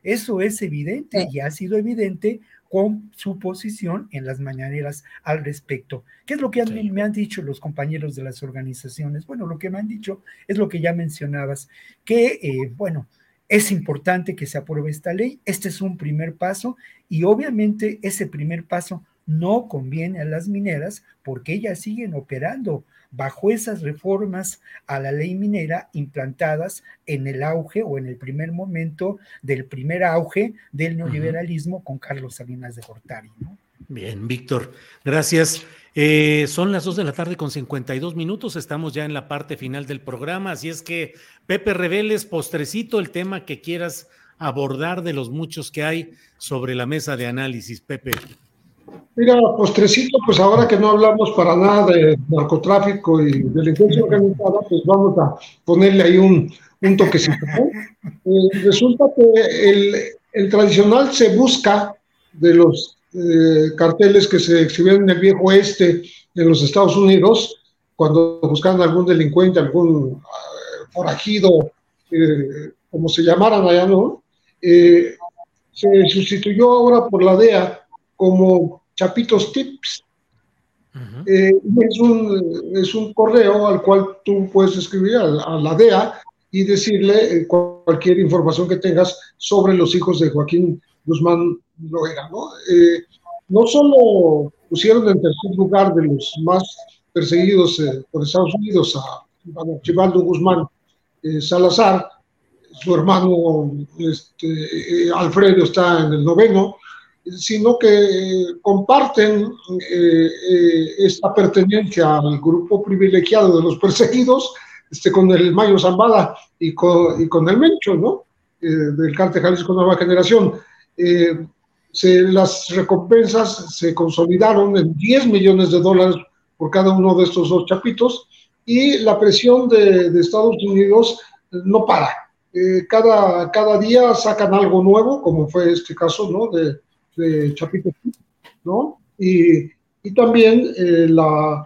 Eso es evidente y ha sido evidente con su posición en las mañaneras al respecto. ¿Qué es lo que me han dicho los compañeros de las organizaciones? Bueno, lo que me han dicho es lo que ya mencionabas, que, eh, bueno, es importante que se apruebe esta ley. Este es un primer paso y obviamente ese primer paso no conviene a las mineras porque ellas siguen operando bajo esas reformas a la ley minera implantadas en el auge o en el primer momento del primer auge del neoliberalismo con Carlos Salinas de Gortari. Bien, Víctor, gracias. Eh, son las dos de la tarde con 52 minutos, estamos ya en la parte final del programa, así es que Pepe Reveles, postrecito el tema que quieras abordar de los muchos que hay sobre la mesa de análisis, Pepe. Mira, postrecito, pues ahora que no hablamos para nada de narcotráfico y delincuencia organizada, pues vamos a ponerle ahí un, un toquecito. Eh, resulta que el, el, tradicional se busca de los eh, carteles que se exhibieron en el viejo oeste en los Estados Unidos, cuando buscaban algún delincuente, algún uh, forajido, eh, como se llamaran allá, ¿no? se sustituyó ahora por la DEA como Chapitos Tips. Eh, es, un, es, un, correo al cual tú puedes escribir a, la DEA y decirle eh, cualquier información que tengas sobre los hijos de Joaquín Guzmán Loera. ¿no? Eh, no solo pusieron en tercer lugar de los más perseguidos por Estados Unidos a Chivaldo Guzmán Salazar, su hermano este, Alfredo está en el noveno, sino que comparten eh, eh, esta pertenencia al grupo privilegiado de los perseguidos este, con el Mayo Zambada y con, y con el Mencho, ¿no? Eh, del Cártel Jalisco Nueva Generación. Se, las recompensas se consolidaron en 10 millones de dólares por cada uno de estos dos chapitos y la presión de, de Estados Unidos no para. cada, cada día sacan algo nuevo, como fue este caso, ¿no? De, de Chapito, ¿no? Y, y también eh, la,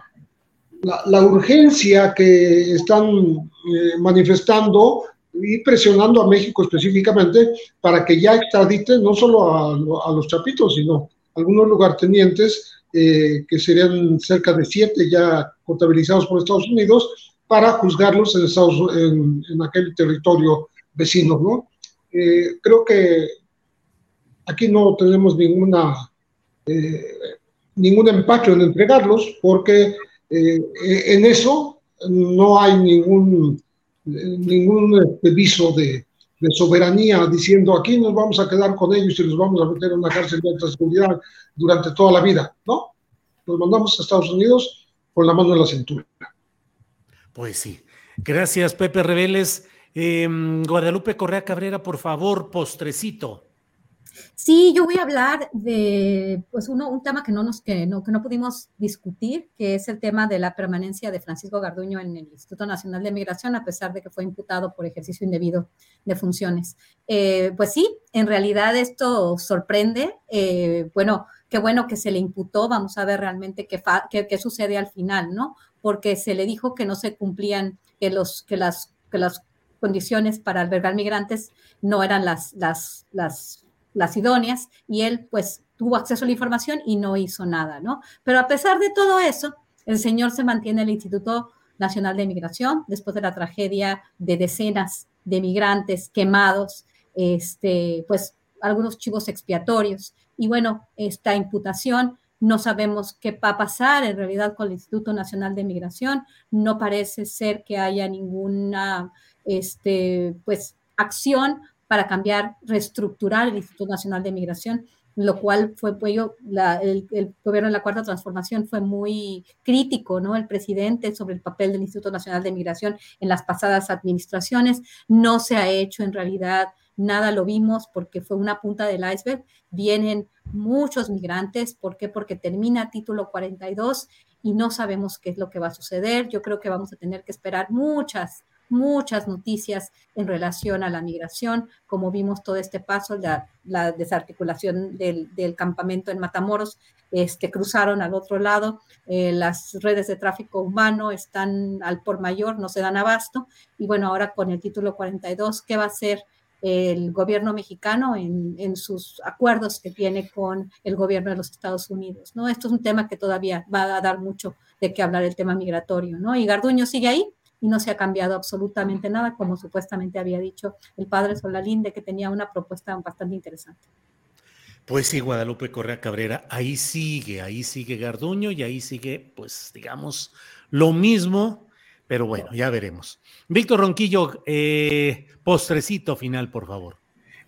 la, urgencia que están eh, manifestando y presionando a México específicamente para que ya extraditen no solo a, a los chapitos, sino algunos lugartenientes, eh, que serían cerca de siete ya contabilizados por Estados Unidos, para juzgarlos en, Estados, en, en aquel territorio vecino. ¿no? creo que Aquí no tenemos ninguna, eh, ningún empacho en entregarlos porque eh, en eso no hay ningún, ningún este, viso de, soberanía diciendo aquí nos vamos a quedar con ellos y los vamos a meter en una cárcel de alta seguridad durante toda la vida. No, los mandamos a Estados Unidos con la mano en la cintura. Pues sí. Gracias, Pepe Reveles. Em, Guadalupe Correa Cabrera, por favor, postrecito. Sí, yo voy a hablar de pues uno, un tema que no, nos, que, no, que no pudimos discutir, que es el tema de la permanencia de Francisco Garduño en el Instituto Nacional de Migración, a pesar de que fue imputado por ejercicio indebido de funciones. Eh, pues sí, en realidad esto sorprende. Eh, bueno, qué bueno que se le imputó, vamos a ver realmente qué, qué, sucede al final, ¿no? Porque se le dijo que no se cumplían, que, los, que, las, que las condiciones para albergar migrantes no eran las, las, las las idóneas, y él pues tuvo acceso a la información y no hizo nada, ¿no? Pero a pesar de todo eso, el señor se mantiene en el Instituto Nacional de Migración después de la tragedia de decenas de migrantes quemados, este, pues algunos chivos expiatorios. Y bueno, esta imputación no sabemos qué va a pasar en realidad con el Instituto Nacional de Migración. No parece ser que haya ninguna este, pues, acción para cambiar, reestructurar el Instituto Nacional de Migración, lo cual fue, pues, el, el, gobierno de la Cuarta Transformación fue muy crítico, ¿no? El presidente sobre el papel del Instituto Nacional de Migración en las pasadas administraciones. No se ha hecho en realidad nada, lo vimos porque fue una punta del iceberg. Vienen muchos migrantes, ¿por qué? Porque termina título 42 y no sabemos qué es lo que va a suceder. Yo creo que vamos a tener que esperar muchas muchas noticias en relación a la migración, como vimos todo este paso, la, la desarticulación del, del, campamento en Matamoros, este, cruzaron al otro lado, eh, las redes de tráfico humano están al por mayor, no se dan abasto, y bueno, ahora con el título 42, ¿qué va a hacer? el gobierno mexicano en, en, sus acuerdos que tiene con el gobierno de los Estados Unidos, ¿no? Esto es un tema que todavía va a dar mucho de qué hablar el tema migratorio, ¿no? Y Garduño sigue ahí, y no se ha cambiado absolutamente nada, como supuestamente había dicho el padre Solalinde, que tenía una propuesta bastante interesante. Pues sí, Guadalupe Correa Cabrera, ahí sigue, ahí sigue Garduño y ahí sigue, pues digamos, lo mismo, pero bueno, ya veremos. Víctor Ronquillo, eh, postrecito final, por favor.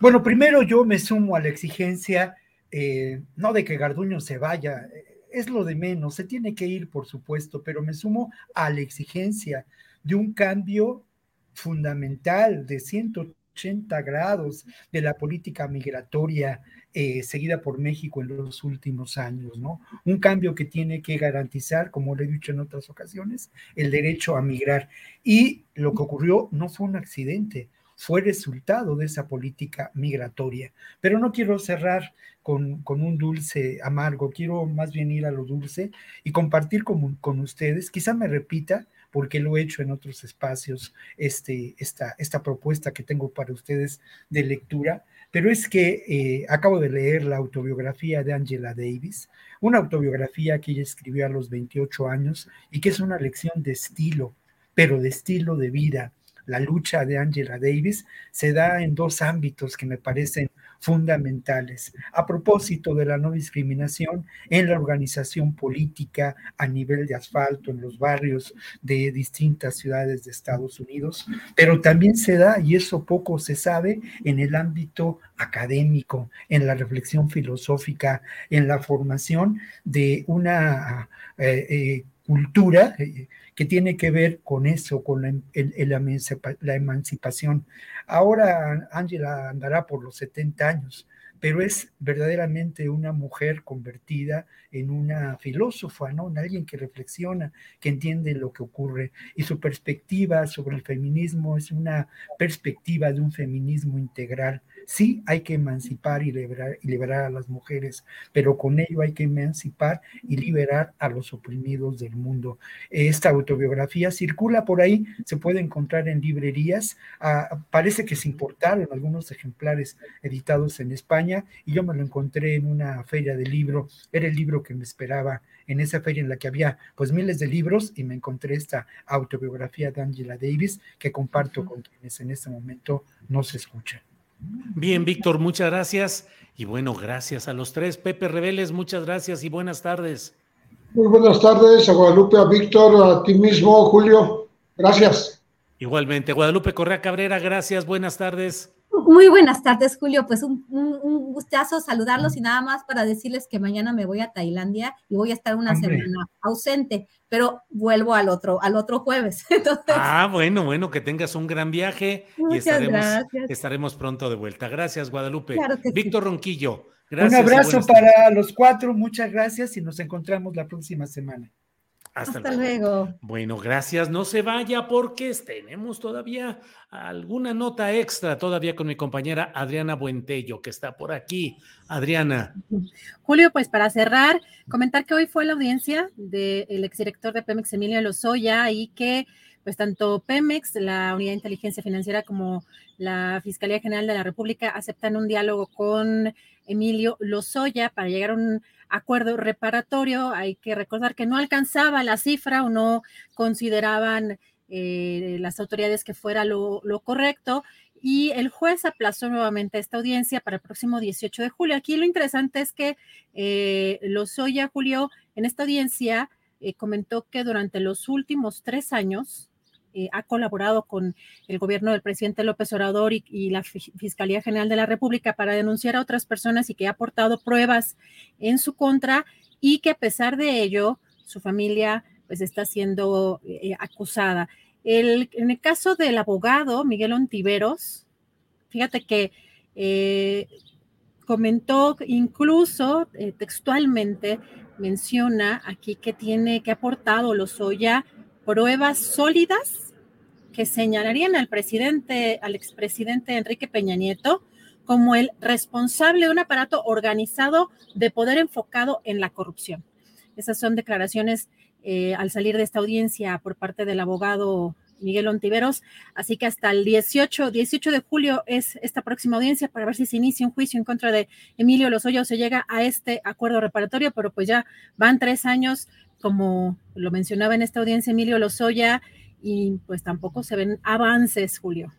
Bueno, primero yo me sumo a la exigencia, eh, no de que Garduño se vaya, es lo de menos, se tiene que ir, por supuesto, pero me sumo a la exigencia de un cambio fundamental de 180 grados de la política migratoria eh, seguida por México en los últimos años, ¿no? Un cambio que tiene que garantizar, como le he dicho en otras ocasiones, el derecho a migrar. Y lo que ocurrió no fue un accidente, fue resultado de esa política migratoria. Pero no quiero cerrar con, con, un dulce amargo, quiero más bien ir a lo dulce y compartir con, con ustedes, quizá me repita, porque lo he hecho en otros espacios, este, esta, esta propuesta que tengo para ustedes de lectura, pero es que eh, acabo de leer la autobiografía de Angela Davis, una autobiografía que ella escribió a los 28 años y que es una lección de estilo, pero de estilo de vida. La lucha de Angela Davis se da en dos ámbitos que me parecen fundamentales. A propósito de la no discriminación en la organización política a nivel de asfalto en los barrios de distintas ciudades de Estados Unidos, pero también se da, y eso poco se sabe, en el ámbito académico, en la reflexión filosófica, en la formación de una eh, eh, cultura eh, que tiene que ver con eso, con la, la emancipación. Ahora Angela andará por los 70 años, pero es verdaderamente una mujer convertida en una filósofa, ¿no? En alguien que reflexiona, que entiende lo que ocurre. Y su perspectiva sobre el feminismo es una perspectiva de un feminismo integral Sí, hay que emancipar y liberar, a las mujeres, pero con ello hay que emancipar y liberar a los oprimidos del mundo. Esta autobiografía circula por ahí, se puede encontrar en librerías, ah, parece que se importaron algunos ejemplares editados en España y yo me lo encontré en una feria de libro, era el libro que me esperaba en esa feria en la que había pues miles de libros y me encontré esta autobiografía de Angela Davis que comparto con quienes en este momento no se escuchan. Bien, Víctor, muchas gracias. Y bueno, gracias a los tres. Pepe Reveles, muchas gracias y buenas tardes. Muy buenas tardes a Guadalupe, a Víctor, a ti mismo, Julio. Gracias. Igualmente, Guadalupe Correa Cabrera, gracias, buenas tardes. Muy buenas tardes, Julio. Pues un, gustazo saludarlos y nada más para decirles que mañana me voy a Tailandia y voy a estar una semana ausente, pero vuelvo al otro, al otro jueves. ah, bueno, bueno, que tengas un gran viaje y estaremos, estaremos pronto de vuelta. Gracias, Guadalupe. Víctor Ronquillo. Gracias un abrazo para los cuatro, muchas gracias y nos encontramos la próxima semana. Hasta, luego. Bueno, gracias. No se vaya porque tenemos todavía alguna nota extra todavía con mi compañera Adriana Buentello, que está por aquí. Adriana. Julio, pues para cerrar, comentar que hoy fue la audiencia del exdirector de Pemex, Emilio Lozoya, y que pues tanto Pemex, la Unidad de Inteligencia Financiera, como la Fiscalía General de la República aceptan un diálogo con Emilio Lozoya para llegar a un acuerdo reparatorio. Hay que recordar que no alcanzaba la cifra o no consideraban eh, las autoridades que fuera lo, correcto y el juez aplazó nuevamente esta audiencia para el próximo 18 de julio. Aquí lo interesante es que eh, Lozoya, Julio, en esta audiencia eh, comentó que durante los últimos tres años eh, ha colaborado con el gobierno del presidente López Obrador y, la Fiscalía General de la República para denunciar a otras personas y que ha aportado pruebas en su contra y que a pesar de ello, su familia pues está siendo eh, acusada. en el caso del abogado Miguel Ontiveros, fíjate que eh, comentó incluso textualmente, menciona aquí que tiene que ha aportado Lozoya pruebas sólidas que señalarían al presidente, al expresidente Enrique Peña Nieto, como el responsable de un aparato organizado de poder enfocado en la corrupción. Esas son declaraciones eh, al salir de esta audiencia por parte del abogado Miguel Ontiveros. Así que hasta el 18, 18 de julio es esta próxima audiencia para ver si se inicia un juicio en contra de Emilio Lozoya o se llega a este acuerdo reparatorio, pero pues ya van tres años como lo mencionaba en esta audiencia Emilio Lozoya, y pues tampoco se ven avances, Julio.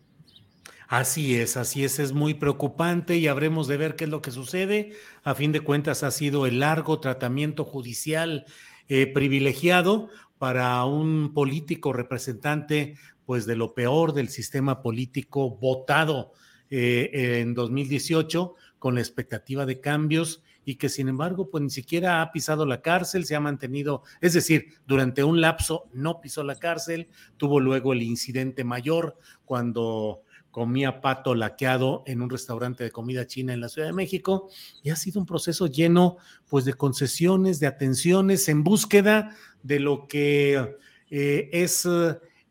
Así es, así es, es muy preocupante y habremos de ver qué es lo que sucede. A fin de cuentas, ha sido el largo tratamiento judicial eh, privilegiado para un político representante, pues de lo peor del sistema político votado eh, en 2018 con la expectativa de cambios y que sin embargo pues ni siquiera ha pisado la cárcel, se ha mantenido, es decir, durante un lapso no pisó la cárcel, tuvo luego el incidente mayor cuando comía pato laqueado en un restaurante de comida china en la Ciudad de México y ha sido un proceso lleno pues de concesiones, de atenciones en búsqueda de lo que eh, es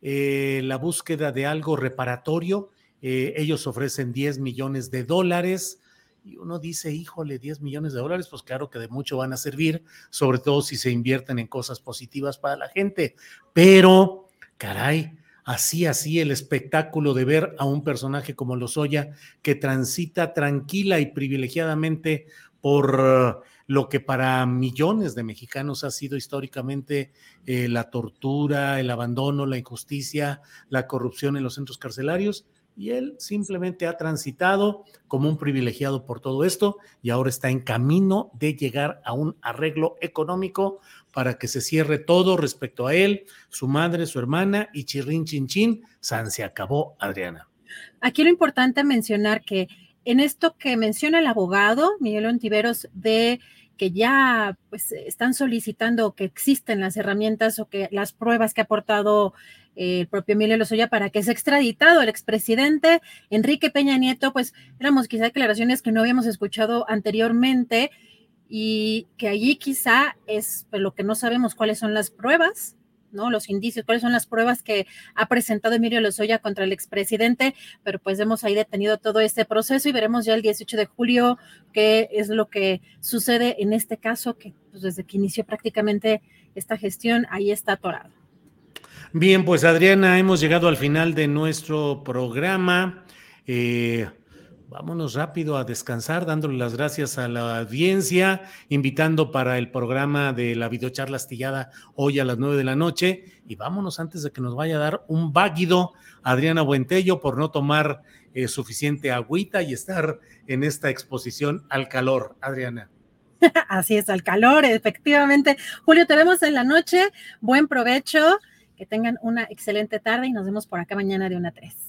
eh, la búsqueda de algo reparatorio. Eh, ellos ofrecen 10 millones de dólares y uno dice, híjole, 10 millones de dólares, pues claro que de mucho van a servir, sobre todo si se invierten en cosas positivas para la gente. Pero, caray, así, así el espectáculo de ver a un personaje como Lozoya que transita tranquila y privilegiadamente por lo que para millones de mexicanos ha sido históricamente eh, la tortura, el abandono, la injusticia, la corrupción en los centros carcelarios y él simplemente ha transitado como un privilegiado por todo esto y ahora está en camino de llegar a un arreglo económico para que se cierre todo respecto a él, su madre, su hermana y chirrin chin chin, San se acabó, Adriana. Aquí lo importante mencionar que en esto que menciona el abogado Miguel Ontiveros de que ya pues están solicitando que existen las herramientas o que las pruebas que ha aportado el propio Emilio Lozoya para que sea extraditado el expresidente Enrique Peña Nieto, pues éramos quizá declaraciones que no habíamos escuchado anteriormente y que allí quizá es pues, lo que no sabemos cuáles son las pruebas, ¿no? Los indicios, cuáles son las pruebas que ha presentado Emilio Lozoya contra el expresidente, pero pues hemos ahí detenido todo este proceso y veremos ya el 18 de julio qué es lo que sucede en este caso, que pues, desde que inició prácticamente esta gestión, ahí está atorado. Bien, pues Adriana, hemos llegado al final de nuestro programa. Eh, vámonos rápido a descansar, dándole las gracias a la audiencia, invitando para el programa de la videocharla astillada hoy a las nueve de la noche. Y vámonos antes de que nos vaya a dar un váguido Adriana Buentello por no tomar eh, suficiente agüita y estar en esta exposición al calor. Adriana. Así es, al calor, efectivamente. Julio, te vemos en la noche. Buen provecho. Que tengan una excelente tarde y nos vemos por acá mañana de una a 3.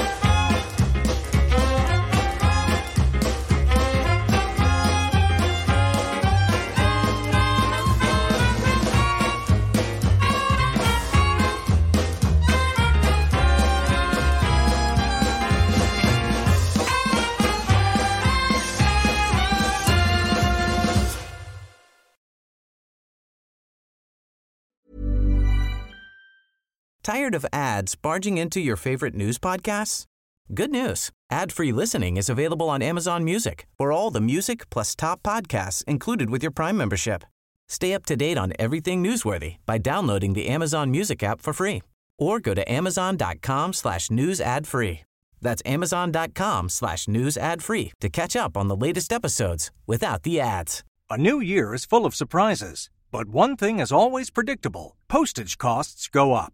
Tired of ads barging into your favorite news podcasts? Good news. Ad-free listening is available on Amazon Music for all the music plus top podcasts included with your Prime membership. Stay up to date on everything newsworthy by downloading the Amazon Music app for free or go to amazon.com slash news ad free. That's amazon.com slash news ad free to catch up on the latest episodes without the ads. A new year is full of surprises, but one thing is always predictable. Postage costs go up.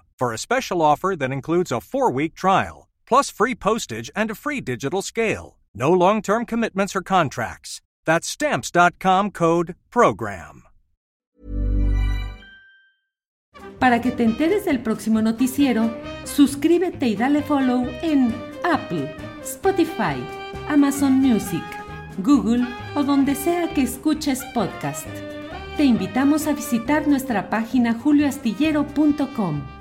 for a special offer that includes a four week trial, plus free postage and a free digital scale. No long term commitments or contracts. That's Stamps.com code PROGRAM. Para que te enteres del próximo noticiero, suscríbete y dale follow en Apple, Spotify, Amazon Music, Google o donde sea que escuches podcast. Te invitamos a visitar nuestra página julioastillero.com.